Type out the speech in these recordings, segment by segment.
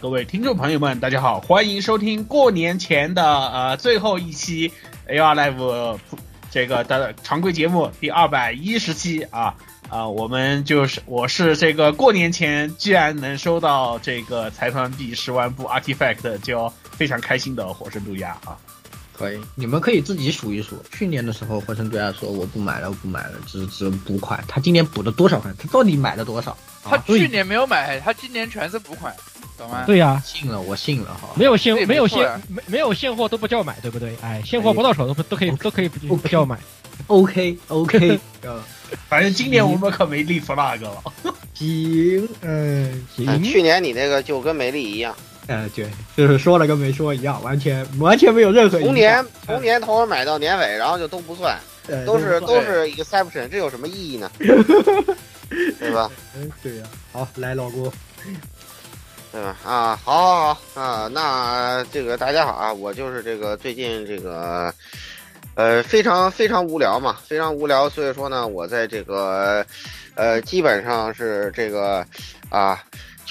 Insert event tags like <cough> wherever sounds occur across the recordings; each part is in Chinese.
各位听众朋友们，大家好，欢迎收听过年前的呃最后一期 AR Live 这个的常规节目第二百一十期啊啊、我们就是我是这个过年前居然能收到这个财团币十万部 Artifact，就非常开心的火神杜亚啊。可以，你们可以自己数一数。去年的时候，霍神杜亚说我不买了，我不买了，只只补款。他今年补了多少款？他到底买了多少？他去年没有买，他今年全是补款，懂吗？对呀、信了，我信了哈。没有现没有现没没有现货都不叫买，对不对？哎，现货不到手都不都可以都可以不不叫买。<laughs> OK OK，呃，反正今年我们可没立 flag 了。行，嗯，行。啊去年你那个就跟没立一样，呃，对，就是说了跟没说一样，完全完全没有任何从年从年头买到年尾，然后就都不算，呃都是都是 exception，这有什么意义呢？<laughs> 对吧？嗯，对呀、好，来老郭，对吧？啊，好，好，好啊，那这个大家好啊，我就是这个最近这个，呃，非常非常无聊嘛，非常无聊，所以说呢，我在这个，呃，基本上是这个啊，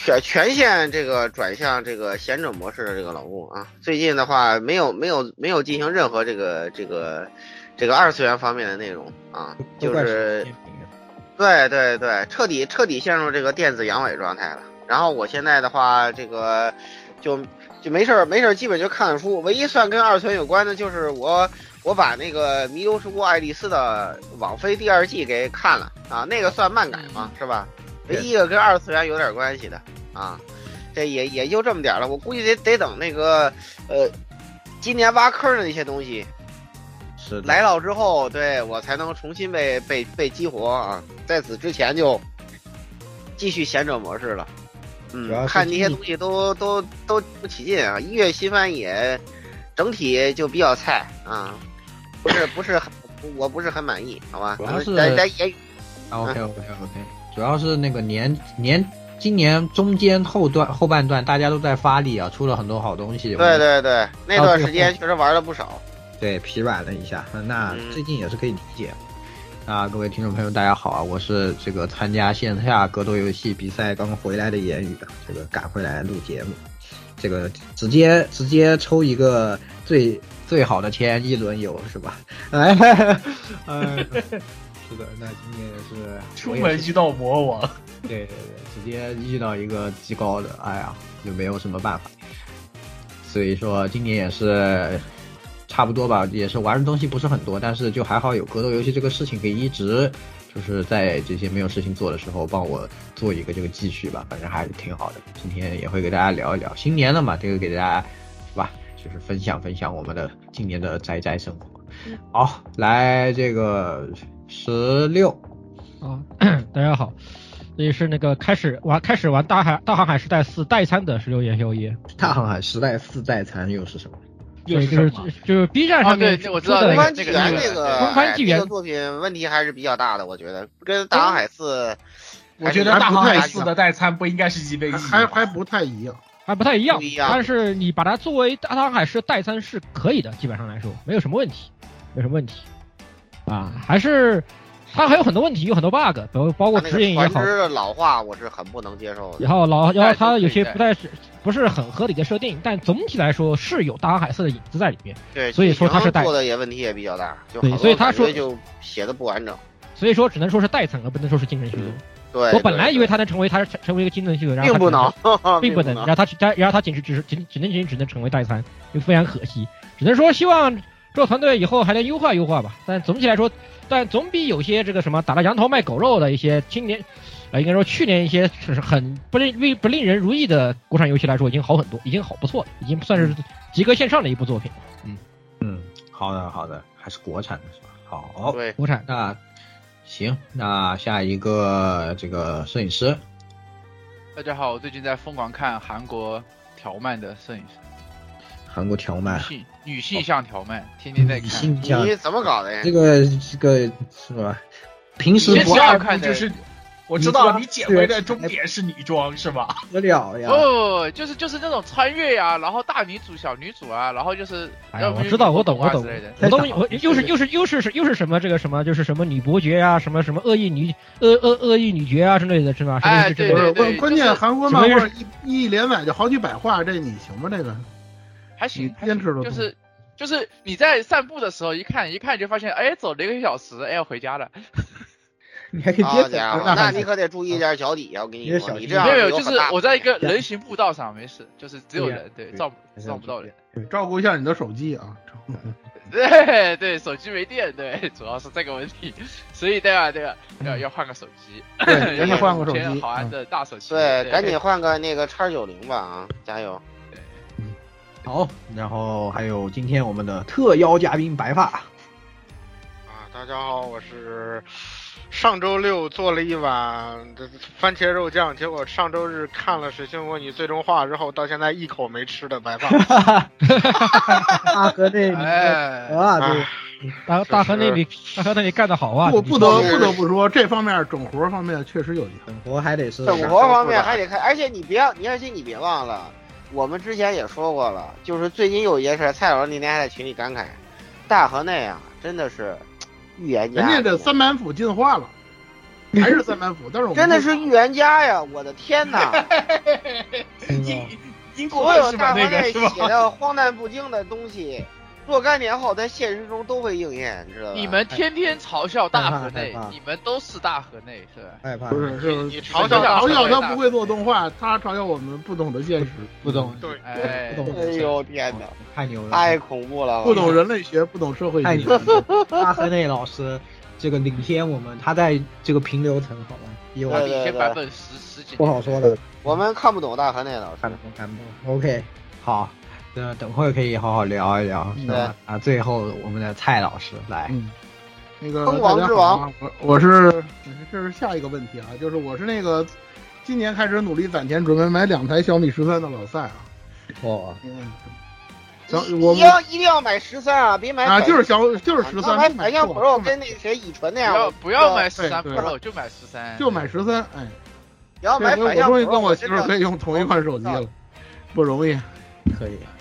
全全线这个转向这个贤者模式的这个老公啊，最近的话没有没有没有进行任何这个这个这个二次元方面的内容啊，就是。对对对，彻底彻底陷入这个电子阳痿状态了。然后我现在的话，这个就就没事儿没事儿，基本就看看书。唯一算跟二次元有关的，就是我我把那个《弥留之国爱丽丝》的网飞第二季给看了啊，那个算漫改嘛，是吧？唯一一个跟二次元有点关系的啊，这也也就这么点了。我估计得得等那个呃，今年挖坑的那些东西是来到之后，对我才能重新被被被激活啊！在此之前就继续贤者模式了。嗯，看那些东西都都都不起劲啊！一月新番也整体就比较菜啊，不是不是很，我不是很满意，好吧？主要是咱咱也啊，OK OK OK，主要是那个年年今年中间后段后半段大家都在发力啊，出了很多好东西。对对对，那段时间确实玩了不少。对，疲软了一下，那嗯最近也是可以理解。啊，各位听众朋友，大家好啊！我是这个参加线下格斗游戏比赛刚回来的言语，这个赶回来录节目，这个直接直接抽一个最最好的签一轮游是吧？哎，哎，<laughs> 是的，那今年也是出门遇到魔王，对对对，直接遇到一个极高的，哎呀，就没有什么办法。所以说今年也是差不多吧，也是玩的东西不是很多，但是就还好有格斗游戏这个事情可以一直就是在这些没有事情做的时候帮我做一个这个继续吧，反正还是挺好的。今天也会给大家聊一聊新年了嘛，这个给大家是吧，就是分享分享我们的今年的宅宅生活。好，来这个十六。啊，<coughs> 大家好，这里是那个开始玩开始玩大海大航海时代四代餐的十六元宵夜，大航海时代四代餐又是什么？对，就是就是 B 站上面哦对我知道出的那个帆纪元这那个个空帆纪元哎这个作品问题还是比较大的，我觉得跟大航海四，我觉得大航海四的代餐不应该是一杯还还不太一样，还不太一样一样。但是你把它作为大航海时代餐是可以的，基本上来说没有什么问题，没有什么问题啊，还是它还有很多问题，有很多 bug，包包括指引也好个船只，的老化，我是很不能接受的。然后老然后它有些不太是不是很合理的设定，但总体来说是有大航海色的影子在里面。对，所以说它是带做的也问题也比较大，就对好所以他说就写的不完整。所以说只能说是代层，而不能说是精神系统。对，我本来以为他能成为他成成为一个精神系统，然后 <laughs> 并不能能，并不能，然后他然然后他仅是只是仅只能仅只能成为代餐，就非常可惜。只能说希望这个团队以后还能优化优化吧。但总体来说，但总比有些这个什么打了羊头卖狗肉的一些今年，呃，应该说去年一些就是很不令不令人如意的国产游戏来说，已经好很多，已经好不错了，已经算是及格线上的一部作品。嗯，好的好的，还是国产的是吧？好，对，国产那行，那下一个这个摄影师，大家好，我最近在疯狂看韩国条漫的摄影师，韩国条漫女，性女性向条漫，天天在女看。性向你怎么搞的呀这？个这个是吧？平时不第你先要二部就是，我知道你捡回的终点是女装是吧？得了呀！哦，就是就是那种穿越呀、然后大女主、小女主啊，然后就是，哎呀，我知道，我懂，我懂我懂，我又是又是又是又是什么这个什么就是什么女伯爵呀、什么什么恶意女恶恶恶意女爵啊之类的，是吧？哎是对关关键韩国漫画一一连载就好几百话，这你行吗？这个还行，还行坚持得住就是就是你在散步的时候一看一看就发现，哎，走了一个小时，哎，要回家了。<laughs> 你还可以好接着家伙，那那你可得注意点脚底下，我跟你说，你这样没有没有，就是我在一个人行步道上，没事，就是只有人，对，对撞还是撞不到人。照顾一下你的手机啊。<laughs> 对对，手机没电，对，主要是这个问题，所以对吧对吧，要要换个手机，<laughs> 对赶紧换个手机好安的大手机，对，赶紧换个那个叉九零吧啊，加油！好，然后还有今天我们的特邀嘉宾白发，啊，大家好，我是上周六做了一碗这番茄肉酱，结果上周日看了《水星魔女最终话》之后，到现在一口没吃的白发。<laughs> 大河内哎，啊，对，大大河那里大河那里干得好啊！不不得不得不说，这方面整活方面确实有。整活还得是整活方面还得看，而且你别，你而且你别忘了，我们之前也说过了，就是最近有一件事，蔡老师那天还在群里感慨，大河内啊，真的是预言家，人家的三板斧进化了，<laughs> 还是三板斧，但是我们真的是预言家呀！我的天哪，<laughs> 英英国所有？大河内？写的荒诞不经的东西，若干年后在现实中都会应验，你知道吧？你们天天嘲笑大河内你们都是大河内是吧？害怕不是是你嘲笑嘲笑他他不会做动画，他嘲笑我们不懂得现实，不懂对，哎，不懂哎呦天哪，太牛了，太恐怖了！不懂人类学，不懂社会学太牛。了！大河内老师这个领先我们，他在这个平流层，好吧，比我他领先版本十十几年不好说的，我们看不懂大河内老师看。不懂看不懂。OK，好，那等会儿可以好好聊一聊，是吧？啊，最后我们的蔡老师来，嗯，那个坑王之王大家好啊，我我是这是下一个问题啊，就是我是那个今年开始努力攒钱，准备买两台小米十三的老赛啊。哦，嗯，行，我们一定要一定要买十三啊，别买啊，就是小就是十要三，买买像 Pro 跟那谁乙醇那不要样，不要买十三 Pro，就买十三，就买十三，哎，不要买反向我终于跟我媳妇可以用同一款手机了，不容易。可以，哎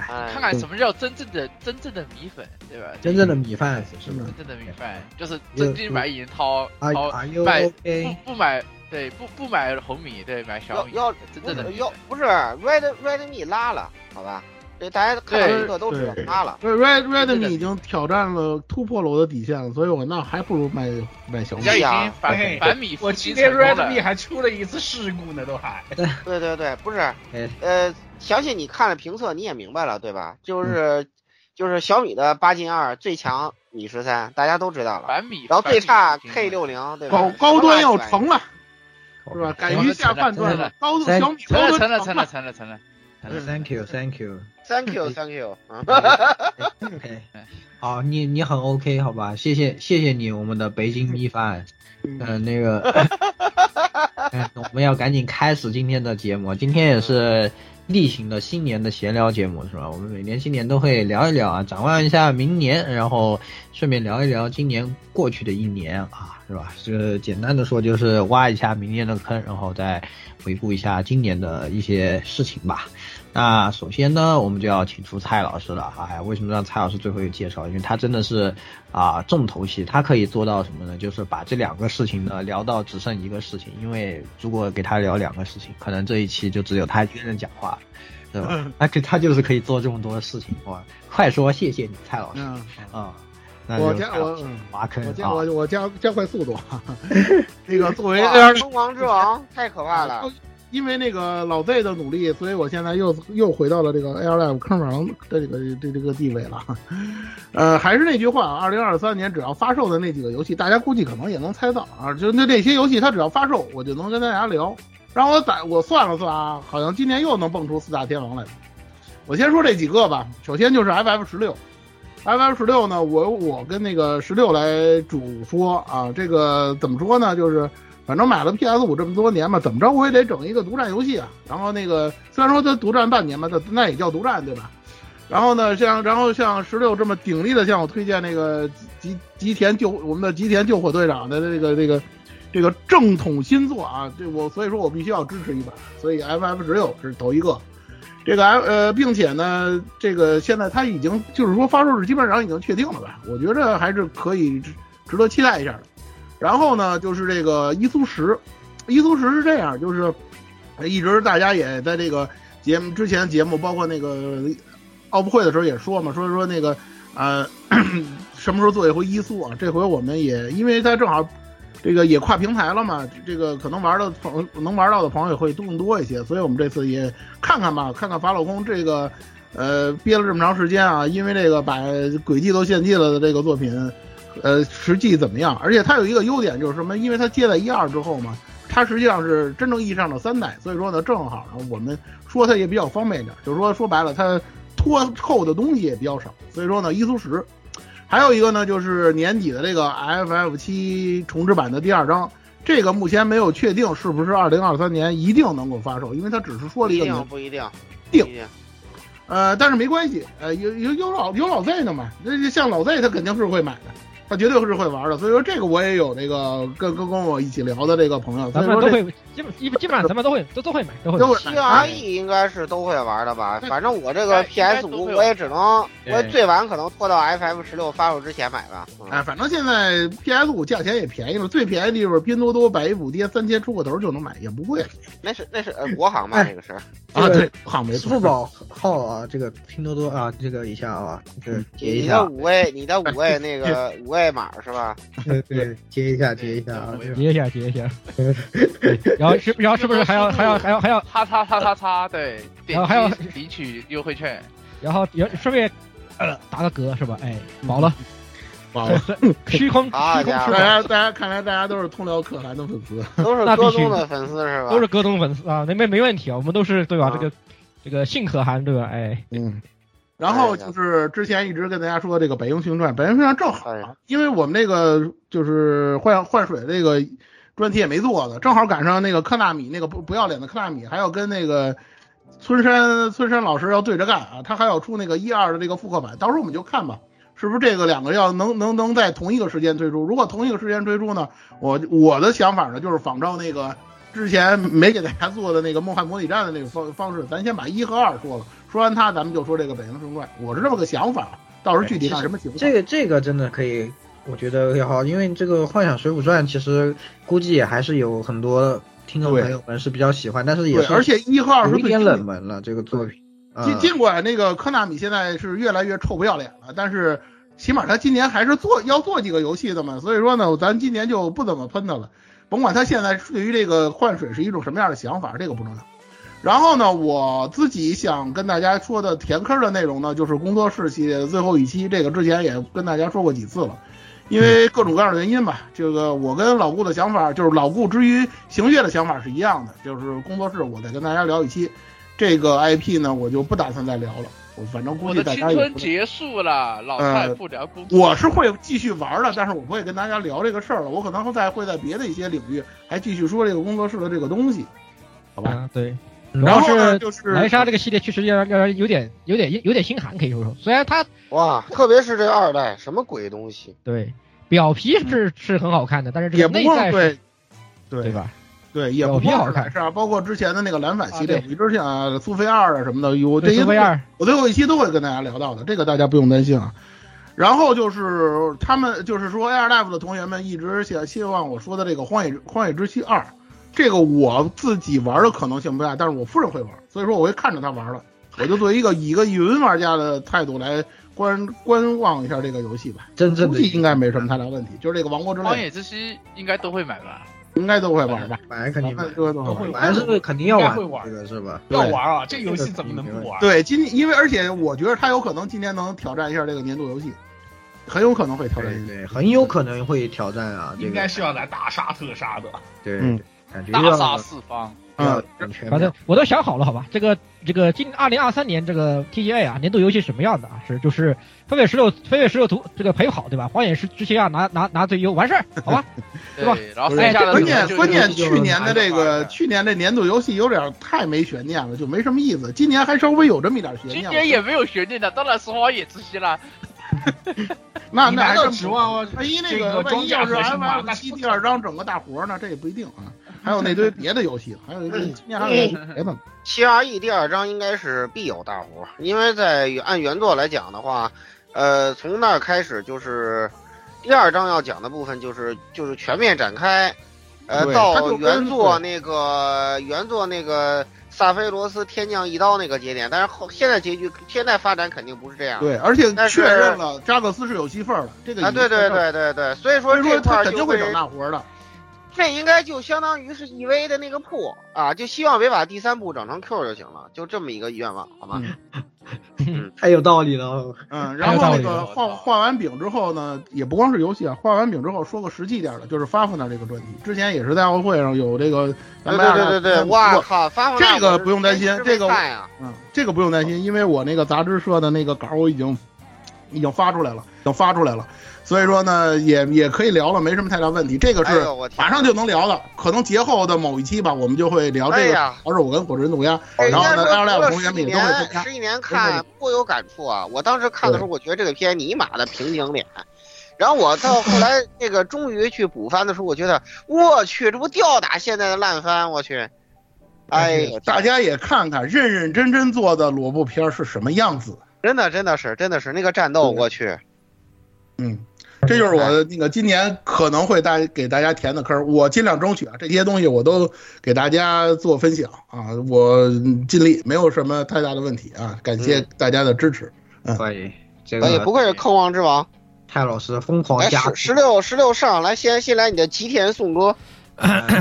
看看什么叫真正的真正的米粉，对吧？真正的米饭是吗？真正的米饭就是真金白银掏掏买不不买对不不买红米对买小米，要要真正的要不是 Red Redmi 拉了，好吧？对大家看到这个都知道拉了。对 Red Redmi 已经挑战了突破了我的底线了，所以我那还不如买买小米已。经反哎反米我今天 Redmi 还出了一次事故呢，都还。对对对，不是，哎呃，相信你看了评测你也明白了，对吧？嗯就是就是小米的八进二最强米十三，大家都知道了。反米，然后最差 K 六零，对吧？高高端要成成了，是吧？敢于下判断了，高端小米成了高端成了成了成了成了，Thank you, Thank you。Thank you, Thank you。<laughs> <laughs> <laughs> 好，你你很 OK 好吧？谢谢谢谢你，我们的北京米饭。嗯、那个，嗯，我们要赶紧开始今天的节目。今天也是例行的新年的闲聊节目是吧？我们每年新年都会聊一聊啊，展望一下明年，然后顺便聊一聊今年过去的一年啊，是吧？这个简单的说就是挖一下明年的坑，然后再回顾一下今年的一些事情吧。那首先呢，我们就要请出蔡老师了。哎，为什么让蔡老师最后一个介绍？因为他真的是啊重头戏，他可以做到什么呢？就是把这两个事情呢聊到只剩一个事情。因为如果给他聊两个事情，可能这一期就只有他一个人讲话，<laughs> 对吧？他可他就是可以做这么多的事情，哇！<laughs> 快说谢谢你，蔡老师啊！我加我嗯挖坑我加啊我我加加快速度。<laughs> 那个作为哇 AR 疯狂之王太可怕了。因为那个老 Z 的努力，所以我现在又又回到了这个 Air Live 坑王的这个这这个地位了。呃，还是那句话，二零二三年只要发售的那几个游戏，大家估计可能也能猜到啊。就那这些游戏，它只要发售，我就能跟大家聊。然后我攒我算了算啊，好像今年又能蹦出四大天王来。我先说这几个吧，首先就是 FF 十六。FF 十六呢，我我跟那个十六来主说啊，这个怎么说呢？就是反正买了 PS 五这么多年嘛，怎么着我也得整一个独占游戏啊。然后那个虽然说它独占半年嘛，它那也叫独占对吧？然后呢，像然后像十六这么鼎力的向我推荐那个吉吉田救我们的吉田救火队长的这个这个这个正统新作啊，这我所以说我必须要支持一把，所以 FF 十六是头一个。这个 F 呃，并且呢，这个现在它已经就是说发售日基本上已经确定了吧？我觉着还是可以值得期待一下的。然后呢，就是这个伊苏十，伊苏十是这样，就是一直大家也在这个节目之前节目，包括那个奥布会的时候也说嘛，说说那个呃 <coughs> 什么时候做一回伊苏啊？这回我们也因为它正好这个也跨平台了嘛，这个可能玩的朋能玩到的朋友也会更多一些，所以我们这次也看看吧，看看法老空这个呃憋了这么长时间啊，因为这个把轨迹都献祭了的这个作品，呃实际怎么样？而且它有一个优点就是什么？因为它接在一二之后嘛，它实际上是真正意义上的三代，所以说呢，正好呢我们说它也比较方便一点，就是说说白了，它拖扣的东西也比较少，所以说呢，伊苏十。还有一个呢，就是年底的这个 FF 七重置版的第二章，这个目前没有确定是不是二零二三年一定能够发售，因为它只是说了一个不一定不一定定呃，但是没关系，呃，有有有老有老 Z 的嘛，那像老 Z 他肯定是会买的，他绝对是会玩的，所以说这个我也有那个跟跟跟我一起聊的这个朋友，所以说这咱们都会基本基本基本上咱们都会都都会买，都会买都会 T R E 应该是都会玩的吧？反正我这个 P S 五我也只能，我最晚可能拖到 F F 十六发售之前买吧。嗯哎，反正现在 PS 五价钱也便宜了，最便宜的地方拼多多百亿补贴三千出个头就能买，也不贵。那是那是呃国行吧？那个是啊，对，好没错。支付宝号啊，这个拼多多啊，这个一下啊，这个截一你的下，五位，你的五位那个 <laughs> 五位码是吧？对对，截一下，接一下啊，截一下接一下，<laughs> 然后是然后是不是还要还要还要还要叉叉叉叉叉，对，<laughs> 点然后还要领取优惠券，<laughs> 然后也顺便呃打个嗝是吧？哎，饱了，<laughs> 饱了，虚空虚空大家，大家看来大家都是通辽可汗的粉丝，都是歌东的粉丝是吧？都是戈东粉丝啊，那没没问题啊，我们都是对吧？啊这个这个性可汗对吧？哎，嗯。然后就是之前一直跟大家说这个《北英雄传》，《北英雄传》正好因为我们那个就是换换水这个专题也没做呢，正好赶上那个科纳米那个不不要脸的科纳米，还要跟那个村山村山老师要对着干啊，他还要出那个一二的这个复刻版，到时候我们就看吧，是不是这个两个要能能能在同一个时间推出？如果同一个时间推出呢，我我的想法呢就是仿照那个之前没给大家做的那个梦幻模拟战的那个方方式，咱先把一和二说了，说完它咱们就说这个北英雄传，我是这么个想法，到时候具体看什么情况。这个这个真的可以，我觉得也好，因为这个《幻想水浒传》其实估计也还是有很多听众朋友们是比较喜欢，但是也，是而且一和二是有一点最冷门了这个作品。啊尽尽管那个科纳米现在是越来越臭不要脸了，但是起码他今年还是做要做几个游戏的嘛，所以说呢，咱今年就不怎么喷他了。甭管他现在对于这个换水是一种什么样的想法，这个不重要。然后呢，我自己想跟大家说的填坑的内容呢，就是工作室系列的最后一期，这个之前也跟大家说过几次了。因为各种各样的原因吧，这个我跟老顾的想法，就是老顾之于行月的想法是一样的，就是工作室我再跟大家聊一期，这个 IP 呢我就不打算再聊了，我反正估计我的青大家也不春结束了，老呃太不聊工作。我是会继续玩的，但是我不会跟大家聊这个事儿了。我可能会在会在别的一些领域还继续说这个工作室的这个东西，好吧？啊对，然后呢是就是莱莎这个系列确实让让人有点有点有点心寒，可以说说。虽然它哇，特别是这二代，什么鬼东西？对表皮是是很好看的，但是这也不光个内在是对对对吧？对，也不表皮好看是是啊，包括之前的那个蓝反系列，啊对比如像啊苏菲二啊什么的，有这些苏菲二，我最后一期都会跟大家聊到的，这个大家不用担心啊。然后就是他们就是说 Air Life 的同学们一直想希望我说的这个《荒野荒野之息二》，这个我自己玩的可能性不大，但是我夫人会玩，所以说我会看着她玩了，我就作为一个以一个云玩家的态度来观观望一下这个游戏吧。真正的估计应该没什么太大问题，就是这个《王国之泪荒》野之息应该都会买吧？应该都会玩吧？买肯定买，都都会玩。还是肯定要玩应该会，玩这个是吧？要玩啊！这游戏怎么能不玩？对，今因为而且我觉得他有可能今天能挑战一下这个年度游戏，很有可能会挑战。对对，很有可能会挑战啊，应该是要来大杀特杀的。对嗯对，感觉大杀四方。要嗯全反正我都想好了，好吧？这个这个今二零二三年这个 TGA 啊，年度游戏什么样的啊？是就是飞跃十六飞跃十六图这个陪跑对吧？荒野之之息啊，拿拿拿最优完事儿，好吧？对吧？然后剩下的关键关键去年的这个去年这年度游戏有点太没悬念了，就没什么意思。今年还稍微有这么一点悬念。今年也没有悬念的，当然是荒野之息啦。<laughs> 那那还真指望万一那个个万一要是装甲核心 F 吗 F 那七第二章整个大活呢？这也不一定啊。还有那堆别的游戏，还有一个今年还有一个别的。七 R E 第二章应该是必有大活，因为在按原作来讲的话，呃，从那儿开始就是第二章要讲的部分就是就是全面展开，呃，到原作那个原作那个萨菲罗斯天降一刀那个节点，但是后现在结局现在发展肯定不是这样。对，而且但是确认了扎克斯是有戏份的，这个啊，对对对对对，所以说所以他这块儿肯定会整大活的。这应该就相当于是 EV 的那个铺啊，就希望别把第三部整成 Q 就行了，就这么一个愿望，好吗？太有道理了。嗯，然后那个画画完饼之后呢，也不光是游戏啊，画完饼之后说个实际点的，就是发发那这个专题，之前也是在奥运会上有这个，对对对对对，哇靠，发布这个不用担心，这个呀，嗯，这个不用担心，因为我那个杂志社的那个稿我已经已经发出来了，已经发出来了。所以说呢，也也可以聊了，没什么太大问题。这个是马上就能聊了，可能节后的某一期吧，我们就会聊这个。而是我跟火神毒鸦，然后呢，二两同学们也都会参加。十一年看颇有感触啊！我当时看的时候，我觉得这个片尼玛的平顶脸。然后我到后来那个终于去补番的时候，我觉得我去，这不吊打现在的烂番，我去。哎呀，大家也看看认认真真做的萝卜片是什么样子。真的，真的是，真的是那个战斗，我去。嗯。这就是我那个今年可能会大给大家填的坑，我尽量争取啊，这些东西我都给大家做分享啊，我尽力，没有什么太大的问题啊，感谢大家的支持。嗯，可以，这个不愧是坑王之王，泰老师疯狂加十六十六上来，先先来你的吉田颂歌，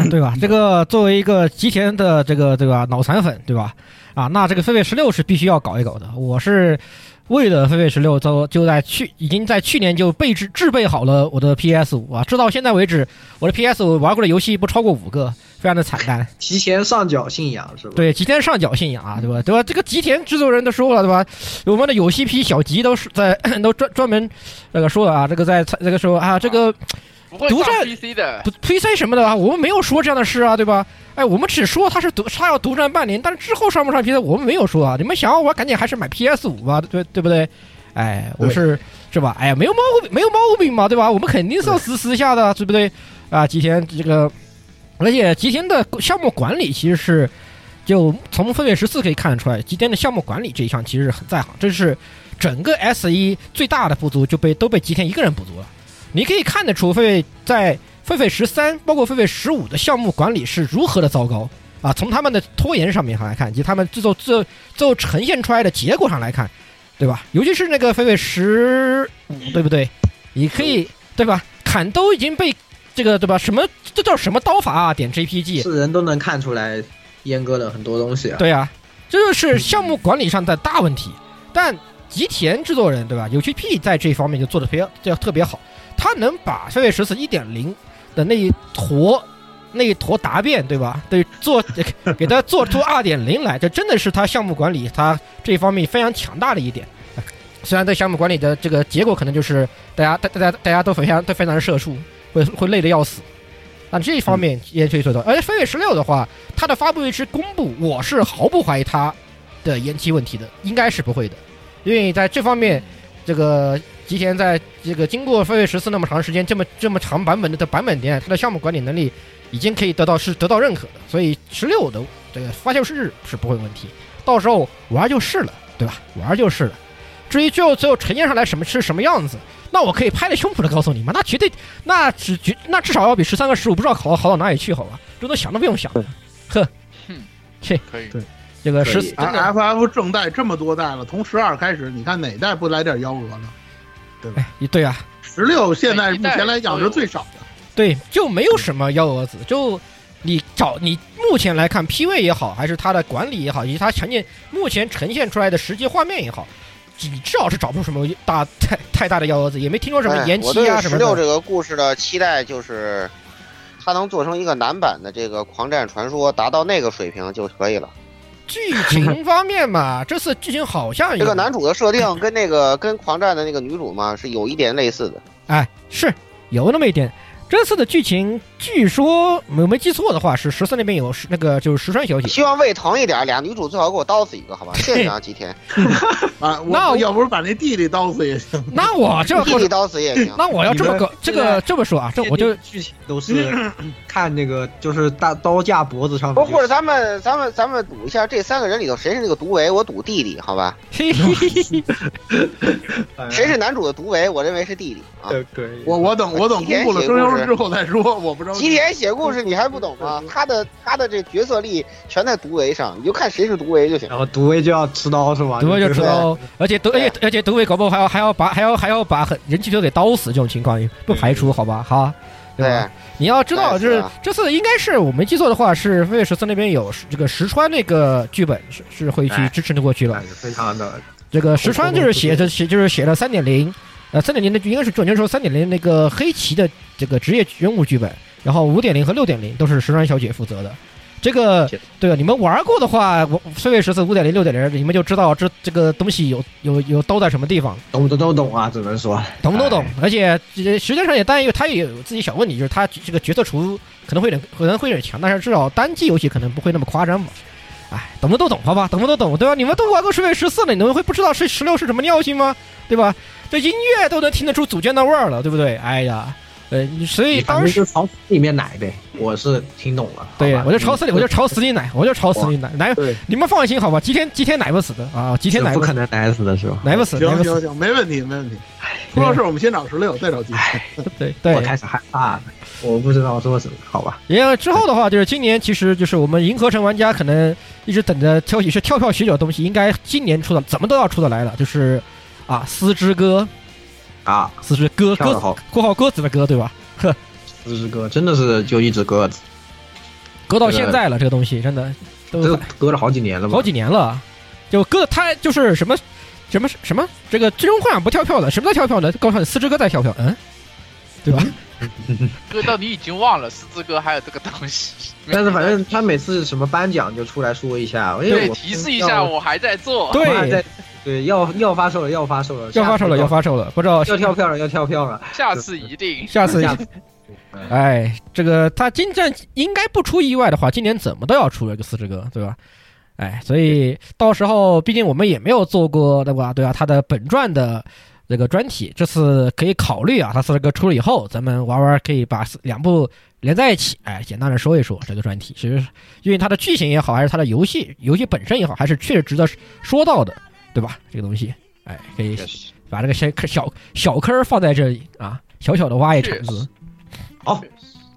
对吧？这个作为一个吉田的这个这个脑残粉，对吧？啊，那这个飞跃十六是必须要搞一搞的，我是。为了飞跃十六，就就在去已经在去年就备制制备好了我的 PS 五啊，直到现在为止，我的 PS 五玩过的游戏不超过五个，非常的惨淡。提前上缴信仰是吧？对，吉田上缴信仰啊，对吧？对吧？这个吉田制作人都说了，对吧？我们的有戏批小吉都是在 <coughs> 都专专门那个说了啊，这个在这个时候啊，这个。独占 PC 的，PC 什么的啊，我们没有说这样的事啊，对吧？哎，我们只说他是独，他要独占半年，但是之后上不上 PC，我们没有说啊。你们想要玩，赶紧还是买 PS 五吧，对对不对？哎，我是是吧？哎呀，没有毛病，没有毛病嘛，对吧？我们肯定是要私私下的，对不对？啊，吉田这个，而且吉田的项目管理其实是，就从分月十四可以看得出来，吉田的项目管理这一项其实是很在行，这是整个 S 一最大的不足，就被都被吉田一个人补足了。你可以看得出，狒狒在狒狒十三，包括狒狒十五的项目管理是如何的糟糕啊！从他们的拖延上面上来看，以及他们最后最后最后呈现出来的结果上来看，对吧？尤其是那个狒狒十五，对不对？你可以对吧？砍都已经被这个对吧？什么这叫什么刀法啊？点 JPG，是人都能看出来阉割了很多东西啊。对啊，这就是项目管理上的大问题。但吉田制作人对吧？有 GP 在这方面就做的非常这特别好。他能把飞跃十四一点零的那一坨那一坨答辩，对吧？对，做 <laughs> 给他做出二点零来，这真的是他项目管理他这方面非常强大的一点。虽然在项目管理的这个结果可能就是大家大大家大家都非常都非常的社畜，会会累得要死。那这一方面也可以做到。而且飞跃十六的话，它的发布日期公布，我是毫不怀疑它的延期问题的，应该是不会的，因为在这方面，这个吉田在这个经过飞跃十四那么长时间，这么这么长版本的的版本点，它的项目管理能力已经可以得到是得到认可的，所以十六的这个发售日是不会有问题，到时候玩就是了，对吧？玩就是了。至于最后最后呈现上来什么是什么样子，那我可以拍着胸脯的告诉你们，那绝对那只绝那至少要比十三和十五不知道好好到哪里去，好吧？这都想都不用想，呵，切，可以，对，这个十 F F 正代这么多代了，从十二开始，你看哪代不来点幺蛾呢？对吧？哎，对啊，十六现在目前来讲是最少的，对，就没有什么幺蛾子，就你找你目前来看 P V 也好，还是它的管理也好，以及它呈现目前呈现出来的实际画面也好。你至少是找不出什么大太太大的幺蛾子，也没听说什么延期啊什么的十六这个故事的期待就是，它能做成一个男版的这个《狂战传说》，达到那个水平就可以了。剧情方面嘛，<laughs> 这次剧情好像这个男主的设定跟那个跟狂战的那个女主嘛是有一点类似的。哎，是有那么一点。这次的剧情，据说我没记错的话，是十四那边有那个就是石川小姐。希望胃疼一点，俩女主最好给我刀死一个，好吧？谢谢 <laughs> 啊，吉田。啊，那要不是把那弟弟刀死也行。<laughs> 那我这弟弟刀死也行。<laughs> 那我要这么个这个这么说啊，这我就剧情都是看那个就是大刀架脖子上。不，或者咱们咱们咱们赌一下，这三个人里头谁是那个毒唯？我赌弟弟，好吧？谁是男主的毒唯？我认为是弟弟啊。可以。我我等我等公布了声优之后再说，我不知道。吉田写故事你还不懂吗？他的他的这角色力全在毒唯上，你就看谁是毒唯就行。然后毒唯就要持刀是吧？毒唯就持刀，而且毒而且而且毒唯搞不好还要还要把还要还要把人气球给刀死这种情况不排除好吧？哈，对吧？你要知道，就是这次应该是我没记错的话，是飞跃十四那边有这个石川那个剧本是是会去支持的过去了，非常的。这个石川就是写着写就是写了三点零，呃，三点零的应该是准确说三点零那个黑旗的这个职业人物剧本，然后五点零和六点零都是石川小姐负责的。这个对吧？你们玩过的话，我飞跃十四五点零六点零，你们就知道这这个东西有有有都在什么地方，懂的都懂啊，只能说懂都懂。而且时间上也担忧，他也有自己小问题，就是他这个角色厨可能会有点可能会有点强，但是至少单机游戏可能不会那么夸张嘛。哎，懂的都懂，好吧，懂的都懂，对吧？你们都玩过飞跃十四了，你们会不知道是十六是什么尿性吗？对吧？这音乐都能听得出组件的味儿了，对不对？哎呀。呃，所以当时就朝里面奶呗，我是听懂了。对，我就朝死里，我就朝死里奶，我就朝死里奶奶。你们放心好吧，吉天吉天奶不死的啊，吉天奶不可能奶死的是吧？奶不死，行行行，没问题没问题。出了事我们先找十六，再找吉天。对对，我开始害怕了，我不知道说什么，好吧。因为之后的话，就是今年其实就是我们银河城玩家可能一直等着挑起是跳票许久的东西，应该今年出的怎么都要出的来了，就是啊，丝之歌啊，四只鸽鸽括号鸽子的鸽对吧？呵。四只鸽真的是就一只鸽子，搁到现在了，这个东西真的都搁了好几年了吧，好几年了，就搁它就是什么什么什么这个最终幻想不跳票的，什么在跳票呢？告诉你，四只鸽在跳票，嗯，对吧？<laughs> 哥到你已经忘了四只哥还有这个东西，但是反正他每次什么颁奖就出来说一下，对，提示一下我还在做，对对，要要发售了，要发售了，要发售了，要发售了，不知道要跳票了，要跳票了，下次一定，下次。哎，这个他今站应该不出意外的话，今年怎么都要出一个四只歌，对吧？哎，所以到时候毕竟我们也没有做过，对吧？对啊，他的本传的这个专题，这次可以考虑啊，它四只歌出了以后，咱们玩玩，可以把两部连在一起，哎，简单的说一说这个专题。其实，因为它的剧情也好，还是它的游戏游戏本身也好，还是确实值得说到的，对吧？这个东西，哎，可以把这个小小小坑放在这里啊，小小的挖一铲子。好，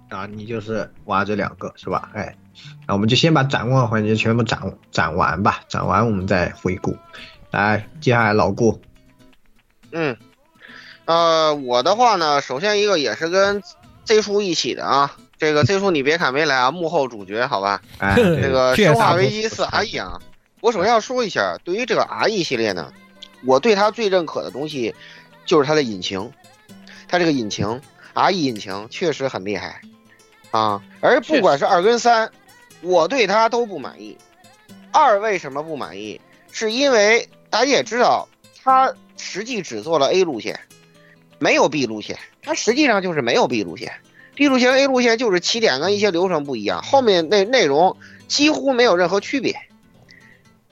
啊，你就是挖这两个是吧？哎，那我们就先把展望环节全部展展完吧，展完我们再回顾。来，接下来老顾，嗯，呃，我的话呢，首先一个也是跟 Z 叔一起的啊，这个 Z 叔你别看没来啊，幕后主角好吧？哎，<laughs> 这个《生化危机四 RE》啊，我首先要说一下，对于这个 RE 系列呢，我对它最认可的东西就是它的引擎，它这个引擎。R E 引擎确实很厉害，啊，而不管是二跟三，我对它都不满意。二为什么不满意？是因为大家也知道，它实际只做了 A 路线，没有 B 路线，它实际上就是没有 B 路线，B 路线 A 路线就是起点跟一些流程不一样，后面那内容几乎没有任何区别。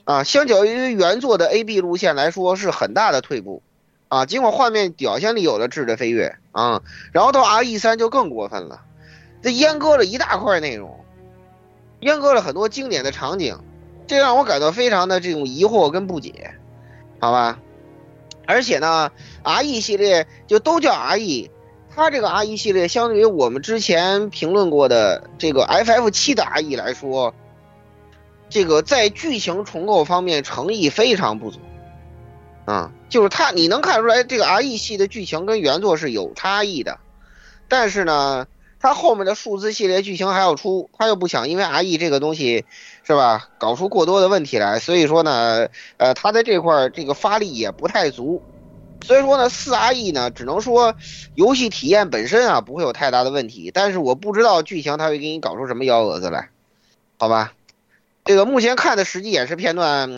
啊，相较于原作的 A B 路线来说是很大的退步，啊，尽管画面表现力有了质的飞跃啊，然后到 R E 三就更过分了，这阉割了一大块内容，阉割了很多经典的场景，这让我感到非常的这种疑惑跟不解，好吧？而且呢，R E 系列就都叫 R E，它这个 R E 系列相对于我们之前评论过的这个 F F 七的 R E 来说。这个在剧情重构方面诚意非常不足，啊，就是它你能看出来这个 R E 系的剧情跟原作是有差异的，但是呢，他后面的数字系列剧情还要出，他又不想因为 R E 这个东西是吧，搞出过多的问题来，所以说呢，呃，他在这块这个发力也不太足，所以说呢，四 R E 呢，只能说游戏体验本身啊不会有太大的问题，但是我不知道剧情他会给你搞出什么幺蛾子来，好吧？这个目前看的实际演示片段，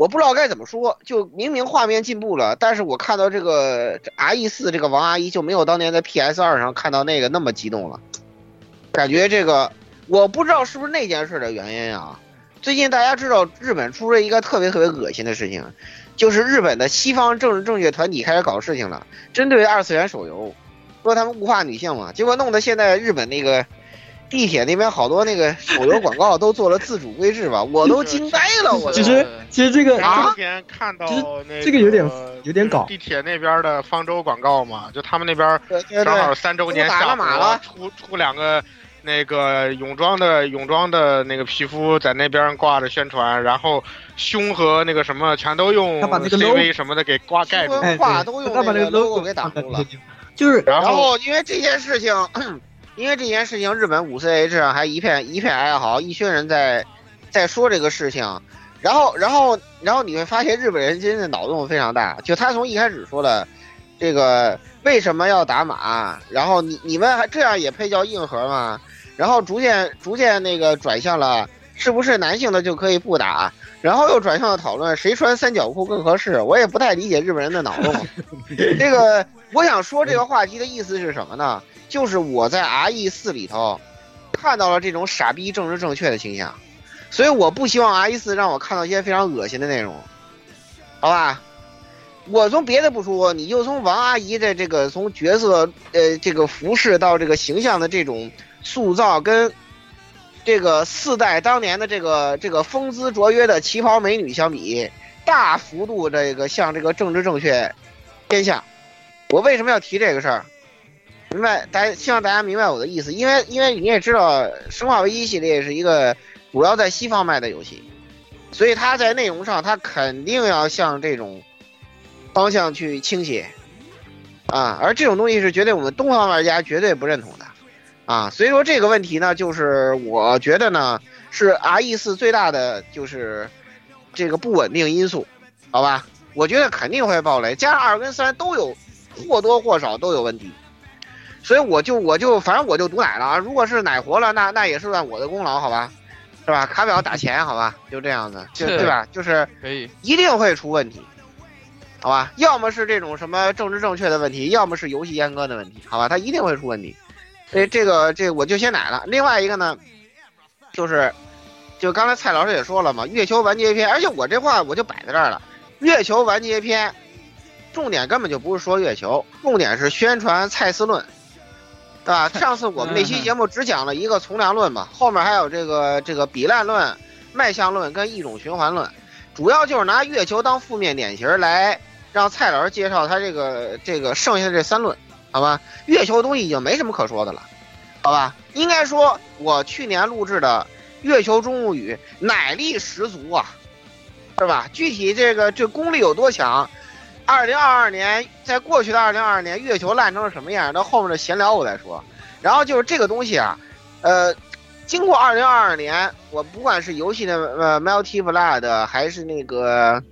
我不知道该怎么说。就明明画面进步了，但是我看到这个 R E 四这个王阿姨就没有当年在 P S 二上看到那个那么激动了。感觉这个我不知道是不是那件事的原因啊。最近大家知道日本出了一个特别特别恶心的事情，就是日本的西方政治正确团体开始搞事情了，针对二次元手游，说他们物化女性嘛，结果弄得现在日本那个。地铁那边好多那个手游广告都做了自主规制吧，我都惊呆了。我其实其实这个啊天看到那这个有点有点搞。地铁那边的方舟广告嘛，就他们那边正好三周年下了，出出两个那个泳装的泳装的那个皮肤在那边挂着宣传，然后胸和那个什么全都用 CV 什么的给挂盖住，画都用那个 logo 给挡住了。就是然后因为这件事情。因为这件事情，日本五 C H 上还一片一片哀嚎，一群人在在说这个事情，然后然后然后你会发现日本人今天的脑洞非常大，就他从一开始说的这个为什么要打码，然后你你们还这样也配叫硬核吗？然后逐渐逐渐那个转向了是不是男性的就可以不打，然后又转向了讨论谁穿三角裤更合适，我也不太理解日本人的脑洞。<laughs> 这个我想说这个话题的意思是什么呢？就是我在 R E 四里头看到了这种傻逼政治正确的倾向，所以我不希望 R E 四让我看到一些非常恶心的内容，好吧？我从别的不说，你就从王阿姨的这个从角色呃这个服饰到这个形象的这种塑造，跟这个四代当年的这个这个风姿卓约的旗袍美女相比，大幅度这个向这个政治正确偏向。我为什么要提这个事儿？明白，大家希望大家明白我的意思，因为因为你也知道，《生化危机》系列是一个主要在西方卖的游戏，所以它在内容上，它肯定要向这种方向去倾斜啊，而这种东西是绝对我们东方玩家绝对不认同的啊，所以说这个问题呢，就是我觉得呢，是 R E 四最大的就是这个不稳定因素，好吧？我觉得肯定会爆雷，加上二跟三都有或多或少都有问题。所以我就我就反正我就赌奶了啊！如果是奶活了，那那也是算我的功劳，好吧？是吧？卡表打钱，好吧？就这样子，就对吧？就是可以，一定会出问题，好吧？要么是这种什么政治正确的问题，要么是游戏阉割的问题，好吧？它一定会出问题。所以这个这我就先奶了。另外一个呢，就是就刚才蔡老师也说了嘛，月球完结篇，而且我这话我就摆在这儿了，月球完结篇，重点根本就不是说月球，重点是宣传蔡司论。对吧？上次我们那期节目只讲了一个从良论嘛，后面还有这个这个比烂论、迈向论跟一种循环论，主要就是拿月球当负面典型来让蔡老师介绍他这个这个剩下的这三论，好吧？月球东西已经没什么可说的了，好吧？应该说，我去年录制的《月球中物语》奶力十足啊，是吧？具体这个这功力有多强？二零二二年，在过去的二零二二年，月球烂成了什么样？到后面的闲聊我再说。然后就是这个东西啊，呃，经过二零二二年，我不管是游戏的呃 Multi Blood，还是那个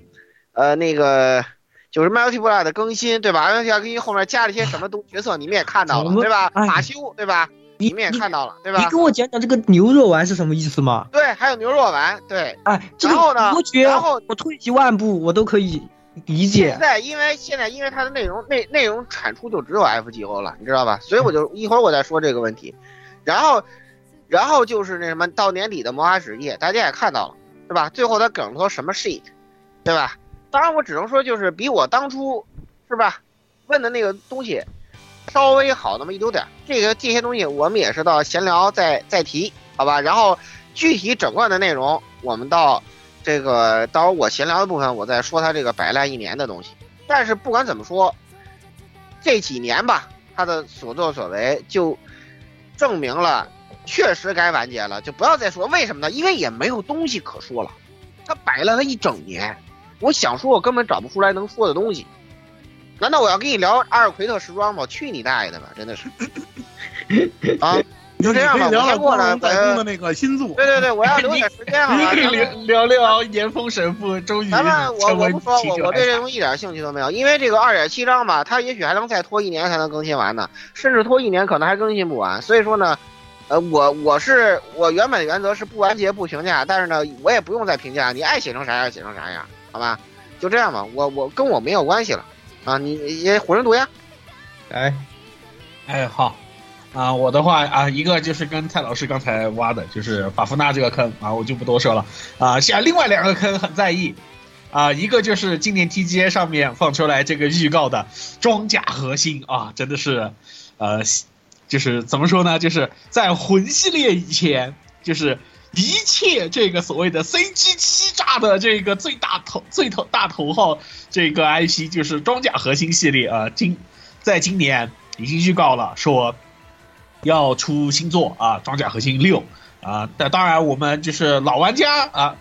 呃那个就是 Multi Blood 的更新，对吧？Multi 更新后面加了一些什么东角色，你们也看到了，对吧？马修，对吧？你们也看到了，对吧？你跟我讲讲这个牛肉丸是什么意思吗？对，还有牛肉丸，对。哎，然后呢？然后我退一万步，我都可以。理解现。在因为现在因为它的内容内内容产出就只有 FGO 了，你知道吧？所以我就一会儿我再说这个问题。然后，然后就是那什么，到年底的魔法使夜，大家也看到了，是吧？最后他梗头什么 shit，对吧？当然我只能说就是比我当初是吧问的那个东西稍微好那么一丢点儿。这个这些东西我们也是到闲聊再再提，好吧？然后具体整个的内容我们到。这个到时候我闲聊的部分，我再说他这个摆烂一年的东西。但是不管怎么说，这几年吧，他的所作所为就证明了，确实该完结了。就不要再说为什么呢？因为也没有东西可说了。他摆烂了一整年，我想说，我根本找不出来能说的东西。难道我要跟你聊阿尔奎特时装吗？去你大爷的吧！真的是 <laughs> 啊。就这样吧，我先过来。的那个新作，对对对，我要留点时间你啊。<laughs> 聊聊聊岩峰神父终于咱们我我不说，我我对这东西一点兴趣都没有，因为这个二点七章吧，它也许还能再拖一年才能更新完呢，甚至拖一年可能还更新不完。所以说呢，呃，我我是我原本的原则是不完结不评价，但是呢，我也不用再评价，你爱写成啥样写成啥样，好吧？就这样吧，我我跟我没有关系了啊，你也火人毒呀，哎，哎，好。啊，我的话啊，一个就是跟蔡老师刚才挖的，就是法夫纳这个坑啊，我就不多说了啊。像另外两个坑很在意啊，一个就是今年 TGA 上面放出来这个预告的装甲核心啊，真的是，呃，就是怎么说呢，就是在魂系列以前，就是一切这个所谓的 CG 欺诈的这个最大头最头大头号这个 IP 就是装甲核心系列啊，今在今年已经预告了说。要出新作啊，《装甲核心六》啊，但当然我们就是老玩家啊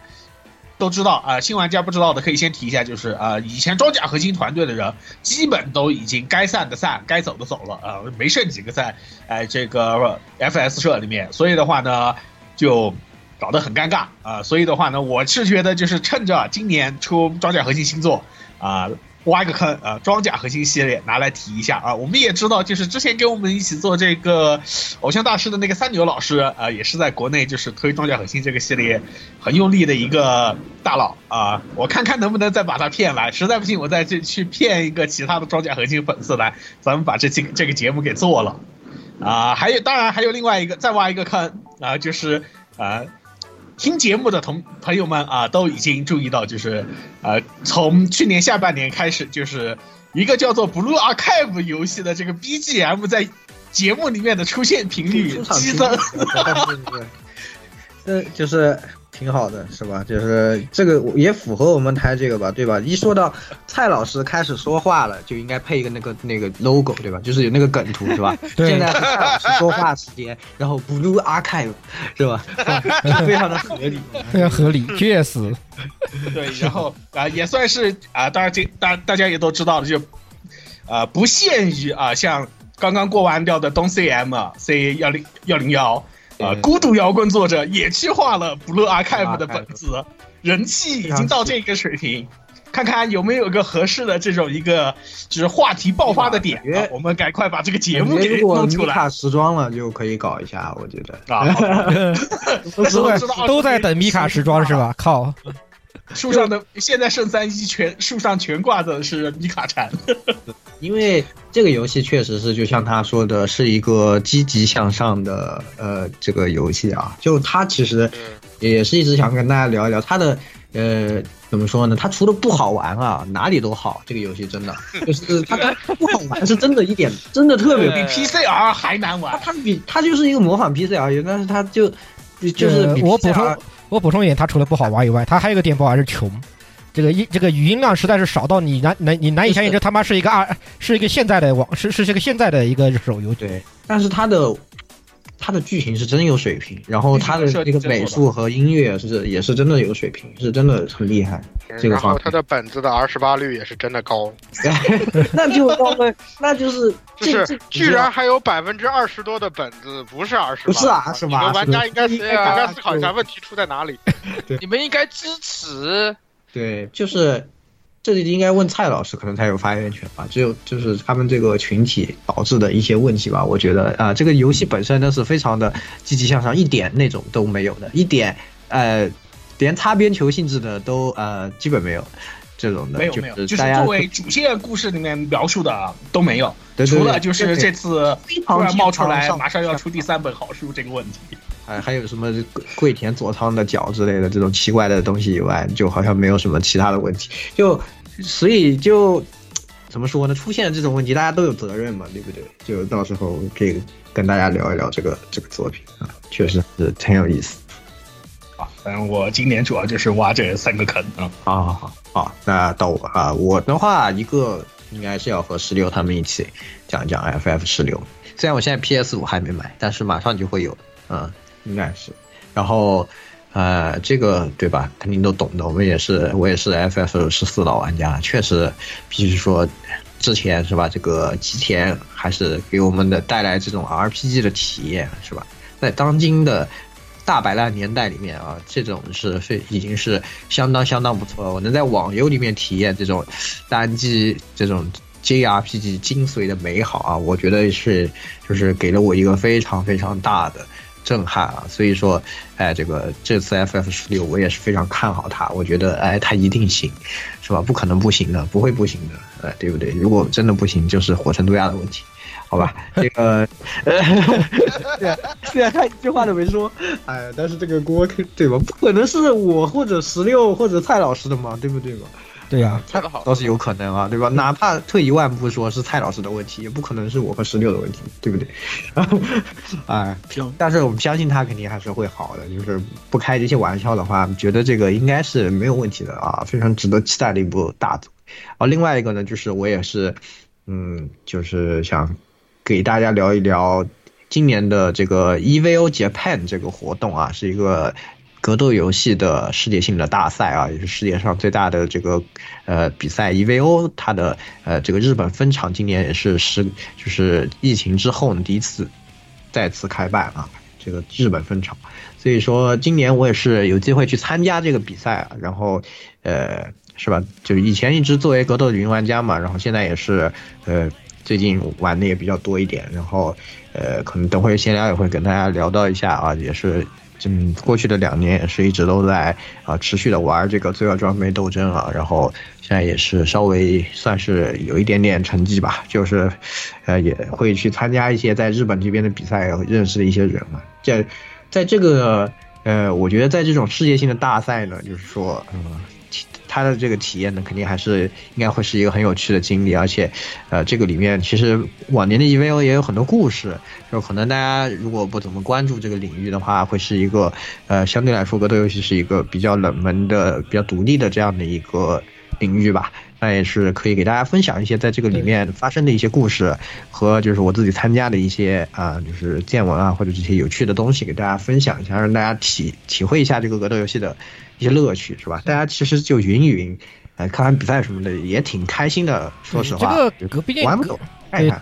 都知道啊，新玩家不知道的可以先提一下，就是啊，以前装甲核心团队的人基本都已经该散的散，该走的走了啊，没剩几个在哎这个 FS 社里面，所以的话呢就搞得很尴尬啊，所以的话呢，我是觉得就是趁着今年出装甲核心星座啊。挖个坑啊！装甲核心系列拿来提一下啊！我们也知道，就是之前跟我们一起做这个偶像大师的那个三牛老师啊，也是在国内就是推装甲核心这个系列很用力的一个大佬啊！我看看能不能再把他骗来，实在不行我再去去骗一个其他的装甲核心粉丝来，咱们把这期这个节目给做了啊！还有，当然还有另外一个再挖一个坑啊，就是啊。听节目的同朋友们啊，都已经注意到，就是，呃，从去年下半年开始，就是一个叫做《Blue Archive》游戏的这个 BGM 在节目里面的出现频率激增。呃就是挺好的，是吧？就是这个也符合我们台这个吧，对吧？一说到蔡老师开始说话了，就应该配一个那个那个 logo，对吧？就是有那个梗图，是吧？<laughs> 对现在是蔡老师说话时间，然后 Blue Archive，是吧？非常的合理，<laughs> 非常合理，确实。<laughs> 对，然后啊、也算是啊、当然这大大家也都知道了，就啊、不限于啊、像刚刚过完掉的东 CM C 幺零幺零幺。啊，孤独摇滚作者也去画了 Blue Archive 的本子，人气已经到这个水平，看看有没有个合适的这种一个就是话题爆发的点，啊、我们赶快把这个节目给弄出来。米卡时装了，就可以搞一下，我觉得。啊，<laughs> 都在 <laughs> 都在等米卡时装是吧？靠，<laughs> 树上的现在圣三一全树上全挂的是米卡蝉。<laughs> 因为这个游戏确实是，就像他说的，是一个积极向上的呃这个游戏啊。就他其实也是一直想跟大家聊一聊他的呃怎么说呢？他除了不好玩啊，哪里都好。这个游戏真的 <laughs> 就是他他不好玩是真的一点，真的特别比 PCR 还难玩。他比他就是一个模仿 PCR 游戏，但是他就就是比我补充我补充一点，他除了不好玩以外，他还有一个点不好还是穷。这个音这个语音量实在是少到你难难你难以相信，这他妈是一个二是一个现在的网是是这个现在的一个手游。对，但是它的它的剧情是真有水平，然后它的那个美术和音乐是也是真的有水平，是真的很厉害。这个然后它的本子的 R 十八率也是真的高，<laughs> 那就高分，那就是就是居然还有百分之二十多的本子不是 R 十八，不是 R 十八，玩家应该是应该思考一下问题出在哪里。你们应该支持。对，就是这里应该问蔡老师，可能才有发言权吧。只有就是他们这个群体导致的一些问题吧。我觉得啊、呃，这个游戏本身呢是非常的积极向上，一点那种都没有的，一点呃，连擦边球性质的都呃基本没有。这种的，没有没有，就是作为主线故事里面描述的都没有，对对对除了就是这次突然冒出来马上要出第三本好书这个问题。还还有什么桂桂田佐仓的脚之类的这种奇怪的东西以外，就好像没有什么其他的问题。就所以就 <tsk> 怎么说呢？出现这种问题，大家都有责任嘛，对不对？就到时候可以跟大家聊一聊这个这个作品啊，确实是挺有意思。啊，反正我今年主要就是挖这三个坑啊。好好好好，那到我啊，我的话一个应该是要和十六他们一起讲一讲 FF 十六。虽然我现在 PS 五还没买，但是马上就会有，嗯，应该是。然后，呃，这个对吧？肯定都懂的。我们也是，我也是 FF 十四老玩家，确实必须说，之前是吧？这个吉田还是给我们的带来这种 RPG 的体验，是吧？在当今的大摆烂年代里面啊，这种是非已经是相当相当不错了。我能在网游里面体验这种单机这种 JRPG 精髓的美好啊，我觉得是就是给了我一个非常非常大的震撼啊。所以说，哎，这个这次 FF 十六我也是非常看好它，我觉得哎它一定行，是吧？不可能不行的，不会不行的，哎，对不对？如果真的不行，就是火神杜亚的问题。好吧，这个，对啊，虽然他一句话都没说，哎，但是这个锅对吧？不可能是我或者十六或者蔡老师的嘛，对不对嘛？对呀、说得好，倒是有可能啊，对吧？哪怕退一万步说是蔡老师的问题，也不可能是我和十六的问题，对不对？<laughs> 哎，但是我们相信他肯定还是会好的，就是不开这些玩笑的话，觉得这个应该是没有问题的啊，非常值得期待的一部大作。啊，另外一个呢，就是我也是，嗯，就是想给大家聊一聊今年的这个 EVO Japan 这个活动啊，是一个格斗游戏的世界性的大赛啊，也是世界上最大的这个呃比赛 EVO，它的呃这个日本分场今年也是十就是疫情之后呢第一次再次开办啊，这个日本分场，所以说今年我也是有机会去参加这个比赛啊，然后呃是吧，就是以前一直作为格斗的云玩家嘛，然后现在也是呃。最近玩的也比较多一点，然后，呃，可能等会闲聊也会跟大家聊到一下啊，也是，嗯，过去的两年也是一直都在啊持续的玩这个罪恶装备斗争啊，然后现在也是稍微算是有一点点成绩吧，就是，呃，也会去参加一些在日本这边的比赛，认识的一些人嘛，在在这个，呃，我觉得在这种世界性的大赛呢，就是说，嗯。他的这个体验呢，肯定还是应该会是一个很有趣的经历，而且，呃，这个里面其实往年的 EVO 也有很多故事，就可能大家如果不怎么关注这个领域的话，会是一个，呃，相对来说格斗游戏是一个比较冷门的、比较独立的这样的一个领域吧。那也是可以给大家分享一些在这个里面发生的一些故事，和就是我自己参加的一些啊，就是见闻啊，或者这些有趣的东西，给大家分享一下，让大家体体会一下这个格斗游戏的一些乐趣，是吧？大家其实就云一云，呃，看完比赛什么的也挺开心的。说实话，这个格毕竟玩不懂，看看。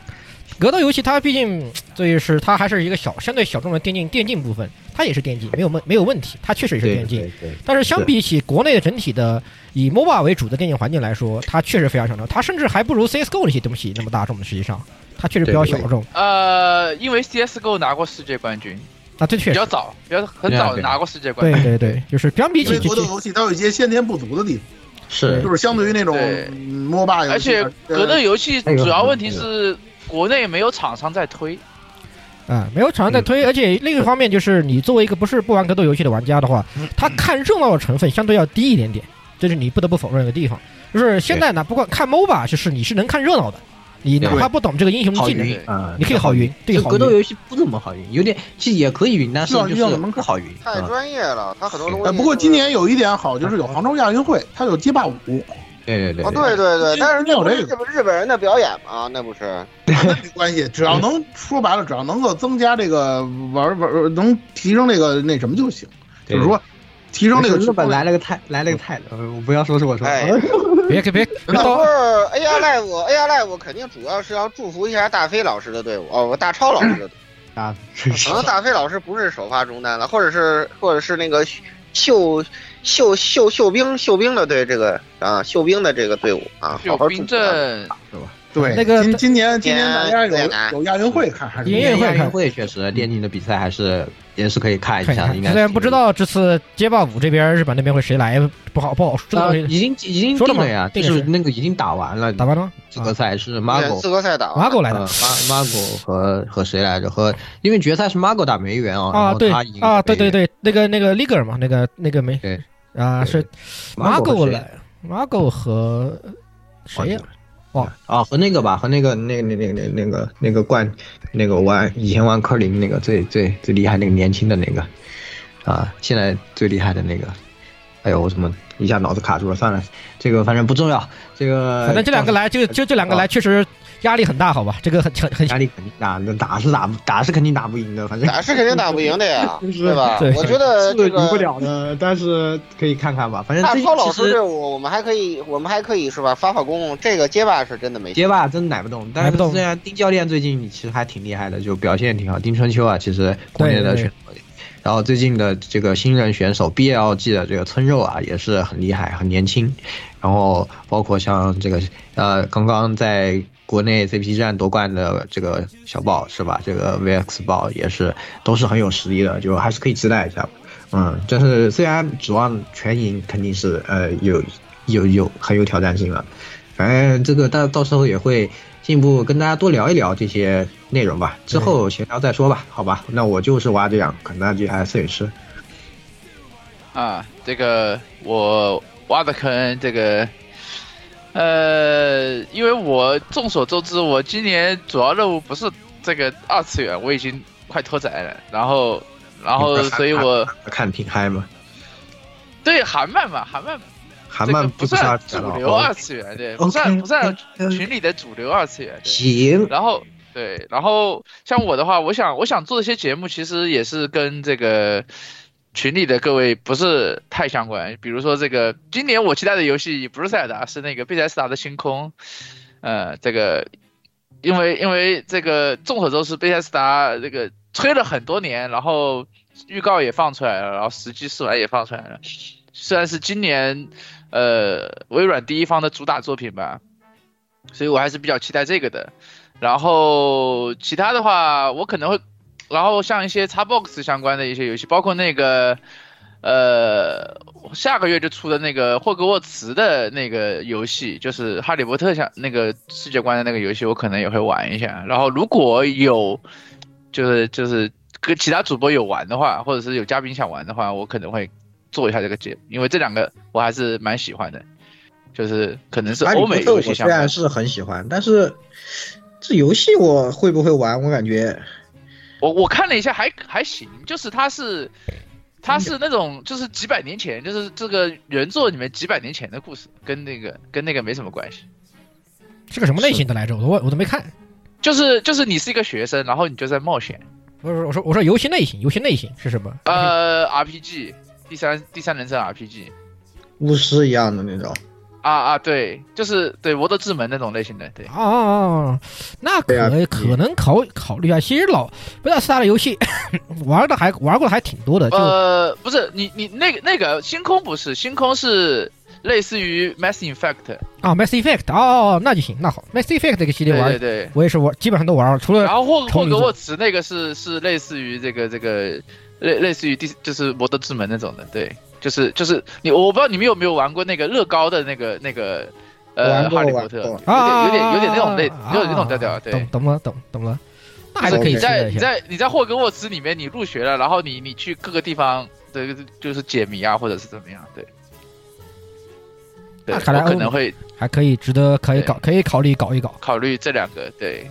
格斗游戏它毕竟所以是它还是一个小相对小众的电竞电竞部分，它也是电竞，没有问没有问题，它确实也是电竞。但是相比起国内的整体的以 MOBA 为主的电竞环境来说，它确实非常小众，它甚至还不如 CS:GO 那些东西那么大众的。实际上，它确实比较小众。呃，因为 CS:GO 拿过世界冠军。啊，这确实比较早，比较很早的拿过世界冠军。对对对，就是相比起格斗游戏，它有一些先天不足的地方。是，就是相对于那种 MOBA 游戏而且格斗游戏主要问题是国内没有厂商在推。啊，没有厂商在推，而且另一方面就是你作为一个不是不玩格斗游戏的玩家的话，他看热闹的成分相对要低一点点，这是你不得不否认的地方。就是现在呢，不管看 MOBA，就是你是能看热闹的。你哪怕不懂这个英雄技能啊，你可以好云。对，格斗游戏不怎么好云，有点其实也可以云，但是就是不好云。太专业了，他很多东西。不过今年有一点好，就是有杭州亚运会，它有街霸舞。对对对。哦，对对对，但是那有这个日本人的表演嘛，那不是。那没关系，只要能说白了，只要能够增加这个玩玩，能提升这个那什么就行。就是说。提升这个日本来了个泰来了个泰的，我不要说是我说，别别别，那不是 AR Live AR Live 肯定主要是要祝福一下大飞老师的队伍哦，大超老师的队伍啊，可能大飞老师不是首发中单了，或者是或者是那个秀秀秀秀兵秀兵的队这个啊秀兵的这个队伍啊，好好兵阵是吧？对，那个今今年今年大家有有亚运会看还是音乐会看亚运会确实电竞的比赛还是也是可以看一下，应该虽然不知道这次街霸五这边日本那边会谁来，不好不好说。已经已经说了吗定了呀，就是那个已经打完了，打完了？资格赛是对 Margo 资格赛打完马狗来的 <laughs> 呃马 Margo 和和谁来着？和因为决赛是 Margo 打梅园啊，啊，对啊，对对对，那个那个 Liger 嘛，那个那个梅对啊，是 Margo 谁来，Margo 和谁呀？哇啊，和那个吧，和那个那个那那那那个那个冠，那个玩以前玩科林那个最最最厉害那个年轻的那个，啊，现在最厉害的那个，哎呦，我怎么一下脑子卡住了？算了，这个反正不重要，这个反正这两个来，就就这两个来，确实压力很大，好吧？这个很很很压力肯定大，那打是打不打是肯定打不赢的，反正打是肯定打不赢的呀，对吧？对我觉得这个赢不个了的，但是可以看看吧，反正大这超老师队其实伍我们还可以，我们还可以是吧？发发功，这个街霸是真的没。街霸真奶不动，但奶不动是虽然丁教练最近其实还挺厉害的，就表现挺好。丁春秋啊，其实国内的选手，然后最近的这个新人选手 BLG 的这个村肉啊，也是很厉害，很年轻。然后包括像这个呃，刚刚在国内 CP 站夺冠的这个小宝是吧？这个 VX 宝也是都是很有实力的，就还是可以期待一下。嗯，但是虽然指望全赢，肯定是呃有有有很有挑战性了。反正这个到到时候也会进一步跟大家多聊一聊这些内容吧。之后闲聊再说吧，好吧？那我就是挖这样，肯大基还是摄影师。啊，这个我挖的坑，这个，呃，因为我众所周知，我今年主要任务不是这个二次元，我已经快脱载了，然后，然后，所以我看挺嗨嘛，对韩漫嘛，韩漫韩漫不是算主流。二次元，对，不算不算群里的主流二次元。行，然后对，然后像我的话，我想我想做这些节目，其实也是跟这个群里的各位不是太相关。比如说这个今年我期待的游戏不是塞尔达，是那个贝塞斯达的星空。呃，这个因为因为这个众所周知，贝塞斯达这个吹了很多年，然后预告也放出来了，然后实际试玩也放出来了。虽然是今年呃微软第一方的主打作品吧，所以我还是比较期待这个的。然后其他的话，我可能会，然后像一些 Xbox 相关的一些游戏，包括那个，呃，下个月就出的那个霍格沃茨的那个游戏，就是哈利波特像那个世界观的那个游戏，我可能也会玩一下。然后如果有，就是就是跟其他主播有玩的话，或者是有嘉宾想玩的话，我可能会做一下这个节，因为这两个我还是蛮喜欢的，就是可能是欧美游戏。虽然是很喜欢，但是这游戏我会不会玩？我感觉我我看了一下还还行，就是它是它是那种就是几百年前，就是这个原作里面几百年前的故事，跟那个跟那个没什么关系。是个什么类型的来着？我都我都没看。就是就是你是一个学生，然后你就在冒险。不是我说我说游戏类型，游戏类型是什么？呃，RPG，第三第三人称 RPG。巫师一样的那种。啊啊，对，就是对《魔德之门》那种类型的，对。哦哦哦，那可、可能考考虑一下。其实老贝塔斯达的游戏玩的还玩过的还挺多的。就呃，不是你你那个那个星空不是星空是类似于 Mass Effect 啊，Mass Effect 哦哦哦，那就行，那好，Mass Effect 这个系列玩，对对对我也是玩，基本上都玩了，除了然后霍霍格沃茨那个是是类似于这个这个类类似于第就是魔德之门那种的，对，就是就是你我不知道你们有没有玩过那个乐高的那个那个呃哈利波特，有点有点有点那种类啊有点那种调调，对懂。懂了懂懂了，那还就是是可以你在你。在你在霍格沃茨里面你入学了，然后你你去各个地方的就是解谜啊，或者是怎么样，对。对，那看来可能会还可以值得可以搞可以考虑搞一搞。考虑这两个，对，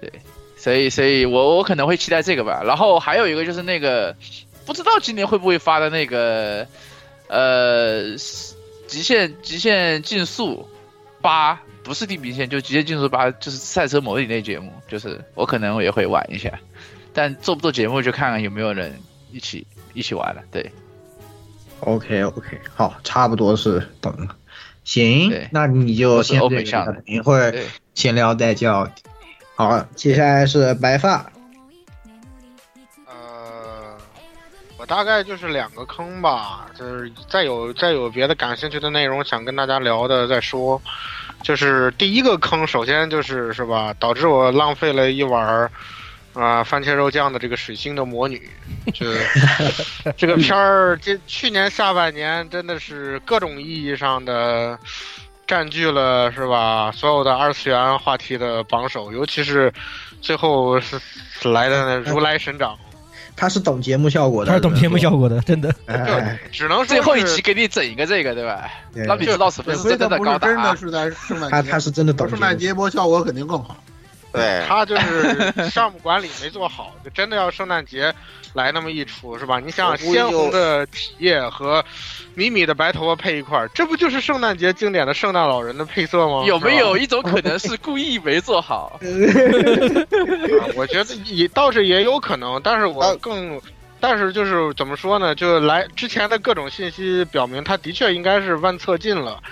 对，所以所以我我可能会期待这个吧。然后还有一个就是那个不知道今年会不会发的那个呃极限极限竞速八，不是地平线，就极限竞速八，就是赛车模拟类节目，就是我可能也会玩一下，但做不做节目就看看有没有人一起一起玩了。对，OK OK，好，差不多是懂了。行，那你就先都是欧这个美向的等一会儿对闲聊再叫。好，接下来是白发，大概就是两个坑吧，就是再有再有别的感兴趣的内容想跟大家聊的再说。就是第一个坑，首先就是是吧，导致我浪费了一碗儿啊、番茄肉酱的这个水星的魔女，就 <laughs> 这个片儿，这去年下半年真的是各种意义上的占据了是吧所有的二次元话题的榜首，尤其是最后是来的如来神掌。他是懂节目效果的，他是懂节目效果的，真的。哎，只能说最后一是集给你整一个这个，对吧？对让你知道什么是真正的高达。真的是在圣诞，他他是真的懂圣诞节播效果肯定更好。对 <laughs> 他就是 <laughs> 项目管理没做好，就真的要圣诞节来那么一出，是吧？你想想，鲜红的体液和米米的白头发配一块儿，这不就是圣诞节经典的圣诞老人的配色吗？有没有一种可能是故意没做好？<laughs> 啊我觉得也倒是也有可能，但是我更，但是就是怎么说呢？就来之前的各种信息表明，他的确应该是万策进了。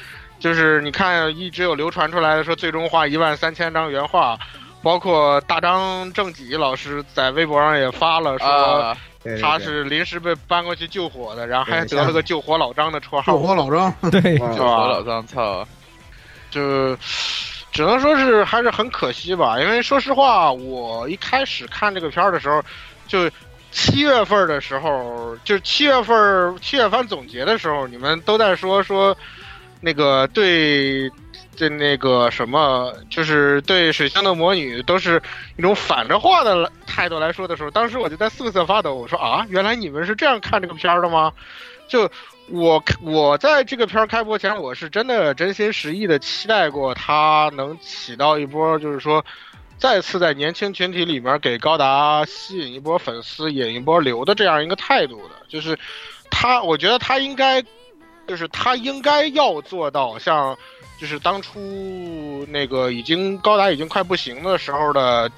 就是你看，一直有流传出来的说，最终画一万三千张原画，包括大张正己老师在微博上也发了说啊，对对他是临时被搬过去救火的，然后还得了个救火老张的绰号。救火老张，<laughs> 对，救火？老张操！就只能说是还是很可惜吧，因为说实话，我一开始看这个片儿的时候，就七月份的时候，就七月份七月份总结的时候，你们都在说说那个对。对那个什么，就是对水星的魔女都是一种反着话的态度来说的时候，当时我就在瑟瑟发抖。我说啊，原来你们是这样看这个片儿的吗？就我我在这个片儿开播前，我是真的真心实意的期待过它能起到一波，就是说再次在年轻群体里面给高达吸引一波粉丝、引一波流的这样一个态度的。就是他，我觉得他应该，就是他应该要做到像，就是当初那个已经高达已经快不行的时候的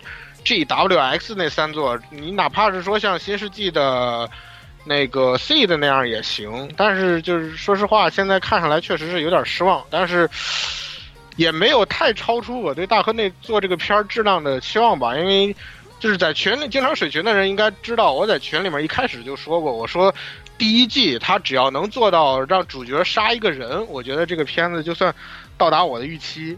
GWX 那三座，你哪怕是说像新世纪的。那个 C 的那样也行，但是就是说实话，现在看上来确实是有点失望，但是也没有太超出我对大河内做这个片儿质量的期望吧，因为就是在群里经常水群的人应该知道，我在群里面一开始就说过，我说第一季他只要能做到让主角杀一个人，我觉得这个片子就算到达我的预期。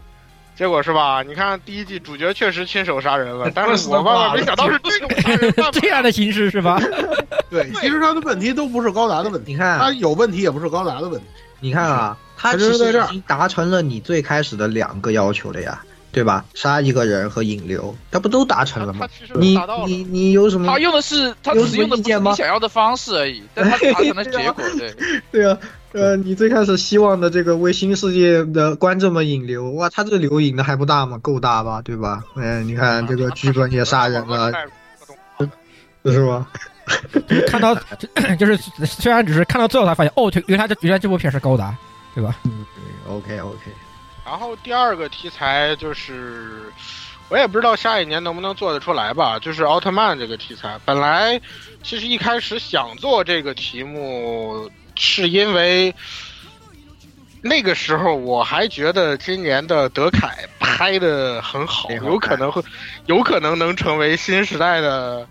结果是吧？你看第一季主角确实亲手杀人了，但是我万万没想到是这种杀人办。<laughs> 这样的形式是吧？<laughs> 对，其实他的问题都不是高达的问题，你看他有问题也不是高达的问题。你看啊，他他其实在这已经达成了你最开始的两个要求了呀，对吧？杀一个人和引流，他不都达成了吗？你你你有什么？他用的是他只是用的不是你？想要的方式而已，但他达成了结果，对。<laughs> 对啊，呃，你最开始希望的这个为新世界的观众们引流，哇，他这个流引的还不大吗？够大吧，对吧？嗯，你看这个剧本也杀人了，是吧？看到 <laughs> 就是虽然只是看到最后才发现，哦，对，原来这原来这部片是高达，对吧？嗯，OK OK。然后第二个题材就是，我也不知道下一年能不能做得出来吧。就是奥特曼这个题材，本来其实一开始想做这个题目，是因为那个时候我还觉得今年的德凯拍的很好，有可能会，有可能能成为新时代的，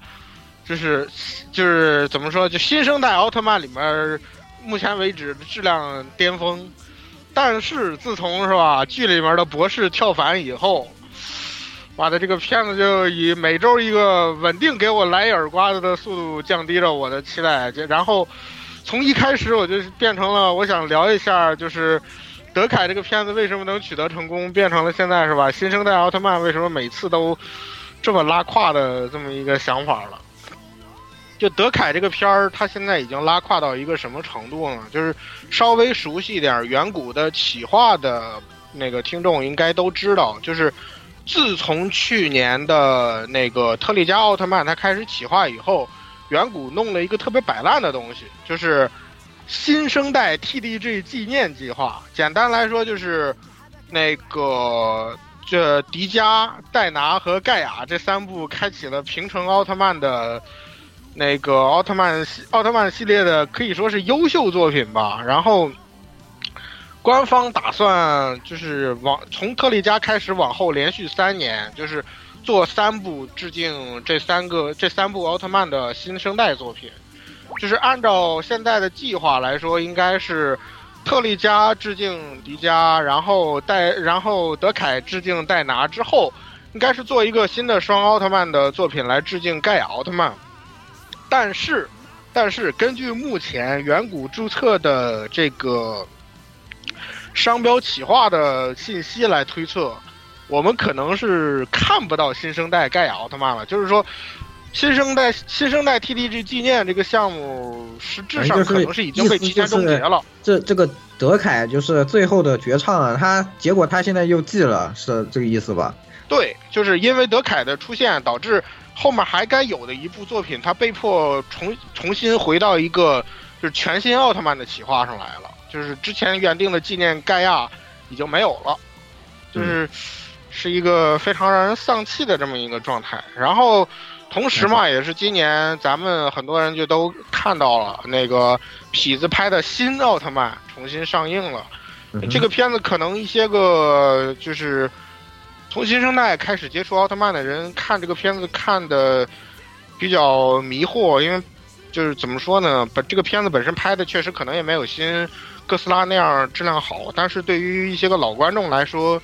就是就是怎么说，就新生代奥特曼里面目前为止的质量巅峰。但是自从是吧剧里面的博士跳反以后，妈的这个片子就以每周一个稳定给我来一耳刮子的速度降低了我的期待，就然后从一开始我就变成了我想聊一下就是德凯这个片子为什么能取得成功，变成了现在是吧新生代奥特曼为什么每次都这么拉胯的这么一个想法了。就德凯这个片儿，他现在已经拉胯到一个什么程度呢？就是稍微熟悉一点远古的企划的那个听众应该都知道，就是自从去年的那个特利迦奥特曼他开始企划以后，远古弄了一个特别摆烂的东西，就是新生代 TDG 纪念计划。简单来说就是那个这迪迦、戴拿和盖亚这三部开启了平成奥特曼的。那个奥特曼奥特曼系列的可以说是优秀作品吧。然后，官方打算就是往从特利迦开始往后连续三年，就是做三部致敬这三个这三部奥特曼的新生代作品。就是按照现在的计划来说，应该是特利迦致敬迪迦，然后戴，然后德凯致敬戴拿之后，应该是做一个新的双奥特曼的作品来致敬盖亚奥特曼。但是，但是根据目前远古注册的这个商标企划的信息来推测，我们可能是看不到新生代盖亚奥特曼了。就是说，新生代新生代 TDG 纪念这个项目，实质上可能是已经被提前终结了。这这个德凯就是最后的绝唱啊，他结果他现在又记了，是这个意思吧？对，就是因为德凯的出现，导致后面还该有的一部作品，他被迫重重新回到一个就是全新奥特曼的企划上来了。就是之前原定的纪念盖亚已经没有了，就是是一个非常让人丧气的这么一个状态。然后同时嘛，也是今年咱们很多人就都看到了那个痞子拍的新奥特曼重新上映了。这个片子可能一些个就是从新生代开始接触奥特曼的人看这个片子看的比较迷惑，因为就是怎么说呢，本这个片子本身拍的确实可能也没有新。哥斯拉那样质量好，但是对于一些个老观众来说，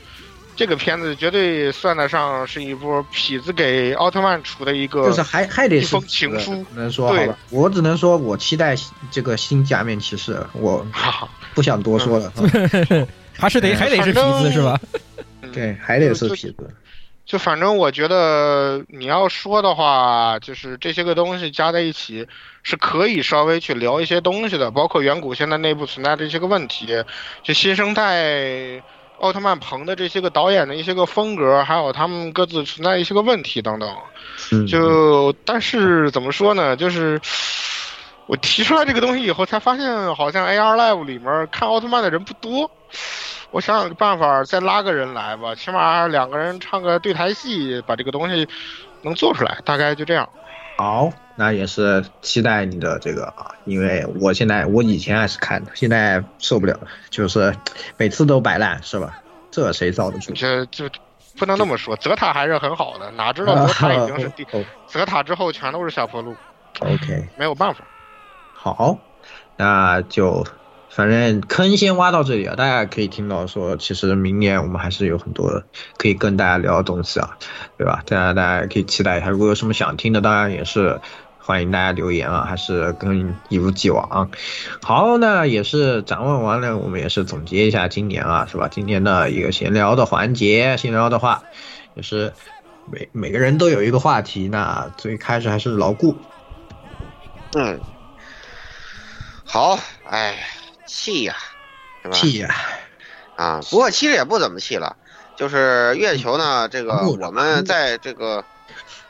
这个片子绝对算得上是一部痞子给奥特曼出的一个，就是还还得一封情书。能说好吧？我只能说我期待这个新假面骑士，我 <laughs> 不想多说了。还是得还得是痞子是吧？对，还得是痞子。就反正我觉得你要说的话，就是这些个东西加在一起是可以稍微去聊一些东西的，包括远古现在内部存在的一些个问题，就新生代奥特曼棚的这些个导演的一些个风格，还有他们各自存在一些个问题等等。就但是怎么说呢？就是我提出来这个东西以后，才发现好像 AR Live 里面看奥特曼的人不多。我想想个办法，再拉个人来吧，起码两个人唱个对台戏，把这个东西能做出来。大概就这样。好，那也是期待你的这个啊，因为我现在我以前还是看的，现在受不了了，就是每次都摆烂，是吧？这谁遭得住？这就不能那么说，泽塔还是很好的，哪知道泽塔已经是第泽塔之后全都是下坡路。OK，没有办法。好，那就。反正坑先挖到这里啊，大家可以听到说，其实明年我们还是有很多可以跟大家聊的东西啊，对吧？大家大家可以期待一下，如果有什么想听的，当然也是欢迎大家留言啊，还是跟一如既往。好，那也是展望完了，我们也是总结一下今年啊，是吧？今年的一个闲聊的环节，闲聊的话，也是每每个人都有一个话题，那最开始还是牢固，嗯，好，哎。气呀，是吧？气呀，啊！不过其实也不怎么气了，就是月球呢，这个我们在这个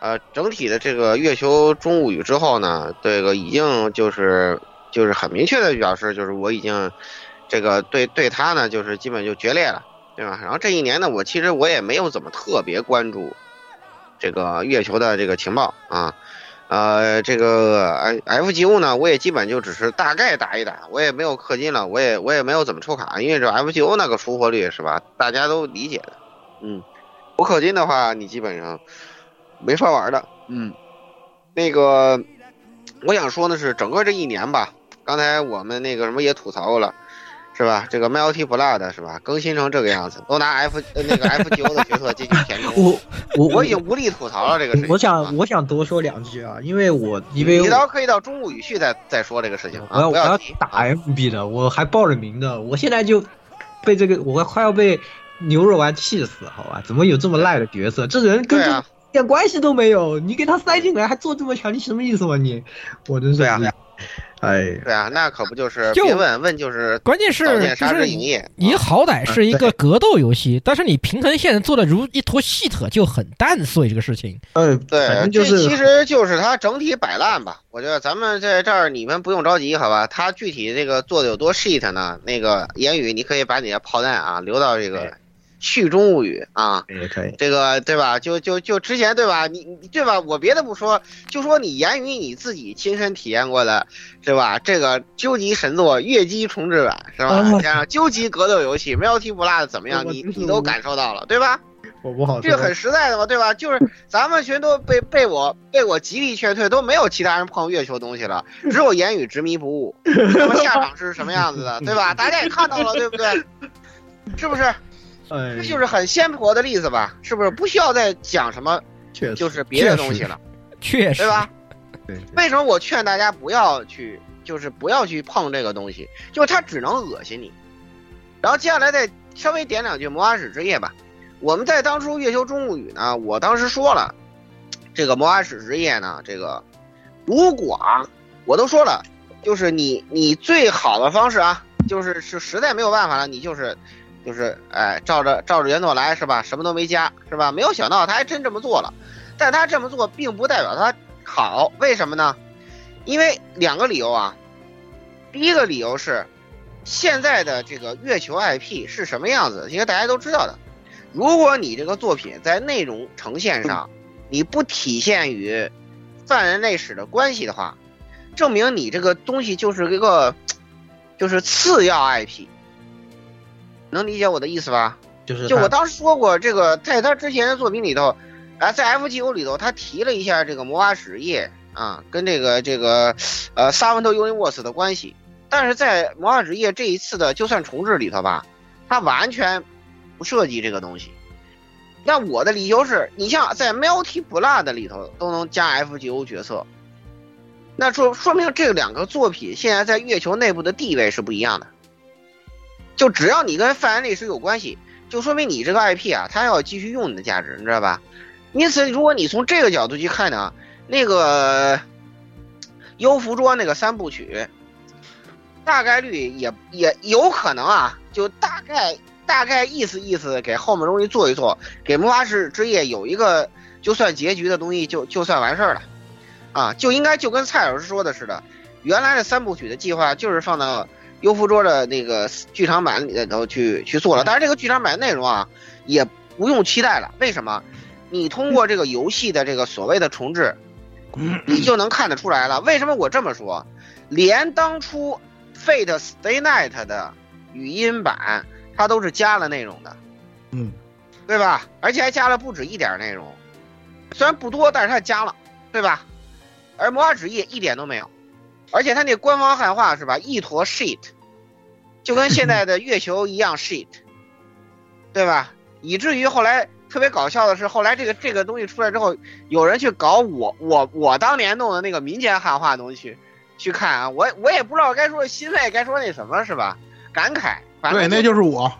呃整体的这个月球中物语之后呢，这个已经就是就是很明确的表示，就是我已经这个对对他呢，就是基本就决裂了，对吧？然后这一年呢，我其实我也没有怎么特别关注这个月球的这个情报啊。呃，这个 F G O 呢，我也基本就只是大概打一打，我也没有氪金了，我也我也没有怎么抽卡，因为这 F G O 那个出货率是吧，大家都理解的。嗯，不氪金的话，你基本上没法玩的。嗯，那个我想说的是，整个这一年吧，刚才我们那个什么也吐槽过了。是吧？这个 Multi Blood 是吧？更新成这个样子，都拿 F 那个 F G O 的角色进行填充。<laughs> 我我我已经无力吐槽了这个事情。我想我想多说两句啊，因为我因为你到可以到中午语序再再说这个事情啊。我要我要打 M B 的，我还报了名的，我现在就被这个我快要被牛肉丸气死，好吧？怎么有这么赖的角色？这人跟这一点关系都没有，你给他塞进来还做这么强，你什么意思嘛你？我真是啊。哎，对啊，那可不就是就别问问就是，关键是就是你你好歹是一个格斗游戏，但是你平衡线做的如一坨细特就很蛋碎这个事情。嗯，对，就是其实就是它整体摆烂吧。我觉得咱们在这儿你们不用着急，好吧？它具体这个做的有多 shit 呢？那个言语你可以把你的炮弹啊留到这个。序中物语啊，也可以，这个对吧？就就就之前对吧？你你对吧？我别的不说，就说你言语你自己亲身体验过的，是吧？这个究极神作月姬重置版是吧？加上究极格斗游戏 Multi Blood 怎么样？你你都感受到了对吧？我不好。这个很实在的嘛，对吧？就是咱们全都被被我被我极力劝退，都没有其他人碰月球东西了，只有言语执迷不悟。那么下场是什么样子的，对吧？大家也看到了，对不对？是不是？哎这就是很鲜活的例子吧？是不是？不需要再讲什么，就是别的东西了，确实对吧？对，为什么我劝大家不要去，就是不要去碰这个东西，就是它只能恶心你。然后接下来再稍微点两句《魔法使之夜》吧。我们在当初《月球中物语》呢，我当时说了，这个《魔法使之夜》呢，这个如果啊，我都说了，就是你你最好的方式啊，就是是实在没有办法了，你就是就是哎，照着照着原作来是吧？什么都没加是吧？没有想到他还真这么做了，但他这么做并不代表他好，为什么呢？因为两个理由啊。第一个理由是，现在的这个月球 IP 是什么样子，应该大家都知道的。如果你这个作品在内容呈现上，你不体现与泛人类史的关系的话，证明你这个东西就是一个就是次要 IP。能理解我的意思吧？就是就我当时说过，这个在他之前的作品里头，啊，在 FGO 里头，他提了一下这个魔法使夜啊，跟这个这个呃 Seven Universe 的关系，但是在魔法使夜这一次的就算重置里头吧，他完全不涉及这个东西。那我的理由是，你像在 Multi Blood 里头都能加 FGO 角色，那说说明这两个作品现在在月球内部的地位是不一样的。就只要你跟泛人历史有关系，就说明你这个 IP 啊，它要继续用你的价值，你知道吧？因此，如果你从这个角度去看呢，那个优芙桌那个三部曲，大概率也也有可能啊，就大概大概意思意思，给后面东西做一做，给魔法使之夜有一个就算结局的东西就就算完事儿了，啊，就应该就跟蔡老师说的似的，原来的三部曲的计划就是放到。优芙桌的那个剧场版里头去去做了，但是这个剧场版内容啊，也不用期待了。为什么？你通过这个游戏的这个所谓的重置，你就能看得出来了。为什么我这么说？连当初 Fate Stay Night 的语音版，它都是加了内容的，嗯，对吧？而且还加了不止一点内容，虽然不多，但是它加了，对吧？而魔法旨意一点都没有。而且它那官方汉化是吧？一坨 shit，就跟现在的月球一样 shit，对吧？以至于后来特别搞笑的是，后来这个这个东西出来之后，有人去搞我我我当年弄的那个民间汉化东西去看啊，我我也不知道该说欣慰，该说那什么是吧？感慨，对，那就是我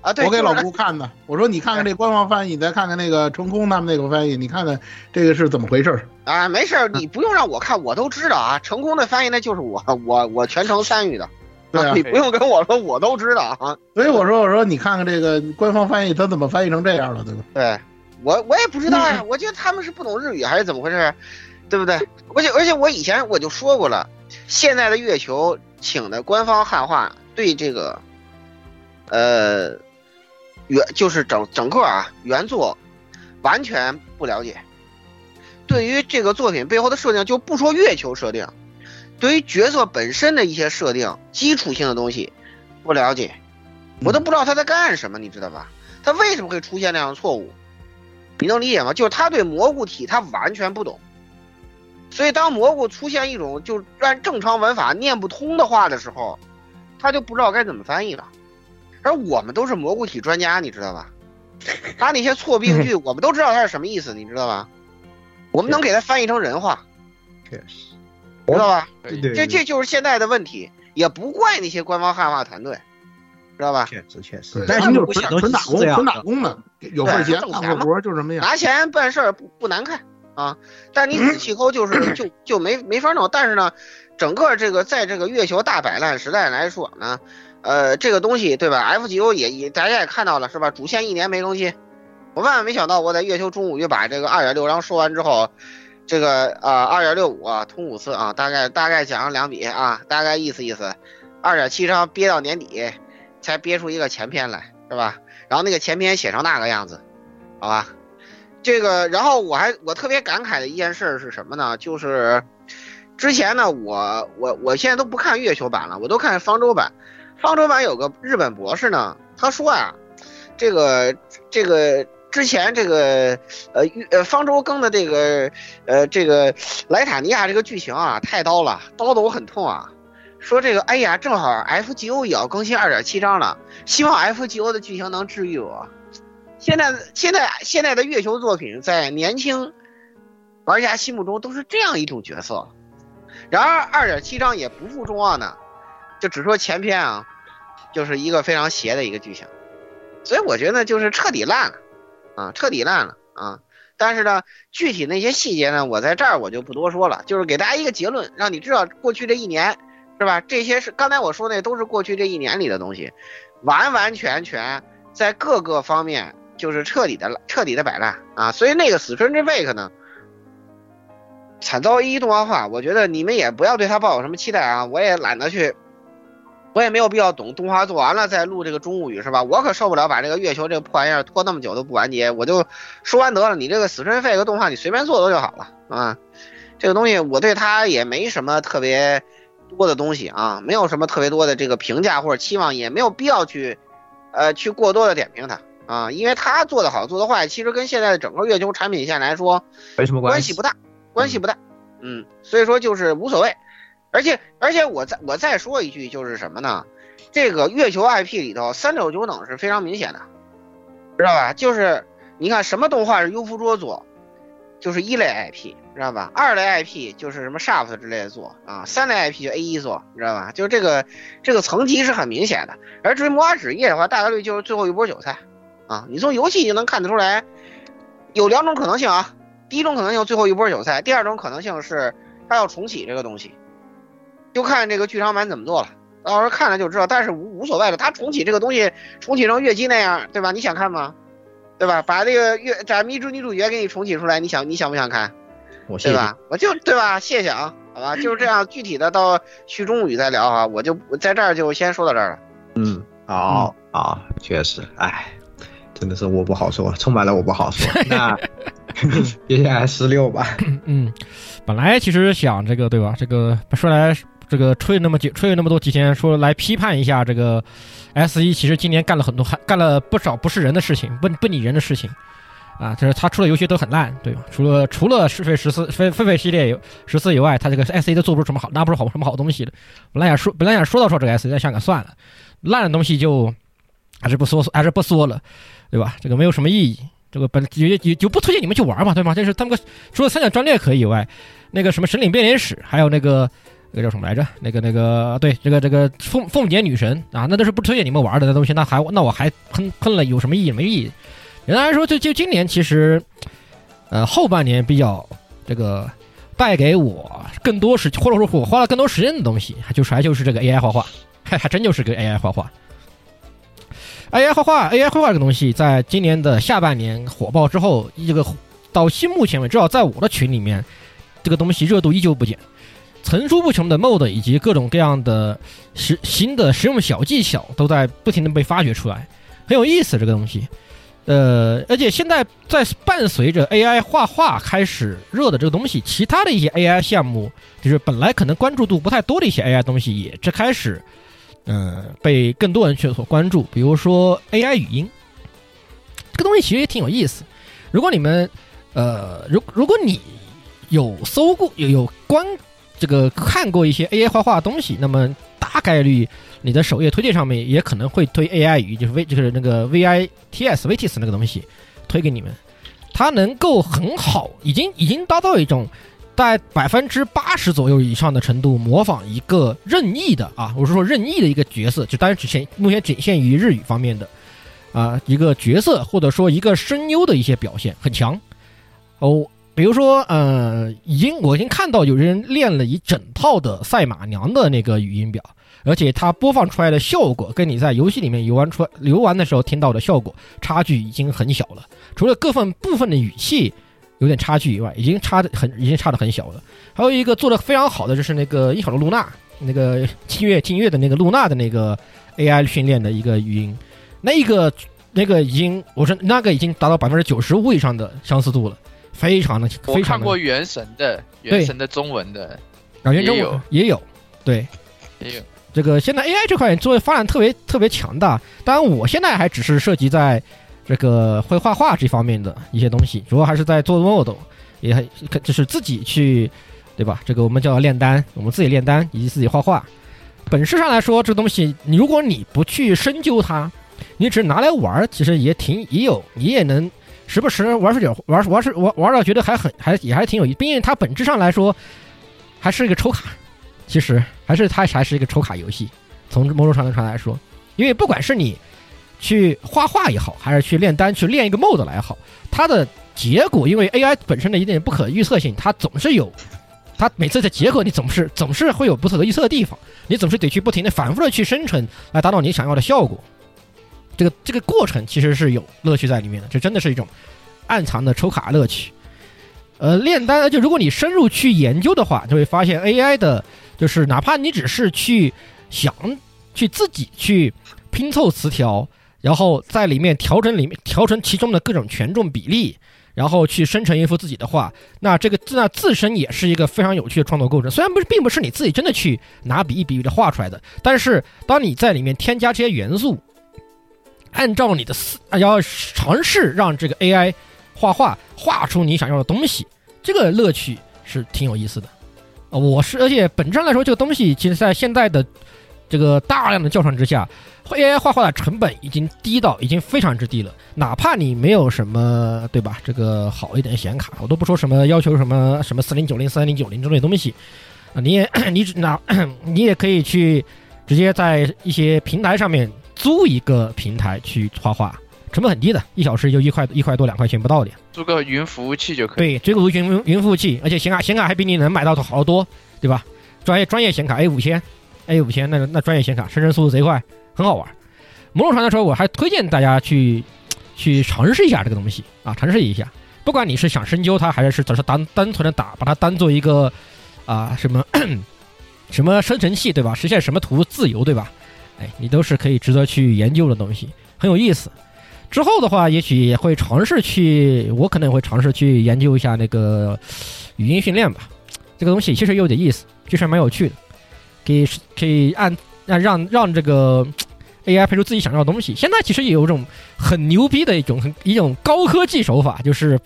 啊，对，我给老顾看的，我说你看看这官方翻译，你再看看那个成空他们那个翻译，你看看这个是怎么回事啊？没事，你不用让我看，我都知道啊。成功的翻译那就是我，我我全程参与的。对啊，<laughs> 你不用跟我说，我都知道啊。所以我说，我说你看看这个官方翻译，他怎么翻译成这样了，对吧？对，我我也不知道呀，我觉得他们是不懂日语还是怎么回事，对不对？而且而且我以前我就说过了，现在的月球请的官方汉化对这个，呃，原就是整整个啊原作完全不了解，对于这个作品背后的设定，就不说月球设定。对于角色本身的一些设定、基础性的东西不了解，我都不知道他在干什么，你知道吧？他为什么会出现那样的错误？你能理解吗？就是他对蘑菇体他完全不懂，所以当蘑菇出现一种就按正常文法念不通的话的时候，他就不知道该怎么翻译了。而我们都是蘑菇体专家，你知道吧？他那些错 <laughs> 病句，我们都知道他是什么意思，你知道吧？我们能给他翻译成人话，确实。知道吧？对这这就是现在的问题，也不怪那些官方汉化团队，知道吧？确实确实，但是就是纯纯打工，纯打工的，有份钱干个活就什么样，拿钱办事儿不不难看啊。但你仔细抠就是 <coughs> 就就没没法弄。但是呢，整个这个在这个月球大摆烂时代来说呢，呃，这个东西对吧？FGO 也也大家也看到了是吧？主线一年没更新，我万万没想到我在月球中午就把这个二点六章说完之后。这个啊，二点六五啊，通五次啊，大概大概讲了两笔啊，大概意思意思，二点七章憋到年底，才憋出一个前篇来，是吧？然后那个前篇写成那个样子，好吧？这个，然后我还我特别感慨的一件事是什么呢？就是之前呢，我我我现在都不看月球版了，我都看方舟版。方舟版有个日本博士呢，他说啊，这个这个之前这个呃呃方舟更的这个呃这个莱塔尼亚这个剧情啊太刀了，刀的我很痛啊。说这个哎呀，正好 FGO 也要更新二点七章了，希望 FGO 的剧情能治愈我。现在现在现在的月球作品在年轻玩家心目中都是这样一种角色。然而二点七章也不负众望呢，就只说前篇啊，就是一个非常邪的一个剧情，所以我觉得就是彻底烂了。啊，彻底烂了啊！但是呢，具体那些细节呢，我在这儿我就不多说了，就是给大家一个结论，让你知道过去这一年，是吧？这些是刚才我说那都是过去这一年里的东西，完完全全在各个方面就是彻底的彻底的摆烂啊！所以那个死春之 fake 呢，惨遭一动画化，我觉得你们也不要对他抱有什么期待啊！我也懒得去。我也没有必要懂动画做完了再录这个中物语是吧？我可受不了把这个月球这个破玩意儿拖那么久都不完结，我就说完得了。你这个死神费个动画你随便做做就好了啊。这个东西我对它也没什么特别多的东西啊，没有什么特别多的这个评价或者期望，也没有必要去呃去过多的点评它啊，因为它做的好做的坏，其实跟现在的整个月球产品线来说没什么关系不大，关系不大。嗯，所以说就是无所谓。而且而且我再我再说一句，就是什么呢？这个月球 IP 里头三六九等是非常明显的，知道吧？就是你看什么动画是优芙卓做，就是一类 IP，知道吧？二类 IP 就是什么 Shaft 之类的做啊，三类 IP 就 A 一做，知道吧？就是这个这个层级是很明显的。而至于魔法纸业的话，大概率就是最后一波韭菜啊！你从游戏就能看得出来，有两种可能性啊。第一种可能性最后一波韭菜，第二种可能性是它要重启这个东西。就看这个剧场版怎么做了，到时候看了就知道。但是无无所谓了，他重启这个东西，重启成月姬那样，对吧？你想看吗？对吧？把这个月咱迷之女主角给你重启出来，你想你想不想看？我对吧？我就对吧？谢谢啊，好吧，就是这样。具体的到续中语再聊啊，我就在这儿就先说到这儿了。嗯，好啊，确实，哎，真的是我不好说，充满了我不好说。那 <laughs> 接下来十六吧。嗯，本来其实想这个对吧？这个说来。这个吹那么久，吹了那么多几天，说来批判一下这个 S 一，其实今年干了很多，还干了不少不是人的事情，不不拟人的事情，啊，就是他出的游戏都很烂，对吧？除了除了是非十四非狒狒系列十四以外，他这个 S 一都做不出什么好，拿不出好什么好东西的。本来想说，本来想说到说这个 S 一，在香港算了，烂的东西就还是不说，还是不说了，对吧？这个没有什么意义，这个本也也就不推荐你们去玩嘛，对吗？就是他们除了三角战略可以以外，那个什么神领变脸史，还有那个。那个叫什么来着？那个那个对，这个这个凤凤姐女神啊，那都是不推荐你们玩的那东西，那还那我还喷喷了有什么意义？没意义。简单来说，就就今年其实，呃，后半年比较这个带给我更多时，或者说我花了更多时间的东西，就是还就是这个 AI 画画，还还真就是个 AI 画画。AI 画画，AI 绘画这个东西，在今年的下半年火爆之后，这个到新目前为止，至少在我的群里面，这个东西热度依旧不减。层出不穷的 mod 以及各种各样的实新的实用小技巧都在不停的被发掘出来，很有意思这个东西。呃，而且现在在伴随着 AI 画画开始热的这个东西，其他的一些 AI 项目，就是本来可能关注度不太多的一些 AI 东西，也这开始，嗯，被更多人去所关注。比如说 AI 语音，这个东西其实也挺有意思。如果你们，呃，如如果你有搜过有有关。这个看过一些 AI 画画的东西，那么大概率你的首页推荐上面也可能会推 AI 语，就是 V 就是那个 VITS VTS 那个东西推给你们。它能够很好，已经已经达到一种在百分之八十左右以上的程度模仿一个任意的啊，我是说任意的一个角色，就当然只限目前仅限于日语方面的啊一个角色或者说一个声优的一些表现很强哦。比如说，呃，已经我已经看到有人练了一整套的赛马娘的那个语音表，而且它播放出来的效果跟你在游戏里面游玩出游玩的时候听到的效果差距已经很小了。除了各份部分的语气有点差距以外，已经差的很，已经差的很小了。还有一个做的非常好的就是那个一小的露娜，那个听乐听乐的那个露娜的那个 AI 训练的一个语音，那一个那个已经我说那个已经达到百分之九十五以上的相似度了。非常的，我看过《原神》的，《原神》的中文的，啊，原中文也有，对，也有。这个现在 AI 这块做的发展特别特别强大。当然，我现在还只是涉及在这个会画画这方面的一些东西，主要还是在做 model，也很就是自己去，对吧？这个我们叫炼丹，我们自己炼丹以及自己画画。本质上来说，这个东西，你如果你不去深究它，你只拿来玩儿，其实也挺也有，你也能时不时玩出点玩玩是玩玩到觉得还很还也还挺有意思。毕竟它本质上来说还是一个抽卡，其实还是它还是一个抽卡游戏。从某种程度上来说，因为不管是你去画画也好，还是去炼丹去练一个 mode 来也好，它的结果因为 AI 本身的一点不可预测性，它总是有。它每次的结果，你总是总是会有不可预测的地方，你总是得去不停的反复的去生成，来达到你想要的效果。这个这个过程其实是有乐趣在里面的，这真的是一种暗藏的抽卡乐趣。呃，炼丹就如果你深入去研究的话，就会发现 AI 的，就是哪怕你只是去想去自己去拼凑词条，然后在里面调整里面调成其中的各种权重比例。然后去生成一幅自己的画，那这个那自身也是一个非常有趣的创作过程。虽然不是，并不是你自己真的去拿笔一笔一笔的画出来的，但是当你在里面添加这些元素，按照你的思，要尝试让这个 AI 画画画出你想要的东西，这个乐趣是挺有意思的。我是，而且本质上来说，这个东西其实在现在的这个大量的教程之下。AI 画画的成本已经低到已经非常之低了，哪怕你没有什么对吧？这个好一点的显卡，我都不说什么要求什么什么四零九零、三零九零之类东西啊，你也 <coughs> 你只拿 <coughs> 你也可以去直接在一些平台上面租一个平台去画画，成本很低的，一小时就一块一块多两块钱不到的。租个云服务器就可以。对，这个云云服务器，而且显卡显卡还比你能买到的好多，对吧？专业专业显卡 A 五千，A 五千那个那专业显卡生成速度贼快。很好玩，某种程度说，我还推荐大家去去尝试一下这个东西啊，尝试一下。不管你是想深究它，还是只是单单纯的打，把它当做一个啊什么 <coughs> 什么生成器，对吧？实现什么图自由，对吧？哎，你都是可以值得去研究的东西，很有意思。之后的话，也许也会尝试去，我可能会尝试去研究一下那个语音训练吧。这个东西其实有点意思，其实蛮有趣的，可以可以按让让让这个。AI 配出自己想要的东西，现在其实也有一种很牛逼的一种一种高科技手法，就是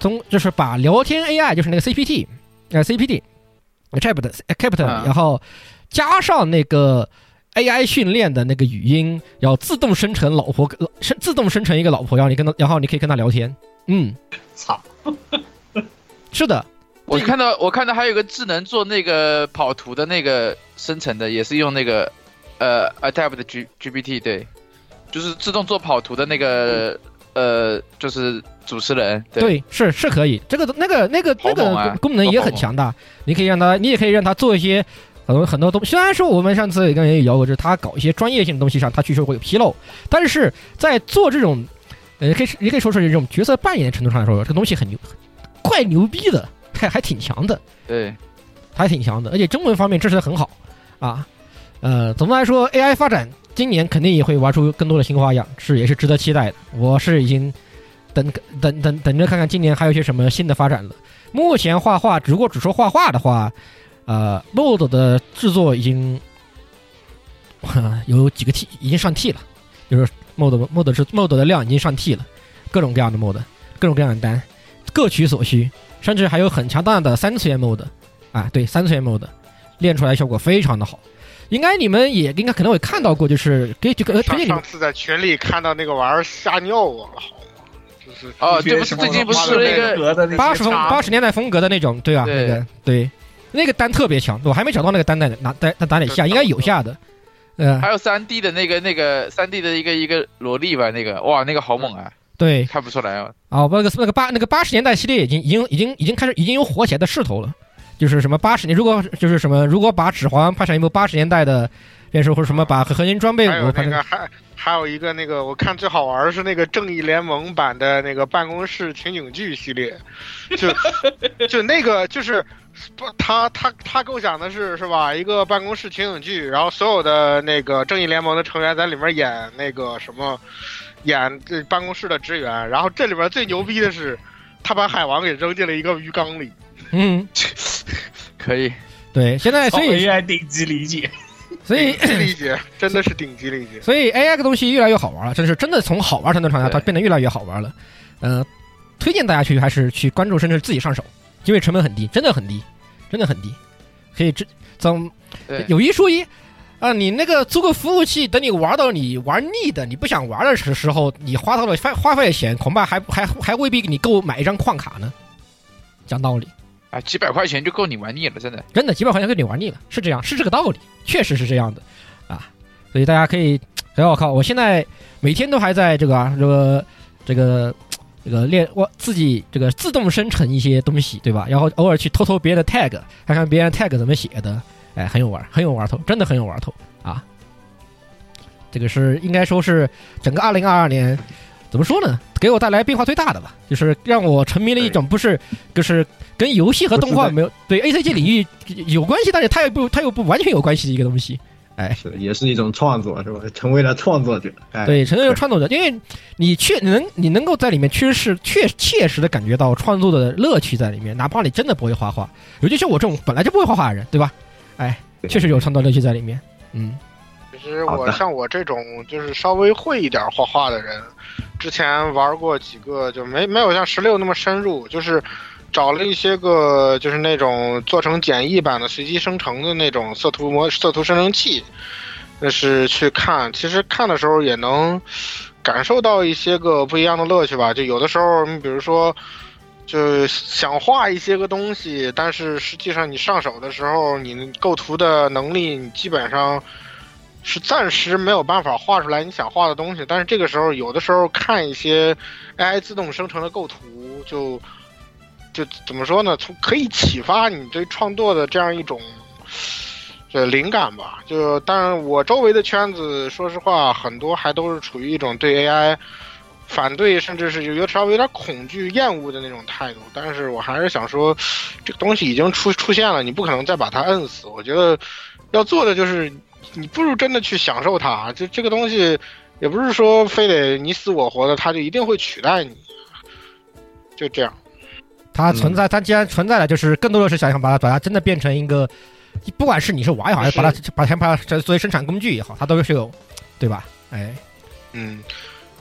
从就是把聊天 AI，就是那个 CPT，呃 CPT，Chat，Captain，然后加上那个 AI 训练的那个语音，然后自动生成老婆，生自动生成一个老婆，然后你跟他，然后你可以跟他聊天。嗯，操，<laughs> 是的，我看到我看到还有个智能做那个跑图的那个生成的，也是用那个。呃，Adapt 的 G GPT 对，就是自动做跑图的那个呃，就是主持人对，是是可以，这个那个那个那个功能也很强大，你可以让他，你也可以让他做一些很多很多东西。虽然说我们上次也跟人也聊过，就是他搞一些专业性的东西上，他确实会有纰漏，但是在做这种，呃，可以也可以说是这种角色扮演的程度上来说，这个东西很牛，怪牛逼的，还还挺强的，对，还挺强的，而且中文方面支持的很好啊。呃，总的来说，AI 发展今年肯定也会玩出更多的新花样，是也是值得期待的。我是已经等等等等着看看今年还有些什么新的发展了。目前画画，如果只说画画的话，呃，Mode 的制作已经 <laughs> 有几个 T 已经上 T 了，就是 Mode Mode 是 Mode 的量已经上 T 了，各种各样的 Mode，各种各样的单，各取所需，甚至还有很强大的三次元 Mode，啊，对，三次元 Mode 练出来效果非常的好。应该你们也应该可能会看到过，就是给这个推荐你们。上次在群里看到那个玩意儿吓尿我了，好吗？就是哦，对不是最近不是那个八十风八十年代风格的那种，对啊，那个对，那个单特别强，我还没找到那个单在哪在在哪里下，应该有下的。呃，还有三 D 的那个那个三 D 的一个一个萝莉吧，那个哇，那个好猛啊！对，看不出来啊。哦，那个那个八那个八十年代系列已经已经已经已经开始已经有火起来的势头了。就是什么八十年，如果就是什么，如果把《指环》拍成一部八十年代的电视，或者什么把核心装备五拍成，还还有一个那个，我看最好玩的是那个《正义联盟》版的那个办公室情景剧系列，就 <laughs> 就那个就是不，他他他构想的是是吧？一个办公室情景剧，然后所有的那个正义联盟的成员在里面演那个什么，演这办公室的职员，然后这里边最牛逼的是，他把海王给扔进了一个鱼缸里。嗯，<laughs> 可以，对，现在所以 AI 顶级理解，所以顶级理解真的是顶级理解。所以 AI 个东西越来越好玩了，真是真的从好玩程度上，它变得越来越好玩了。呃，推荐大家去还是去关注，甚至自己上手，因为成本很低，真的很低，真的很低。可以这怎有一说一啊，你那个租个服务器，等你玩到你玩腻的，你不想玩的时时候，你花到了花花费的钱，恐怕还还还未必你够买一张矿卡呢。讲道理。啊，几百块钱就够你玩腻了，真的，真的几百块钱够你玩腻了，是这样，是这个道理，确实是这样的，啊，所以大家可以，哎我靠，我现在每天都还在这个啊，这个这个这个练我自己这个自动生成一些东西，对吧？然后偶尔去偷偷别人的 tag，看看别人 tag 怎么写的，哎，很有玩，很有玩头，真的很有玩头啊！这个是应该说是整个二零二二年。怎么说呢？给我带来变化最大的吧，就是让我沉迷了一种不是，就是跟游戏和动画没有对 A C G 领域有关系，但是它又不，它又不完全有关系的一个东西。哎，是，也是一种创作，是吧？成为了创作者。对，成为了创作者，因为你确能，你能够在里面确实确切实的感觉到创作的乐趣在里面，哪怕你真的不会画画，尤其是我这种本来就不会画画的人，对吧？哎，确实有创作乐趣在里面。嗯，其实我像我这种就是稍微会一点画画的人。之前玩过几个，就没没有像十六那么深入，就是找了一些个，就是那种做成简易版的随机生成的那种色图模色图生成器，那是去看。其实看的时候也能感受到一些个不一样的乐趣吧。就有的时候，你比如说，就想画一些个东西，但是实际上你上手的时候，你构图的能力，你基本上。是暂时没有办法画出来你想画的东西，但是这个时候有的时候看一些 AI 自动生成的构图，就就怎么说呢？从可以启发你对创作的这样一种呃灵感吧。就当然我周围的圈子，说实话，很多还都是处于一种对 AI 反对，甚至是有稍微有点恐惧、厌恶的那种态度。但是我还是想说，这个东西已经出出现了，你不可能再把它摁死。我觉得要做的就是。你不如真的去享受它，就这个东西，也不是说非得你死我活的，它就一定会取代你，就这样。它存在，它既然存在了，就是更多的是想想把它把它真的变成一个，不管是你是玩也好，还是把它把它把它作为生产工具也好，它都是有，对吧？哎，嗯，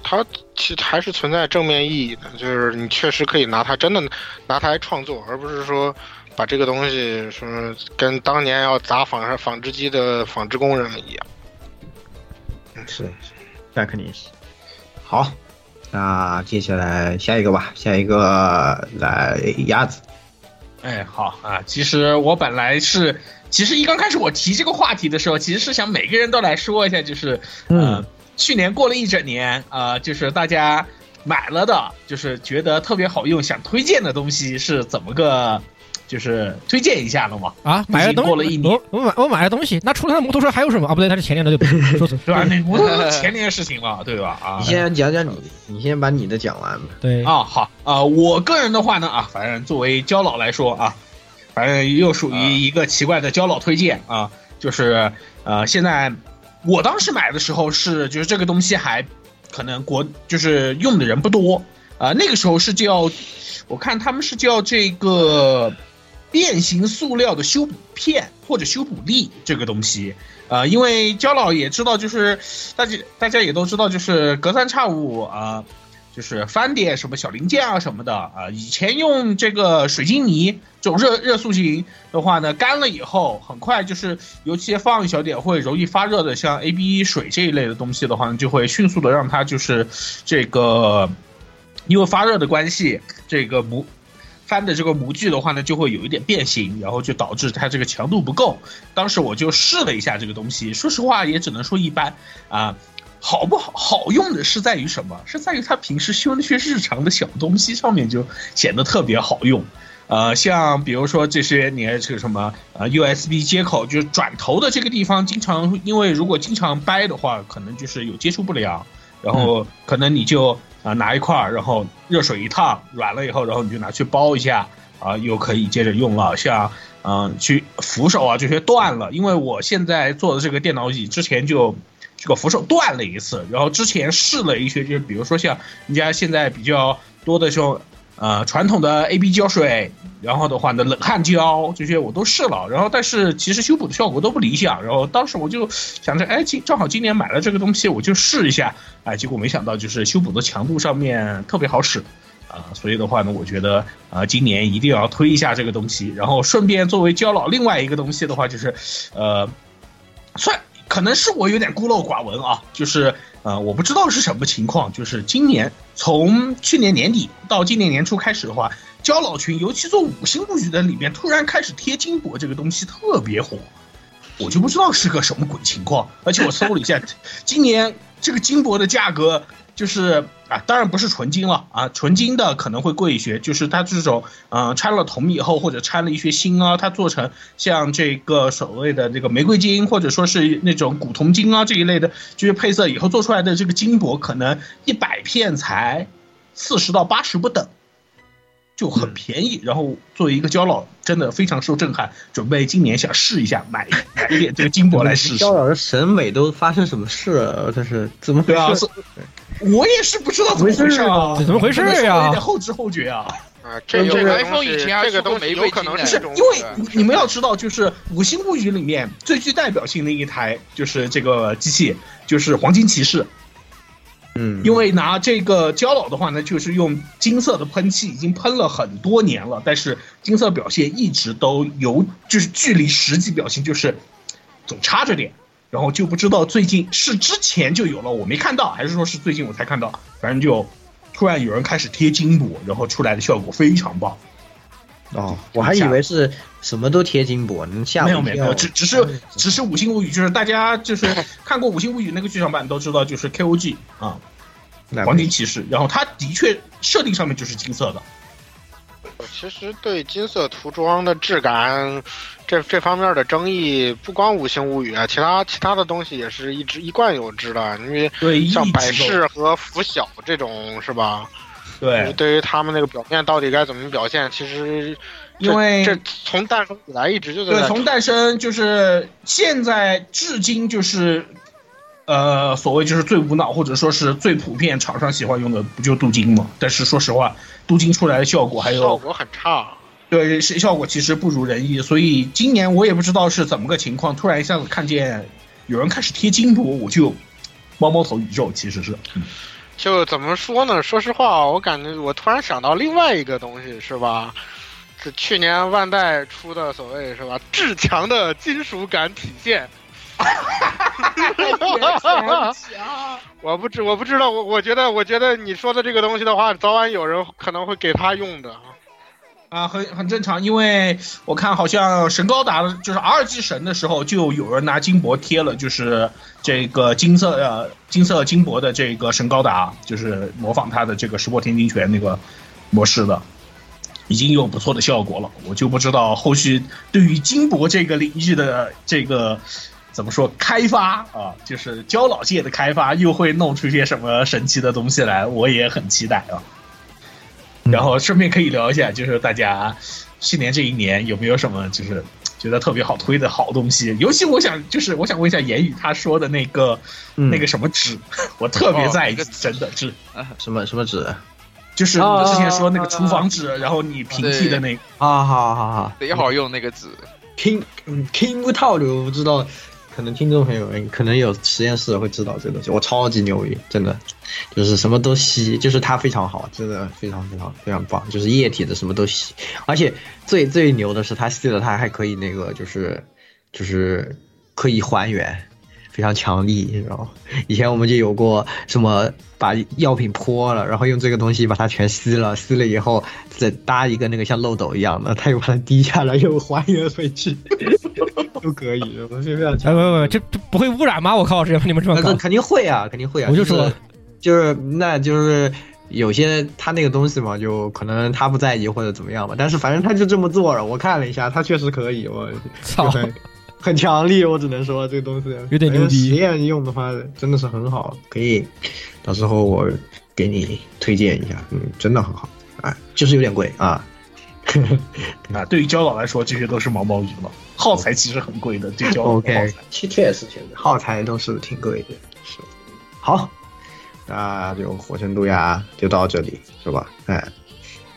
它其实还是存在正面意义的，就是你确实可以拿它真的拿它来创作，而不是说。把这个东西说跟当年要砸纺纺织机的纺织工人们一样，是，那肯定是。好，那接下来下一个吧，下一个来鸭子。哎，好啊，其实我本来是，其实一刚开始我提这个话题的时候，其实是想每个人都来说一下，就是，嗯，去年过了一整年啊，就是大家买了的，就是觉得特别好用，想推荐的东西是怎么个。就是推荐一下了嘛啊，买了东过了一年，我买我买了东西，那除了那摩托车还有什么啊？不对，他是前年的，对不对？<laughs> 对吧？那 <laughs> 摩托车前年的事情了，对吧？啊，你先讲讲你，你先把你的讲完吧。对啊，好啊，我个人的话呢啊，反正作为焦老来说啊，反正又属于一个奇怪的焦老推荐啊，就是呃，现在我当时买的时候是，就是这个东西还可能国就是用的人不多啊，那个时候是叫，我看他们是叫这个。变形塑料的修补片或者修补力这个东西，呃，因为焦老也知道，就是大家大家也都知道，就是隔三差五啊，就是翻点什么小零件啊什么的啊。以前用这个水晶泥这种热热塑形的话呢，干了以后很快就是，尤其放一小点会容易发热的，像 A B 水这一类的东西的话呢，就会迅速的让它就是这个，因为发热的关系，这个模。翻的这个模具的话呢，就会有一点变形，然后就导致它这个强度不够。当时我就试了一下这个东西，说实话也只能说一般啊。好不好？好用的是在于什么？是在于它平时修那些日常的小东西上面就显得特别好用。呃，像比如说这些你这个什么呃 USB 接口，就是转头的这个地方，经常因为如果经常掰的话，可能就是有接触不良，然后可能你就。拿一块儿，然后热水一烫，软了以后，然后你就拿去包一下，啊，又可以接着用了。像，嗯，去扶手啊这些断了，因为我现在做的这个电脑椅之前就这个扶手断了一次，然后之前试了一些，就是比如说像人家现在比较多的这种，呃传统的 AB 胶水，然后的话呢冷汗胶这些我都试了，然后但是其实修补的效果都不理想，然后当时我就想着，哎，今正好今年买了这个东西，我就试一下，哎，结果没想到就是修补的强度上面特别好使。啊，所以的话呢，我觉得啊，今年一定要推一下这个东西，然后顺便作为胶老另外一个东西的话，就是，呃，算可能是我有点孤陋寡闻啊，就是呃，我不知道是什么情况，就是今年从去年年底到今年年初开始的话，胶老群尤其做五星布局的里面突然开始贴金箔这个东西特别火，我就不知道是个什么鬼情况，而且我搜了一下，<laughs> 今年这个金箔的价格。就是啊，当然不是纯金了啊，纯金的可能会贵一些。就是它这种，嗯，掺了铜以后，或者掺了一些锌啊，它做成像这个所谓的这个玫瑰金，或者说是那种古铜金啊这一类的这些配色以后做出来的这个金箔，可能一百片才四十到八十不等，就很便宜。然后作为一个胶老，真的非常受震撼，准备今年想试一下买买 <laughs> 一点这个金箔来试试。胶老的审美都发生什么事了？这是怎么回事？我也是不知道怎么回事啊，怎么回事呀？有点后知后觉啊。啊，这这个 iPhone 以前这个东西有可能是因为你们要知道，就是《五星物语》里面最具代表性的一台就是这个机器，就是黄金骑士。嗯，因为拿这个胶老的话呢，就是用金色的喷漆，已经喷了很多年了，但是金色表现一直都有，就是距离实际表现就是总差着点。然后就不知道最近是之前就有了，我没看到，还是说是最近我才看到。反正就突然有人开始贴金箔，然后出来的效果非常棒。哦，我还以为是什么都贴金箔，能吓没有没有，只只是只是五星物语，就是大家就是 <laughs> 看过五星物语那个剧场版都知道，就是 KOG 啊，黄金骑士，然后它的确设定上面就是金色的。其实对金色涂装的质感。这这方面的争议不光五星物语啊，其他其他的东西也是一直一贯有之的。因为像百事和拂晓这种是吧？对，对于他们那个表面到底该怎么表现，其实因为这从诞生以来一直就在对，从诞生就是现在至今就是呃所谓就是最无脑或者说是最普遍厂商喜欢用的不就镀金吗？但是说实话，镀金出来的效果还有效果很差。对，是效果其实不如人意，所以今年我也不知道是怎么个情况，突然一下子看见有人开始贴金箔，我就猫猫头宇宙，其实是，就怎么说呢？说实话，我感觉我突然想到另外一个东西，是吧？这去年万代出的所谓是吧？至强的金属感体现。<laughs> 我不知我不知道，我我觉得我觉得你说的这个东西的话，早晚有人可能会给他用的。啊，很很正常，因为我看好像神高达的，就是 R 级神的时候，就有人拿金箔贴了，就是这个金色呃金色金箔的这个神高达，就是模仿他的这个石破天惊拳那个模式的，已经有不错的效果了。我就不知道后续对于金箔这个领域的这个怎么说开发啊，就是胶老界的开发，又会弄出些什么神奇的东西来，我也很期待啊。然后顺便可以聊一下，就是大家去年这一年有没有什么就是觉得特别好推的好东西？尤其我想就是我想问一下言语他说的那个那个什么纸，我特别在意真的纸啊，什么 <laughs> 什么纸？就是我之前说那个厨房纸，然后你平替的那个啊，好好好，贼好用那个纸，King King 套的我不知道。可能听众朋友们可能有实验室会知道这个东西，我超级牛逼，真的，就是什么都吸，就是它非常好，真的非常非常非常棒，就是液体的什么都吸，而且最最牛的是它吸了它还可以那个就是就是可以还原，非常强力，你知道吗？以前我们就有过什么把药品泼了，然后用这个东西把它全吸了，吸了以后再搭一个那个像漏斗一样的，它又把它滴下来又还原回去。<laughs> 都可以，我是这样。哎，不不不，这这不会污染吗？我靠，这 <laughs> 你们这么搞，肯定会啊，肯定会啊。我就说，就是那就是有些他那个东西嘛，就可能他不在意或者怎么样吧。但是反正他就这么做了，我看了一下，他确实可以。我操，很强力，我只能说这个东西有点牛逼。实验用的话真的是很好，可以，到时候我给你推荐一下，嗯，真的很好。哎，就是有点贵啊。啊，<laughs> 对于焦老来说，这些都是毛毛雨了。耗材其实很贵的，对焦 OK，确实，确实耗材都是挺贵的。是，好，那就火神杜亚就到这里，是吧？哎，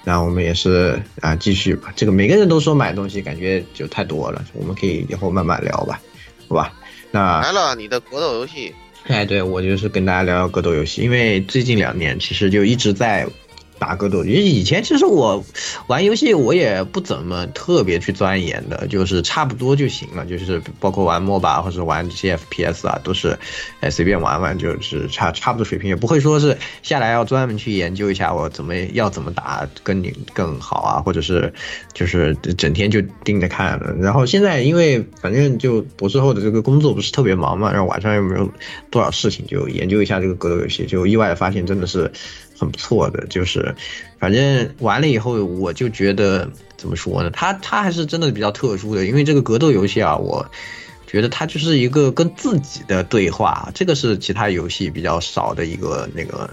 那我们也是啊，继续吧。这个每个人都说买东西，感觉就太多了，我们可以以后慢慢聊吧，好吧？那来了，你的格斗游戏。哎，对我就是跟大家聊聊格斗游戏，因为最近两年其实就一直在。打格斗，因为以前其实我玩游戏我也不怎么特别去钻研的，就是差不多就行了，就是包括玩 MOBA 或者玩这些 FPS 啊，都是哎随便玩玩，就是差差不多水平，也不会说是下来要专门去研究一下我怎么要怎么打跟你更好啊，或者是就是整天就盯着看。然后现在因为反正就博士后的这个工作不是特别忙嘛，然后晚上又没有多少事情，就研究一下这个格斗游戏，就意外的发现真的是。很不错的，就是，反正完了以后，我就觉得怎么说呢？它它还是真的比较特殊的，因为这个格斗游戏啊，我觉得它就是一个跟自己的对话，这个是其他游戏比较少的一个那个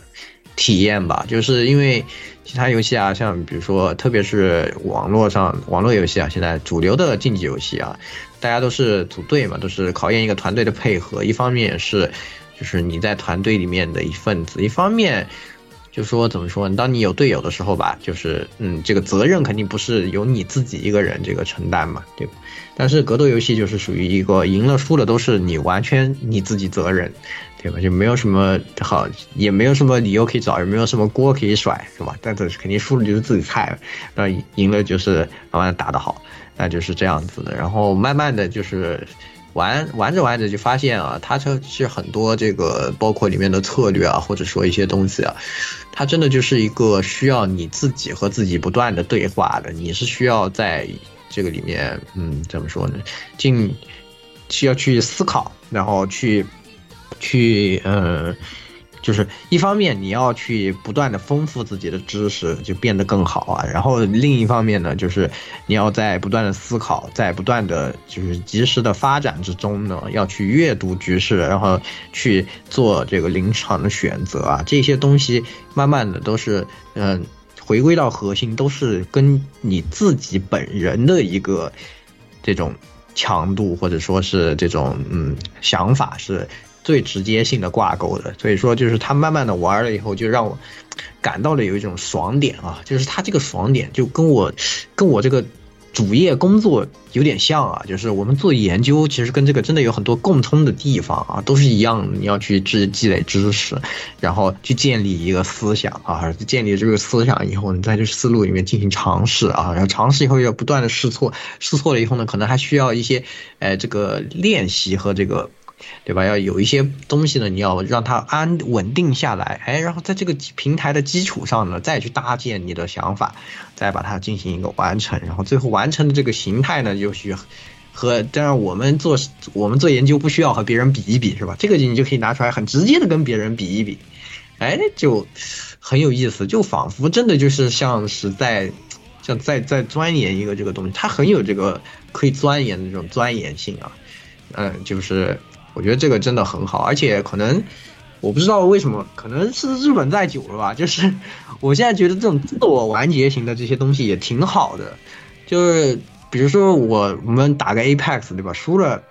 体验吧。就是因为其他游戏啊，像比如说，特别是网络上网络游戏啊，现在主流的竞技游戏啊，大家都是组队嘛，都是考验一个团队的配合。一方面是就是你在团队里面的一份子，一方面。就说怎么说？当你有队友的时候吧，就是嗯，这个责任肯定不是由你自己一个人这个承担嘛，对吧？但是格斗游戏就是属于一个赢了输了都是你完全你自己责任，对吧？就没有什么好，也没有什么理由可以找，也没有什么锅可以甩，是吧？但是肯定输了就是自己菜，那赢了就是慢慢打得好，那就是这样子的。然后慢慢的就是。玩玩着玩着就发现啊，它就是很多这个包括里面的策略啊，或者说一些东西啊，它真的就是一个需要你自己和自己不断的对话的。你是需要在这个里面，嗯，怎么说呢？进需要去思考，然后去去嗯。就是一方面你要去不断的丰富自己的知识，就变得更好啊。然后另一方面呢，就是你要在不断的思考，在不断的就是及时的发展之中呢，要去阅读局势，然后去做这个临场的选择啊。这些东西慢慢的都是，嗯，回归到核心，都是跟你自己本人的一个这种强度或者说是这种嗯想法是。最直接性的挂钩的，所以说就是他慢慢的玩了以后，就让我感到了有一种爽点啊，就是他这个爽点就跟我跟我这个主业工作有点像啊，就是我们做研究其实跟这个真的有很多共通的地方啊，都是一样，你要去积积累知识，然后去建立一个思想啊，建立这个思想以后，你在这思路里面进行尝试啊，然后尝试以后要不断的试错，试错了以后呢，可能还需要一些呃这个练习和这个。对吧？要有一些东西呢，你要让它安稳定下来，哎，然后在这个平台的基础上呢，再去搭建你的想法，再把它进行一个完成，然后最后完成的这个形态呢，就需和当然我们做我们做研究不需要和别人比一比，是吧？这个你就可以拿出来很直接的跟别人比一比，哎，就很有意思，就仿佛真的就是像是在像在在钻研一个这个东西，它很有这个可以钻研的这种钻研性啊，嗯，就是。我觉得这个真的很好，而且可能我不知道为什么，可能是日本在久了吧。<laughs> 就是我现在觉得这种自我完结型的这些东西也挺好的，就是比如说我我们打个 Apex 对吧，输了。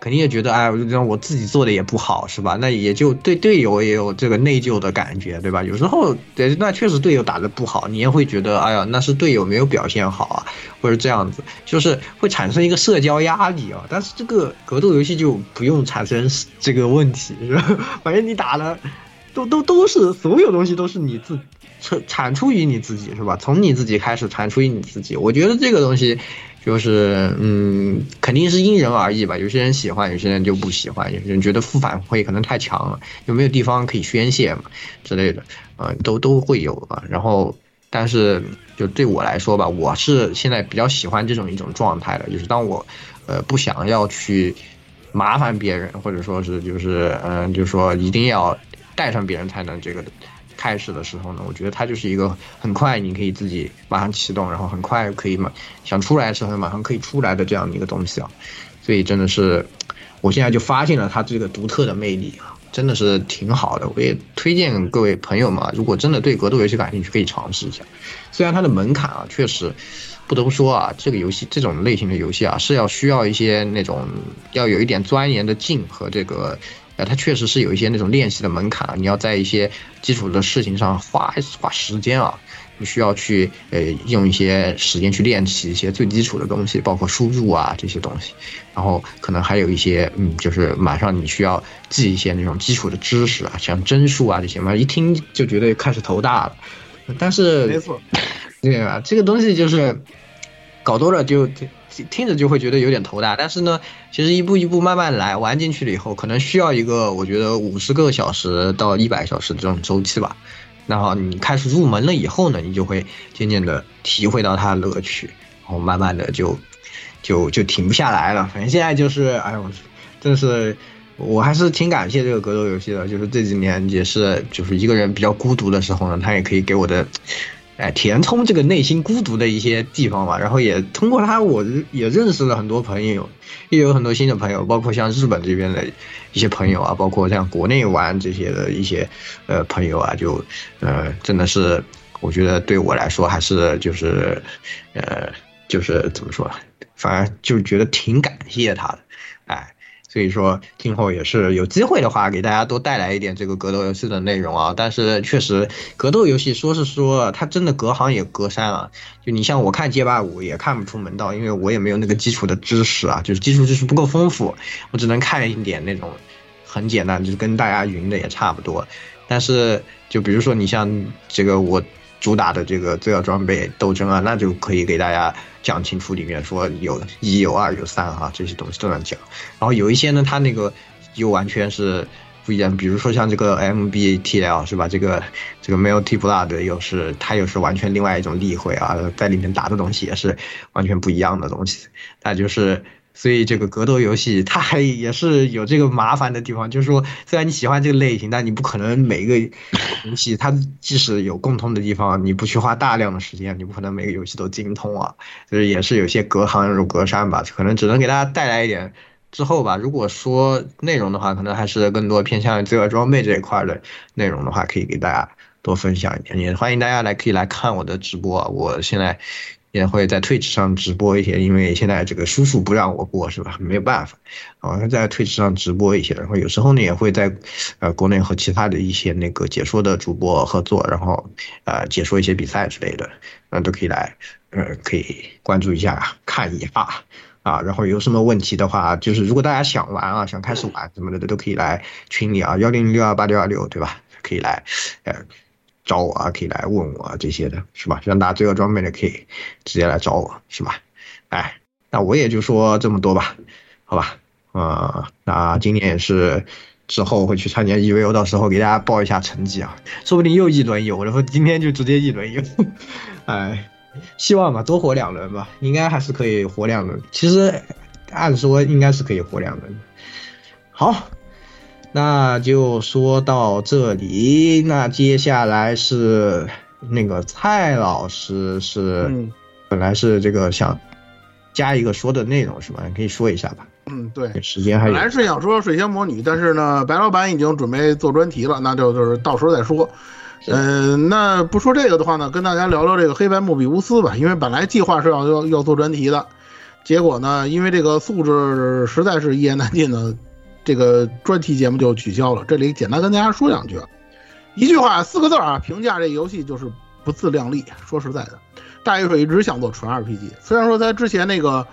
肯定也觉得，哎，让我自己做的也不好，是吧？那也就对队友也有这个内疚的感觉，对吧？有时候，对，那确实队友打的不好，你也会觉得，哎呀，那是队友没有表现好啊，或者这样子，就是会产生一个社交压力啊。但是这个格斗游戏就不用产生这个问题，是吧？<laughs> 反正你打了，都都都是所有东西都是你自产产出于你自己，是吧？从你自己开始产出于你自己，我觉得这个东西。就是，嗯，肯定是因人而异吧。有些人喜欢，有些人就不喜欢。有些人觉得负反馈可能太强了，有没有地方可以宣泄嘛之类的，啊，都都会有啊。然后，但是就对我来说吧，我是现在比较喜欢这种一种状态的，就是当我，呃，不想要去麻烦别人，或者说是就是，嗯，就是说一定要带上别人才能这个。开始的时候呢，我觉得它就是一个很快你可以自己马上启动，然后很快可以马想出来的时候马上可以出来的这样的一个东西啊，所以真的是我现在就发现了它这个独特的魅力啊，真的是挺好的。我也推荐各位朋友们，如果真的对格斗游戏感兴趣，可以尝试一下。虽然它的门槛啊，确实不得不说啊，这个游戏这种类型的游戏啊，是要需要一些那种要有一点钻研的劲和这个呃，它确实是有一些那种练习的门槛啊，你要在一些基础的事情上花花时间啊，你需要去呃用一些时间去练习一些最基础的东西，包括输入啊这些东西，然后可能还有一些嗯，就是马上你需要记一些那种基础的知识啊，像帧数啊这些嘛，一听就觉得开始头大了。但是没错，<laughs> 对吧？这个东西就是搞多了就听听着就会觉得有点头大。但是呢，其实一步一步慢慢来，玩进去了以后，可能需要一个我觉得五十个小时到一百小时这种周期吧。然后你开始入门了以后呢，你就会渐渐的体会到它的乐趣，然后慢慢的就就就停不下来了。反正现在就是，哎呦，真是。我还是挺感谢这个格斗游戏的，就是这几年也是，就是一个人比较孤独的时候呢，他也可以给我的，哎，填充这个内心孤独的一些地方吧。然后也通过他，我也认识了很多朋友，也有很多新的朋友，包括像日本这边的一些朋友啊，包括像国内玩这些的一些呃朋友啊，就呃真的是，我觉得对我来说还是就是呃就是怎么说，反而就觉得挺感谢他的，所以说，今后也是有机会的话，给大家多带来一点这个格斗游戏的内容啊。但是确实，格斗游戏说是说，它真的隔行也隔山啊。就你像我看街霸五也看不出门道，因为我也没有那个基础的知识啊，就是基础知识不够丰富，我只能看一点那种很简单，就是跟大家云的也差不多。但是就比如说你像这个我。主打的这个罪恶装备斗争啊，那就可以给大家讲清楚，里面说有一有二有三哈，这些东西都能讲。然后有一些呢，它那个又完全是不一样，比如说像这个 MBTL 是吧？这个这个 Multi Blood 又是它又是完全另外一种例会啊，在里面打的东西也是完全不一样的东西，那就是。所以这个格斗游戏它还也是有这个麻烦的地方，就是说虽然你喜欢这个类型，但你不可能每一个游戏它即使有共通的地方，你不去花大量的时间，你不可能每个游戏都精通啊，就是也是有些隔行如隔山吧，可能只能给大家带来一点之后吧。如果说内容的话，可能还是更多偏向于罪恶装备这一块的内容的话，可以给大家多分享一点，也欢迎大家来可以来看我的直播，我现在。也会在 Twitch 上直播一些，因为现在这个叔叔不让我播，是吧？没有办法，然后在 Twitch 上直播一些，然后有时候呢也会在，呃，国内和其他的一些那个解说的主播合作，然后，呃，解说一些比赛之类的，那都可以来，呃，可以关注一下，看一下，啊，然后有什么问题的话，就是如果大家想玩啊，想开始玩什么的，都可以来群里啊，幺零六二八六二六，对吧？可以来，呃。找我啊，可以来问我啊，这些的是吧？想打罪恶装备的可以直接来找我，是吧？哎，那我也就说这么多吧，好吧？啊，那今年也是之后会去参加 EVO，到时候给大家报一下成绩啊，说不定又一轮游，然后今天就直接一轮游，<laughs> 哎，希望吧，多活两轮吧，应该还是可以活两轮。其实按说应该是可以活两轮。好。那就说到这里，那接下来是那个蔡老师是，本来是这个想加一个说的内容是吧？你可以说一下吧。嗯，对，时间还有。本来是想说水仙魔女，但是呢，白老板已经准备做专题了，那就就是到时候再说。嗯，那不说这个的话呢，跟大家聊聊这个黑白莫比乌斯吧，因为本来计划是要要要做专题的，结果呢，因为这个素质实在是一言难尽的。这个专题节目就取消了。这里简单跟大家说两句，一句话四个字啊，评价这游戏就是不自量力。说实在的，大鱼水一直想做纯 RPG，虽然说他之前那个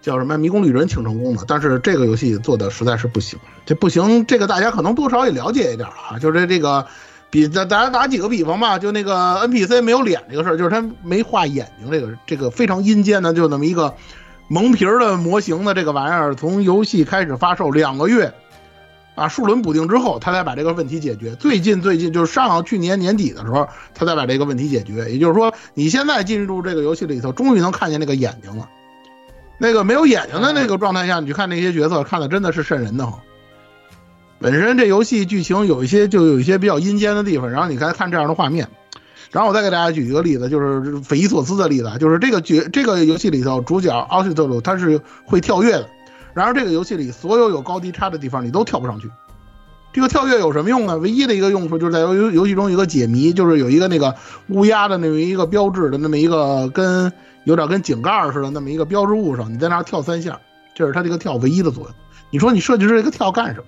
叫什么《迷宫旅人》挺成功的，但是这个游戏做的实在是不行。这不行，这个大家可能多少也了解一点啊。就是这个，比咱咱打几个比方吧，就那个 NPC 没有脸这个事儿，就是他没画眼睛，这个这个非常阴间的，就那么一个。蒙皮儿的模型的这个玩意儿，从游戏开始发售两个月，啊，数轮补丁之后，他才把这个问题解决。最近最近就是上去年年底的时候，他才把这个问题解决。也就是说，你现在进入这个游戏里头，终于能看见那个眼睛了。那个没有眼睛的那个状态下，你去看那些角色，看的真的是瘆人的慌。本身这游戏剧情有一些就有一些比较阴间的地方，然后你再看这样的画面。然后我再给大家举一个例子，就是匪夷所思的例子，就是这个角这个游戏里头主角奥西特鲁他是会跳跃的，然而这个游戏里所有有高低差的地方你都跳不上去。这个跳跃有什么用呢？唯一的一个用处就是在游游戏中一个解谜，就是有一个那个乌鸦的那么一个标志的那么一个跟有点跟井盖似的那么一个标志物上，你在那跳三下，这是它这个跳唯一的作用。你说你设计这个跳干什么？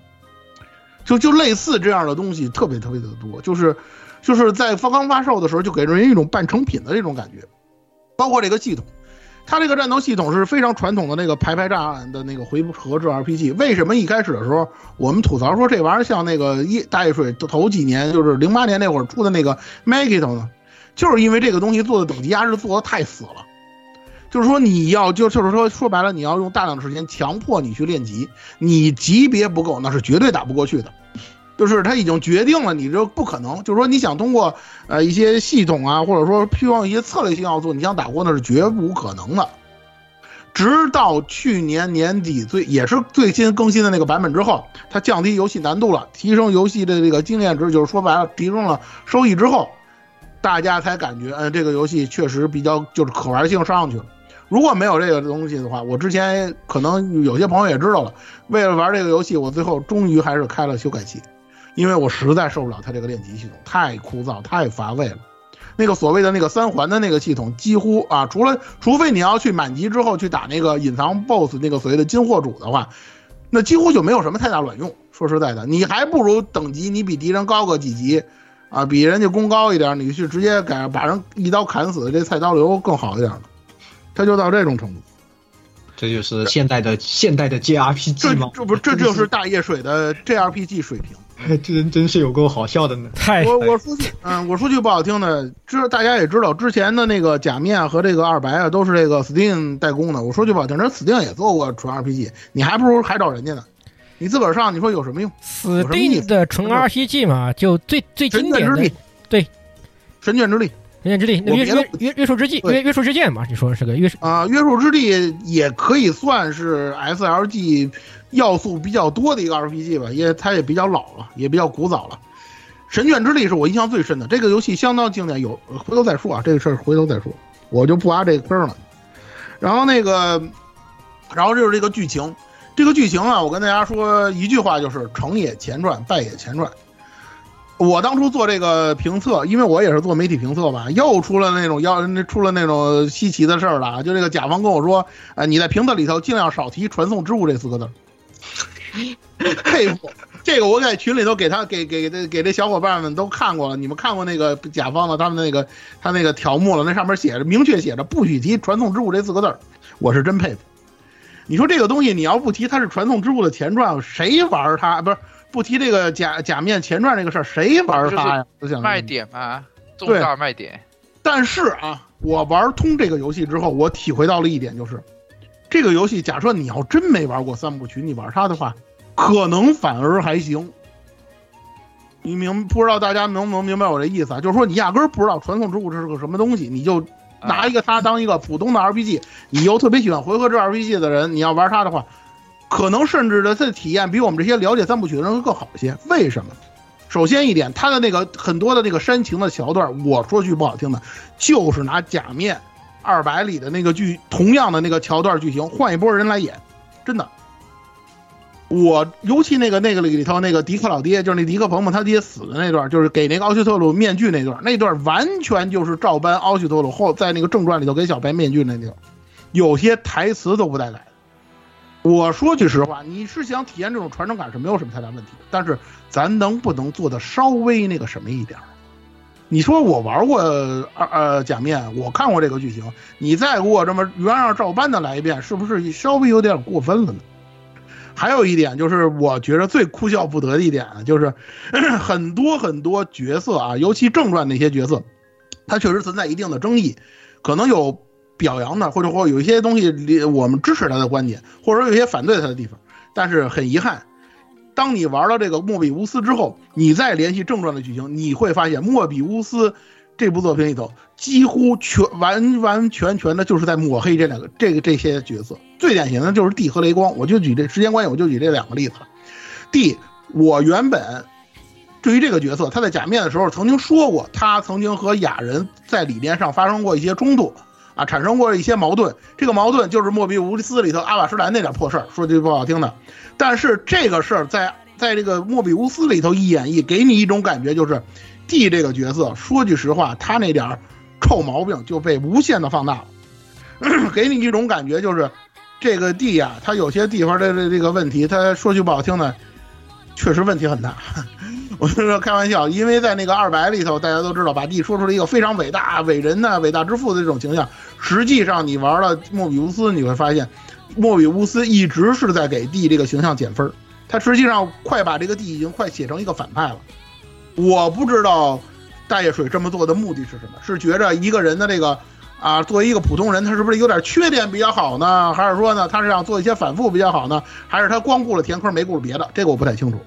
就就类似这样的东西特别特别的多，就是就是在发刚发售的时候就给人一种半成品的这种感觉，包括这个系统。它这个战斗系统是非常传统的那个排排站的那个回合制 RPG。为什么一开始的时候我们吐槽说这玩意儿像那个一大水头几年就是零八年那会儿出的那个 Magito 呢？就是因为这个东西做的等级压制做的太死了。就是说你要就就是说说白了你要用大量的时间强迫你去练级，你级别不够那是绝对打不过去的。就是他已经决定了，你这不可能。就是说，你想通过呃一些系统啊，或者说希望一些策略性要素，你想打过那是绝无可能的。直到去年年底最也是最新更新的那个版本之后，它降低游戏难度了，提升游戏的这个经验值，就是说白了提升了收益之后，大家才感觉，嗯，这个游戏确实比较就是可玩性上去了。如果没有这个东西的话，我之前可能有些朋友也知道了，为了玩这个游戏，我最后终于还是开了修改器。因为我实在受不了它这个练级系统，太枯燥、太乏味了。那个所谓的那个三环的那个系统，几乎啊，除了除非你要去满级之后去打那个隐藏 BOSS 那个所谓的金货主的话，那几乎就没有什么太大卵用。说实在的，你还不如等级你比敌人高个几级，啊，比人家攻高一点，你去直接改把人一刀砍死，这菜刀流更好一点了。他就到这种程度。这就是现代的现代的 JRPG 吗？这不这就是大叶水的 JRPG 水平。<laughs> 这人真是有够好笑的呢！太我我说句嗯，我说句不好听的，知大家也知道，之前的那个假面和这个二白啊，都是这个 Steam 代工的。我说句不好听，人 Steam 也做过纯 RPG，你还不如还找人家呢。你自个儿上，你说有什么用？Steam 的纯 RPG 嘛，就最最经典的对，神卷之力，神卷之力，约约约约束之际，约约束之剑嘛，你说是个约束啊？约束之力也可以算是 SLG。要素比较多的一个 RPG 吧，也它也比较老了，也比较古早了。神卷之力是我印象最深的，这个游戏相当经典。有回头再说啊，这个事儿回头再说，我就不挖这个坑了。然后那个，然后就是这个剧情，这个剧情啊，我跟大家说一句话，就是成也前传，败也前传。我当初做这个评测，因为我也是做媒体评测吧，又出了那种要那出了那种稀奇的事儿了。就这个甲方跟我说，呃，你在评测里头尽量少提传送之物这四个字。<laughs> 佩服，这个我在群里头给他给给给给这小伙伴们都看过了。你们看过那个甲方的他们那个他那个条目了？那上面写着明确写着不许提传送之物这四个字儿，我是真佩服。你说这个东西你要不提它是传送之物的前传，谁玩它？不是不提这个假假面前传这个事儿，谁玩它呀？卖点嘛，重大卖点。但是啊，我玩通这个游戏之后，我体会到了一点，就是。这个游戏，假设你要真没玩过三部曲，你玩它的话，可能反而还行。你明不知道大家能不能明白我这意思啊？就是说你压根儿不知道传送之物这是个什么东西，你就拿一个它当一个普通的 RPG，你又特别喜欢回合制 RPG 的人，你要玩它的话，可能甚至的这体验比我们这些了解三部曲的人会更好一些。为什么？首先一点，它的那个很多的那个煽情的桥段，我说句不好听的，就是拿假面。二百里的那个剧，同样的那个桥段剧情，换一波人来演，真的。我尤其那个那个里里头那个迪克老爹，就是那迪克鹏鹏他爹死的那段，就是给那个奥西特鲁面具那段，那段完全就是照搬奥西特鲁后在那个正传里头给小白面具那段，有些台词都不带改的。我说句实话，你是想体验这种传承感是没有什么太大问题的，但是咱能不能做的稍微那个什么一点？你说我玩过二呃假面，我看过这个剧情，你再给我这么原样照搬的来一遍，是不是稍微有点过分了呢？还有一点就是，我觉得最哭笑不得的一点啊就是，<coughs> 很多很多角色啊，尤其正传那些角色，他确实存在一定的争议，可能有表扬的，或者或有一些东西我们支持他的观点，或者说有些反对他的地方，但是很遗憾。当你玩到这个莫比乌斯之后，你再联系正传的剧情，你会发现莫比乌斯这部作品里头几乎全完完全全的就是在抹黑这两个这个这些角色。最典型的就是 D 和雷光，我就举这时间关系，我就举这两个例子。D，我原本对于这个角色，他在假面的时候曾经说过，他曾经和雅人在理念上发生过一些冲突，啊，产生过一些矛盾。这个矛盾就是莫比乌斯里头阿瓦什兰那点破事儿，说句不好听的。但是这个事儿在在这个莫比乌斯里头一演绎，给你一种感觉，就是 D 这个角色，说句实话，他那点臭毛病就被无限的放大了，<clears throat> 给你一种感觉，就是这个 D 呀，他有些地方的这这个问题，他说句不好听的，确实问题很大。我就说开玩笑，因为在那个二百里头，大家都知道把 D 说出了一个非常伟大、伟人呐、伟大之父的这种形象。实际上，你玩了莫比乌斯，你会发现，莫比乌斯一直是在给 D 这个形象减分。他实际上快把这个 D 已经快写成一个反派了。我不知道大叶水这么做的目的是什么？是觉着一个人的这个啊，作为一个普通人，他是不是有点缺点比较好呢？还是说呢，他是想做一些反复比较好呢？还是他光顾了填坑没顾了别的？这个我不太清楚。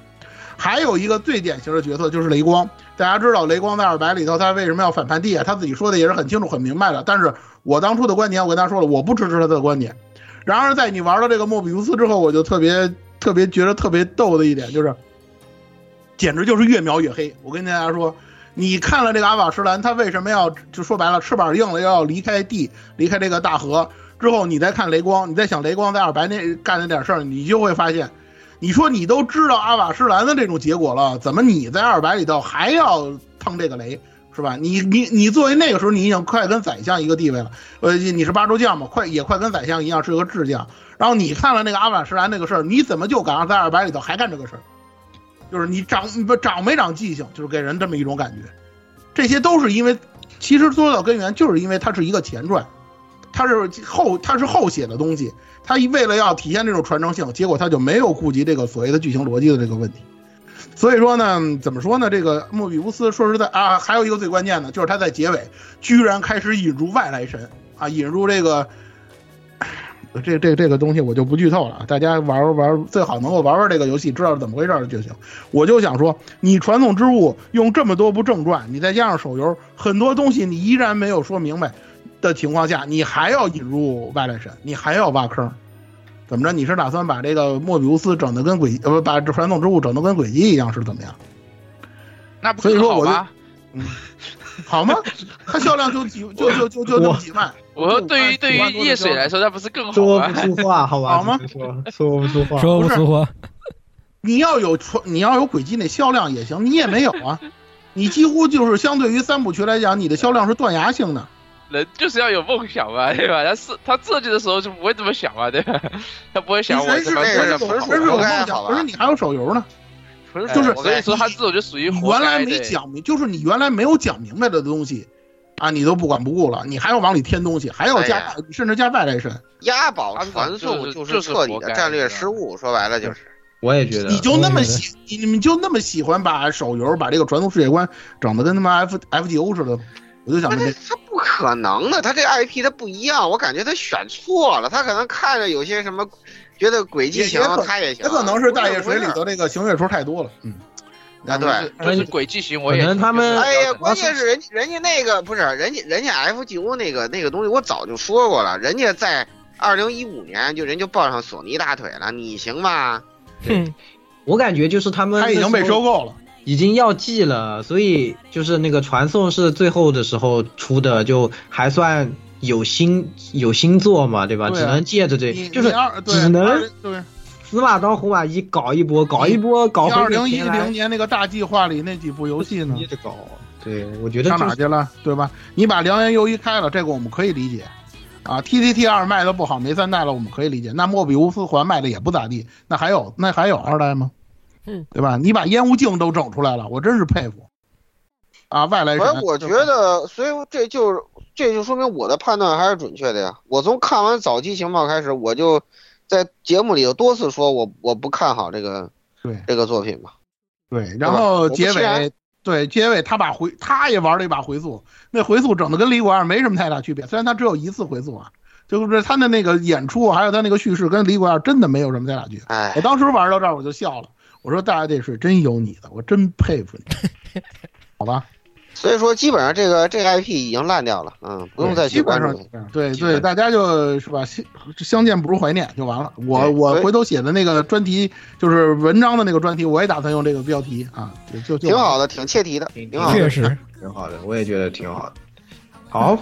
还有一个最典型的角色就是雷光，大家知道雷光在二百里头他为什么要反叛地啊？他自己说的也是很清楚很明白的。但是我当初的观点，我跟他说了，我不支持他的观点。然而在你玩了这个莫比乌斯之后，我就特别特别觉得特别逗的一点就是，简直就是越描越黑。我跟大家说，你看了这个阿瓦什兰，他为什么要就说白了翅膀硬了要离开地，离开这个大河之后，你再看雷光，你再想雷光在二白那干那点事儿，你就会发现。你说你都知道阿瓦施兰的这种结果了，怎么你在二百里头还要碰这个雷，是吧？你你你作为那个时候你已经快跟宰相一个地位了，呃，你是八州将嘛，快也快跟宰相一样是个智将。然后你看了那个阿瓦施兰那个事儿，你怎么就敢在二百里头还干这个事儿？就是你长不长没长记性，就是给人这么一种感觉。这些都是因为，其实说到根源，就是因为它是一个前传，它是后它是后写的东西。他为了要体现这种传承性，结果他就没有顾及这个所谓的剧情逻辑的这个问题。所以说呢，怎么说呢？这个莫比乌斯说实在啊，还有一个最关键的，就是他在结尾居然开始引入外来神啊，引入这个这这这个东西我就不剧透了，大家玩玩最好能够玩玩这个游戏，知道是怎么回事就行。我就想说，你传送之物用这么多部正传，你再加上手游，很多东西你依然没有说明白。的情况下，你还要引入外来神，你还要挖坑，怎么着？你是打算把这个莫比乌斯整的跟鬼呃不把这传统之物整的跟鬼迹一样是怎么样？那不所以说我就嗯，好吗？它销量就几就就就就那么几万。我说对于对于夜水来说，那不是更好说吗？不出话，好吧？好吗？说说不出话，说不出话。你要有传，你要有轨迹那销量也行，你也没有啊。你几乎就是相对于三部曲来讲，你的销量是断崖性的。人就是要有梦想嘛，<laughs> 对吧？他设他设计的时候就不会这么想嘛，对吧？<laughs> 他不会想我他妈人是人是纯属人是有梦想，好吧可是你还有手游呢。纯就是所以说他这种就属于原来没讲明，就是你原来没有讲明白的东西，啊，你都不管不顾了，你还要往里添东西，还要加哎，甚至加外来神，押宝传送就是就是的战略失误，说白了就是。我也觉得，你就那么喜，你你们就那么喜欢把手游把这个传统世界观整的跟他妈 F F G O 似的，我就想那问这他他不可能的，他这 IP 他不一样，我感觉他选错了，他可能看着有些什么，觉得轨迹行他也行，他可能是大叶水里头那个行月出太多了，嗯，啊对就是轨迹型，我也他们哎呀，关键是人人家那个不是人家人家 FGO 那个那个东西，我早就说过了，人家在二零一五年就人就抱上索尼大腿了，你行吗？哼，<laughs> 我感觉就是他们他已经被收购了。已经要季了，所以就是那个传送是最后的时候出的，就还算有新有新作嘛，对吧？对啊只能借着这，你就是二只能对死马当活马医搞一波，搞一波，搞回二零一零年那个大计划里那几部游戏呢？接着搞。对，我觉得上就是哪去了，对吧？你把良缘优一开了，这个我们可以理解。啊，TTT 二卖的不好，没三代了，我们可以理解。那莫比乌斯环卖的也不咋地，那还有那还有二代吗？嗯，对吧？你把烟雾镜都整出来了，我真是佩服。啊，外来人，反正我觉得，所以这就是这就说明我的判断还是准确的呀。我从看完早期情报开始，我就在节目里头多次说我我不看好这个对这个作品嘛。对，然后结尾，对结尾他把回他也玩了一把回溯，那回溯整的跟李谷二没什么太大区别，虽然他只有一次回溯啊，就是他的那个演出还有他那个叙事跟李谷二真的没有什么太大区别。哎我，当时玩到这儿我就笑了，我说大家这是真有你的，我真佩服你，<laughs> 好吧？所以说基本上这个这个 IP 已经烂掉了，嗯，不用再去关注。对对，大家就是吧，相相见不如怀念就完了。我我回头写的那个专题，就是文章的那个专题，我也打算用这个标题啊，就就就挺好的，挺切题的，挺好的。确实，<laughs> 挺好的，我也觉得挺好的。好，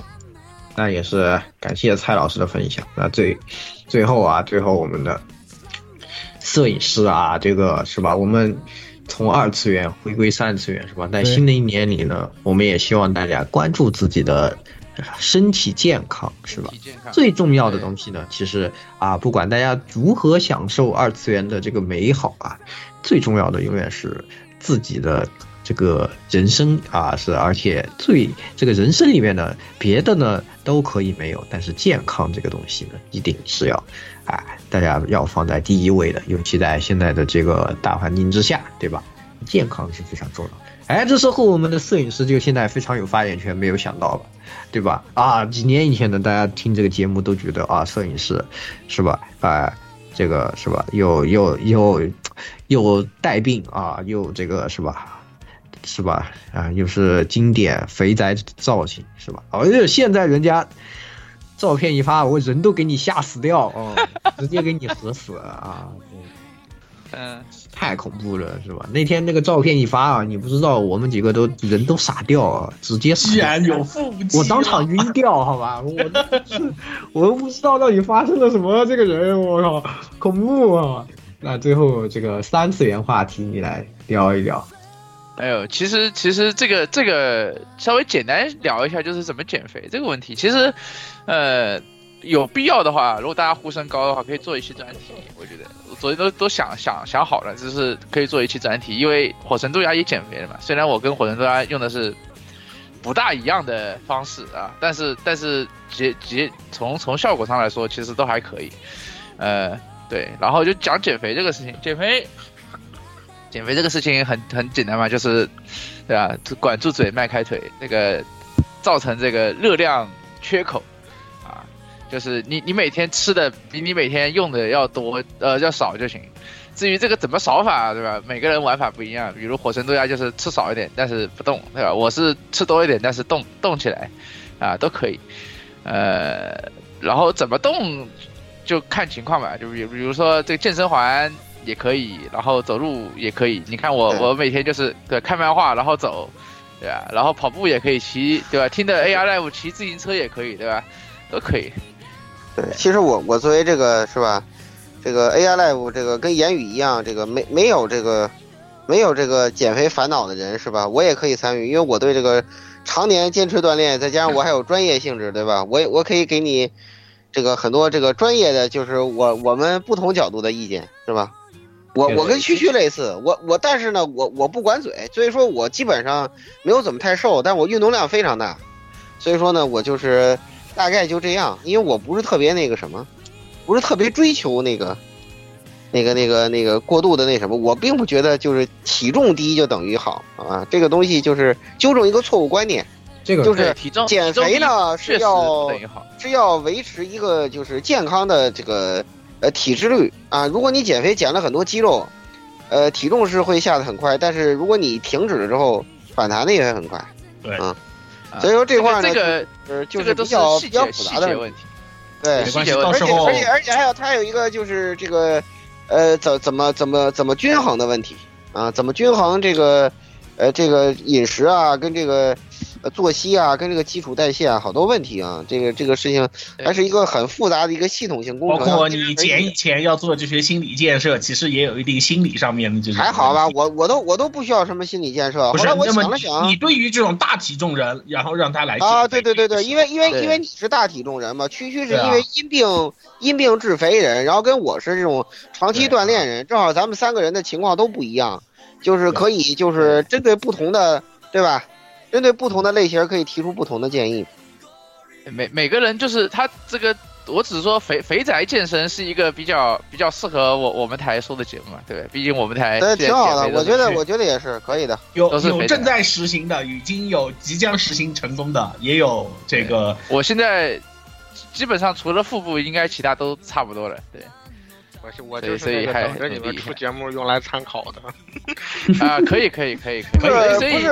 那也是感谢蔡老师的分享。那最最后啊，最后我们的摄影师啊，这个是吧？我们从二次元回归三次元是吧？在新的一年里呢，我们也希望大家关注自己的身体健康，是吧？最重要的东西呢，其实啊，不管大家如何享受二次元的这个美好啊，最重要的永远是自己的这个人生啊，是而且最这个人生里面呢，别的呢都可以没有，但是健康这个东西呢，一定是要，哎，大家要放在第一位的，尤其在现在的这个大环境之下，对吧？健康是非常重要。哎，这时候我们的摄影师就现在非常有发言权，没有想到吧，对吧？啊，几年以前呢大家听这个节目都觉得啊，摄影师是吧？啊，这个是吧？又又又又带病啊，又这个是吧？是吧？啊，又是经典肥宅造型是吧？而且现在人家照片一发，我人都给你吓死掉哦，<laughs> 直接给你合死了啊！嗯，太恐怖了，是吧？那天那个照片一发啊，你不知道，我们几个都人都傻掉啊，直接傻居然有腹肌，我当场晕掉，好吧？我我都不知道到底发生了什么，这个人，我靠，恐怖啊！那最后这个三次元话题，你来聊一聊。哎呦，其实其实这个这个稍微简单聊一下，就是怎么减肥这个问题。其实，呃，有必要的话，如果大家呼声高的话，可以做一期专题。我觉得我昨天都都想想想好了，就是可以做一期专题，因为火神豆芽也减肥了嘛。虽然我跟火神豆芽用的是不大一样的方式啊，但是但是结结从从效果上来说，其实都还可以。呃，对，然后就讲减肥这个事情，减肥。减肥这个事情很很简单嘛，就是，对吧？管住嘴，迈开腿，那个造成这个热量缺口啊，就是你你每天吃的比你每天用的要多，呃，要少就行。至于这个怎么少法，对吧？每个人玩法不一样。比如火神豆芽就是吃少一点，但是不动，对吧？我是吃多一点，但是动动起来，啊，都可以。呃，然后怎么动就看情况吧，就比比如说这个健身环。也可以，然后走路也可以。你看我，我每天就是对看漫画，然后走，对吧？然后跑步也可以骑，对吧？听的 AR Live 骑自行车也可以，对吧？都可以。对，其实我我作为这个是吧，这个 AR Live 这个跟言语一样，这个没没有这个没有这个减肥烦恼的人是吧？我也可以参与，因为我对这个常年坚持锻炼，再加上我还有专业性质，对吧？我我可以给你这个很多这个专业的，就是我我们不同角度的意见，是吧？我我跟区区类似，我我但是呢，我我不管嘴，所以说我基本上没有怎么太瘦，但我运动量非常大，所以说呢，我就是大概就这样，因为我不是特别那个什么，不是特别追求那个，那个那个那个过度的那什么，我并不觉得就是体重低就等于好啊，这个东西就是纠正一个错误观念，这个就是体重减肥呢是要是要维持一个就是健康的这个。呃，体脂率啊，如果你减肥减了很多肌肉，呃，体重是会下的很快，但是如果你停止了之后，反弹的也会很快。对，啊，所以说这块呢，这个呃，就是比较比较复杂的问题。对，没关系，而且而且而且还有它有一个就是这个，呃，怎怎么怎么怎么均衡的问题啊？怎么均衡这个，呃，这个饮食啊，跟这个。作息啊，跟这个基础代谢啊，好多问题啊，这个这个事情还是一个很复杂的一个系统性工程。包括你减以前要做这些心理建设，其实也有一定心理上面的这种。还好吧，我我都我都不需要什么心理建设。不是，我想了想，你对于这种大体重人，然后让他来啊，对对对对，因为因为因为你是大体重人嘛，区区是因为因病因病致肥人，然后跟我是这种长期锻炼人，正好咱们三个人的情况都不一样，就是可以就是针对不同的，对吧？针对不同的类型，可以提出不同的建议。每每个人就是他这个，我只是说肥肥宅健身是一个比较比较适合我我们台说的节目嘛，对不对？毕竟我们台对挺好的，我觉得我觉得也是可以的。有有正在实行的，已经有即将实行成功的，也有这个。我现在基本上除了腹部，应该其他都差不多了。对，我是我就是那个等着你们出节目用来参考的。啊，可以可以可以可以，所以。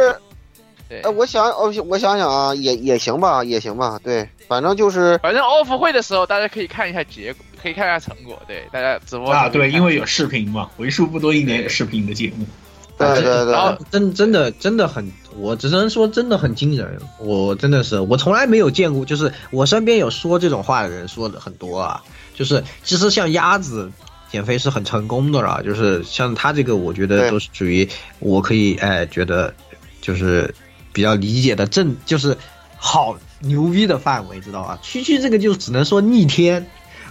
呃，我想，我我想想啊，也也行吧，也行吧，对，反正就是，反正 off 会的时候，大家可以看一下结果，可以看一下成果，对，大家直播啊，对，因为有视频嘛，为数不多一年有视频的节目，对对对，然后。真真的真的很，我只能说真的很惊人，我真的是我从来没有见过，就是我身边有说这种话的人说的很多啊，就是其实像鸭子减肥是很成功的了，就是像他这个，我觉得都是属于我可以哎觉得就是。比较理解的正就是好牛逼的范围，知道吧？区区这个就只能说逆天。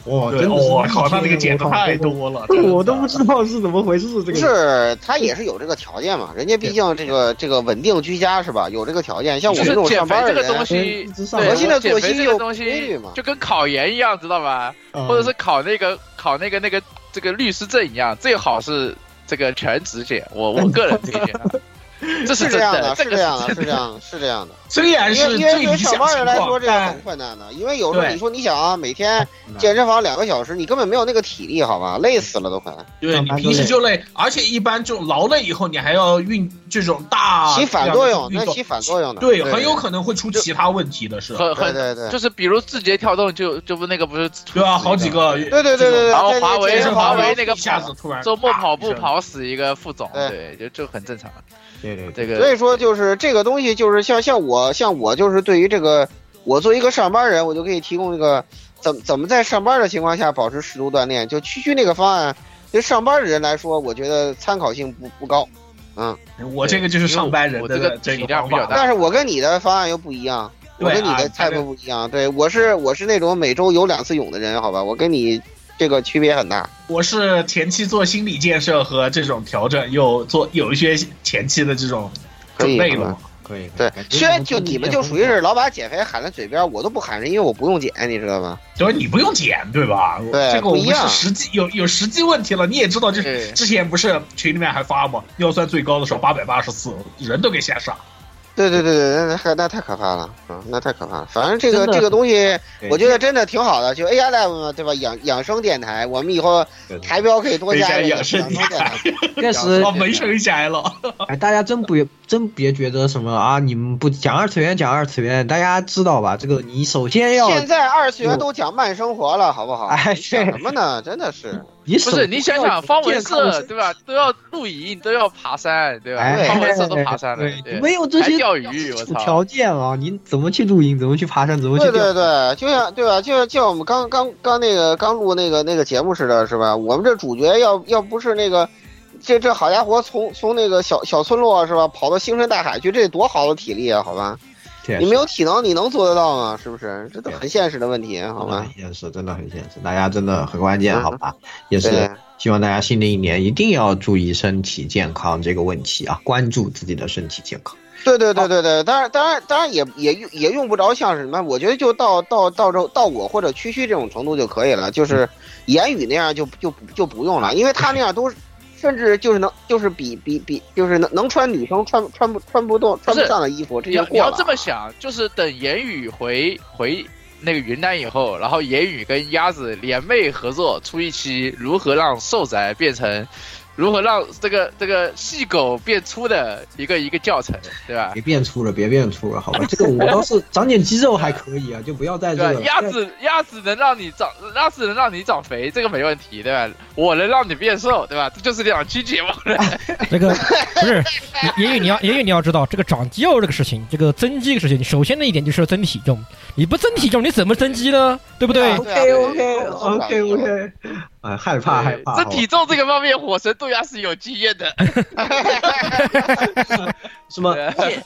哇，真的是我靠他那个减的太多了这 <laughs> 我都不知道是怎么回事。这个不是，他也是有这个条件嘛，人家毕竟这个这个稳定居家是吧？有这个条件，像我们这种减肥上班的人，这个东西，核心的作减肥这个息又规东西律嘛。就跟考研一样，知道吧？嗯或者是考那个考那个那个这个律师证一样，最好是这个全职减。我我个人推荐啊，<laughs> <laughs> 这是这样的，是这样的，是这样的，是这样的。虽然因为因为对于上班人来说，这个很困难的，因为有时候你说你想啊，每天健身房两个小时，你根本没有那个体力，好吧，累死了都快。对你平时就累，而且一般这种劳累以后，你还要运这种大起反作用那起反作用的。对，很有可能会出其他问题的是，很很对对就是比如字节跳动就就不那个不是对啊，好几个，对对对对对然后华为健身房华为那个一下子突然周末跑步跑死一个副总，对，就就很正常。对对，这个所以说就是这个东西，就是像像我像我就是对于这个，我作为一个上班人，我就可以提供一个怎怎么在上班的情况下保持适度锻炼。就区区那个方案，对上班的人来说，我觉得参考性不不高。嗯，我这个就是上班人的这个方法，但是我跟你的方案又不一样，我跟你的啊菜谱不一样。对我是我是那种每周游两次泳的人，好吧，我跟你这个区别很大。我是前期做心理建设和这种调整，有做有一些前期的这种可以准备了嘛。可以，对，虽然就你们就属于是老把减肥喊在嘴边，我都不喊，是因为我不用减，你知道吗？就是你不用减，对吧？对这个我们不一样是实际有有实际问题了，你也知道，就是之前不是群里面还发吗，尿酸最高的时候八百八十四，人都给吓傻。对对对对，那那那太可怕了，嗯，那太可怕了。反正这个这个东西，我觉得真的挺好的，就 AI Live 嘛，对吧？养养生电台，我们以后台标可以多加一个养生电台。确实哦，没生起来了。<laughs> 哎，大家真不真别觉得什么啊，你们不讲二次元讲二次元，大家知道吧？这个你首先要现在二次元都讲慢生活了，好不好？哎讲什么呢？真的是，你不是你想想，方文社对吧？都要露营，都要爬山，对吧？哎方文社都爬山了，对对没有这些还钓鱼，我操！条件啊，你怎么去露营？怎么去爬山？怎么去对钓？对对，就像对吧？就像就像我们刚刚刚那个刚录那个那个节目似的，是吧？我们这主角要要不是那个，这这好家伙，从从那个小小村落是吧，跑到星辰大海去，这得多好的体力啊，好吧？你没有体能，你能做得到吗？是不是？这都很现实的问题，好吧？很现实，真的很现实，大家真的很关键，好吧？也是希望大家新的一年一定要注意身体健康这个问题啊，关注自己的身体健康。对对对对对，当然当然当然也也用也用不着像是什么，我觉得就到到到这到我或者区区这种程度就可以了，就是言语那样就就就不用了，因为他那样都是。甚至就是能，就是比比比，就是能能穿女生穿穿不穿不动穿不上的衣服，这你要你要。这么想，就是等言语回回那个云南以后，然后言语跟鸭子联袂合作出一期如何让瘦宅变成。如何让这个这个细狗变粗的一个一个教程，对吧？别变粗了，别变粗了，好吧？<laughs> 这个我倒是长点肌肉还可以啊，就不要在这个对？鸭子鸭子能让你长，鸭子能让你长肥，这个没问题，对吧？我能让你变瘦，对吧？这就是两期节目了。<laughs> 这个不是言言语，你要言语你要知道，这个长肌肉这个事情，这个增肌这个事情，首先的一点就是要增体重。你不增体重，你怎么增肌呢？对不对？OK OK OK OK，哎，害怕害怕。这体重这个方面，火神杜亚是有经验的。<laughs> 什么健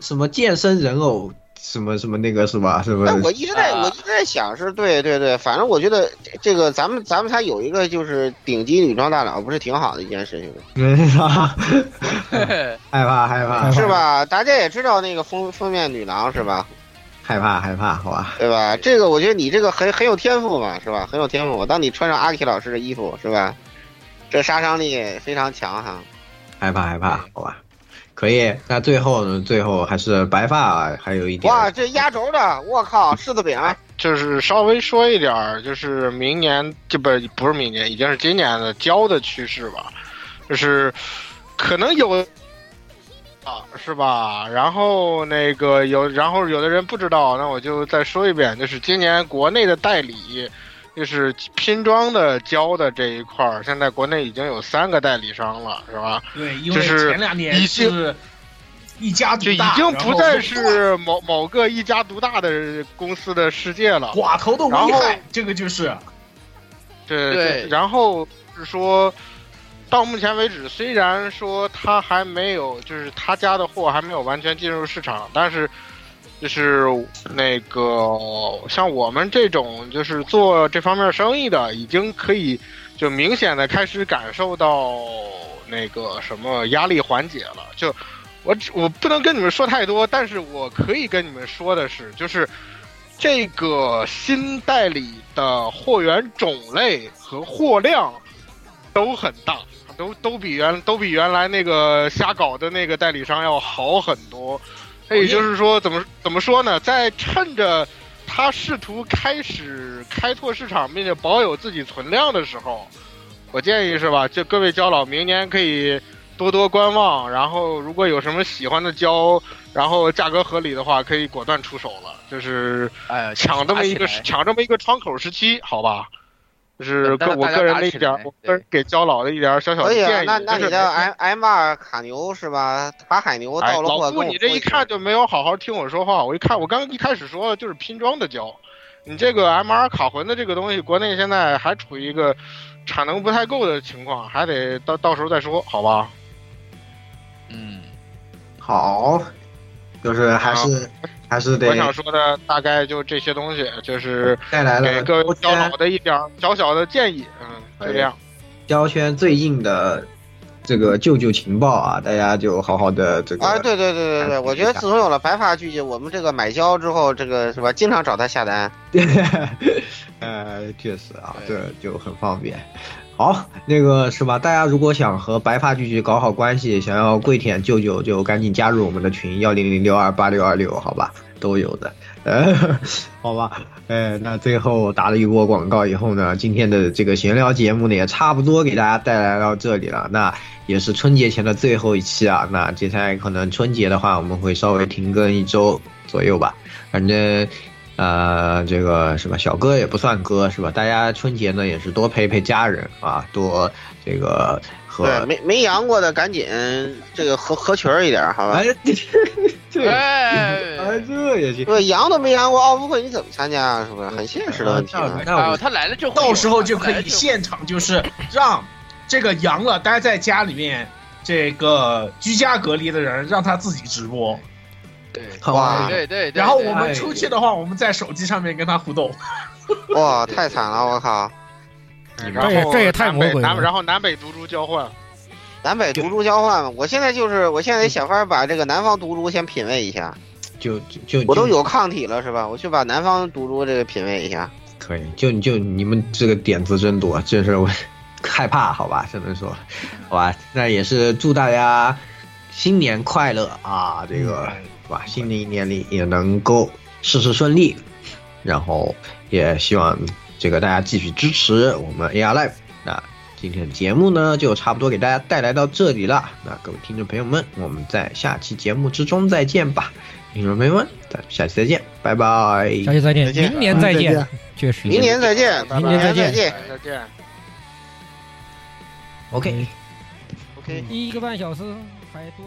什么健身人偶，什么什么那个是吧？是不是？哎，我一直在我一直在想，是对对对，反正我觉得这这个咱们咱们才有一个就是顶级女装大佬，不是挺好的一件事情吗？<laughs> 害怕害怕是？吧？大家也知道那个封封面女郎是吧？害怕害怕，好吧？对吧？这个我觉得你这个很很有天赋嘛，是吧？很有天赋。当你穿上阿 K 老师的衣服，是吧？这杀伤力非常强哈。害怕害怕，好吧？可以。那最后呢？最后还是白发还有一点。哇，这压轴的，我靠，柿子饼。就是稍微说一点儿，就是明年这不不是明年，已经是今年的胶的趋势吧，就是可能有啊，是吧？然后那个有，然后有的人不知道，那我就再说一遍，就是今年国内的代理，就是拼装的胶的这一块儿，现在国内已经有三个代理商了，是吧？对，因为就是前两年已经是一家独就已，经不再是某某个一家独大的公司的世界了。寡头的危害，这个就是对对然后是说，到目前为止，虽然说他还没有，就是他家的货还没有完全进入市场，但是就是那个像我们这种就是做这方面生意的，已经可以就明显的开始感受到那个什么压力缓解了。就我我不能跟你们说太多，但是我可以跟你们说的是，就是这个新代理的货源种类和货量都很大。都都比原都比原来那个瞎搞的那个代理商要好很多，那也就是说，怎么怎么说呢？在趁着他试图开始开拓市场，并且保有自己存量的时候，我建议是吧？就各位胶佬，明年可以多多观望，然后如果有什么喜欢的胶，然后价格合理的话，可以果断出手了，就是哎抢这么一个抢这么一个窗口时期，好吧？就是个我个人的一点，我个人给焦老的一点小小的建议。可以，那那你的 M M 二卡牛是吧？卡海牛到了货，老顾，你这一看就没有好好听我说话。我一看，我刚一开始说的就是拼装的胶，你这个 M 二卡魂的这个东西，国内现在还处于一个产能不太够的情况，还得到到时候再说，好吧？嗯，好，就是还是。还是得我想说的大概就这些东西，就是带来了给各位交老的一点小小的建议，嗯，就这样。胶圈最硬的这个舅舅情报啊，大家就好好的这个。啊，对对对对对，我觉得自从有了白发巨舅，我们这个买胶之后，这个是吧，经常找他下单。<laughs> 呃，确实啊，这就很方便。好，那个是吧？大家如果想和白发巨巨搞好关系，想要跪舔舅舅，就赶紧加入我们的群幺零零六二八六二六，好吧？都有的，呃，好吧。哎，那最后打了一波广告以后呢，今天的这个闲聊节目呢，也差不多给大家带来到这里了。那也是春节前的最后一期啊。那接下来可能春节的话，我们会稍微停更一周左右吧。反正。呃，这个是吧？小哥也不算哥是吧？大家春节呢也是多陪陪家人啊，多这个和对没没阳过的赶紧这个合合群一点，好吧？哎，对，<laughs> 哎，这也行。对，阳都没阳过奥运会，你怎么参加啊？是不是很现实的问题？啊，他来了就到时候就可以现场就是让这个阳了待在家里面这个居家隔离的人让他自己直播。哇，对对，然后我们出去的话，我们在手机上面跟他互动。<laughs> 哇，太惨了，我靠！然后这也太魔鬼了。然后南北毒株交换，南北毒株交换，我现在就是，我现在得想法把这个南方毒株先品味一下。就就我都有抗体了是吧？我去把南方毒株这个品味一下。可以，就就你们这个点子真多，这是我 <laughs> 害怕，好吧，只能说，好吧，那也是祝大家新年快乐啊，这个。是吧？新的一年里也能够事事顺利，然后也希望这个大家继续支持我们 AR Live。那今天的节目呢，就差不多给大家带来到这里了。那各位听众朋友们，我们在下期节目之中再见吧。听众朋友们，咱下期再见，拜拜。下期再见，明年再见，确实，明年再见，明年再见，再见。OK，OK，一个半小时还多。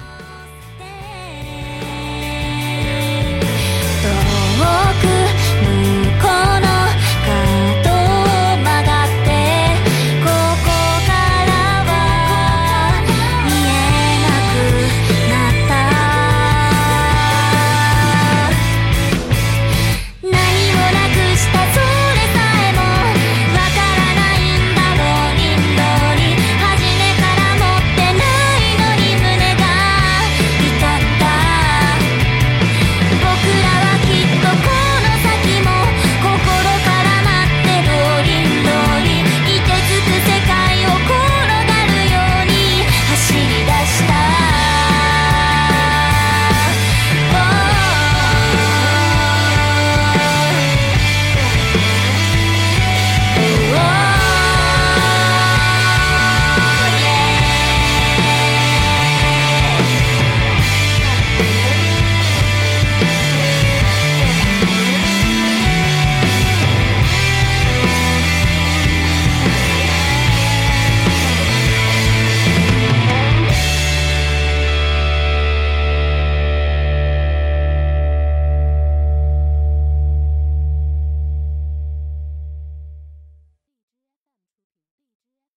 wanna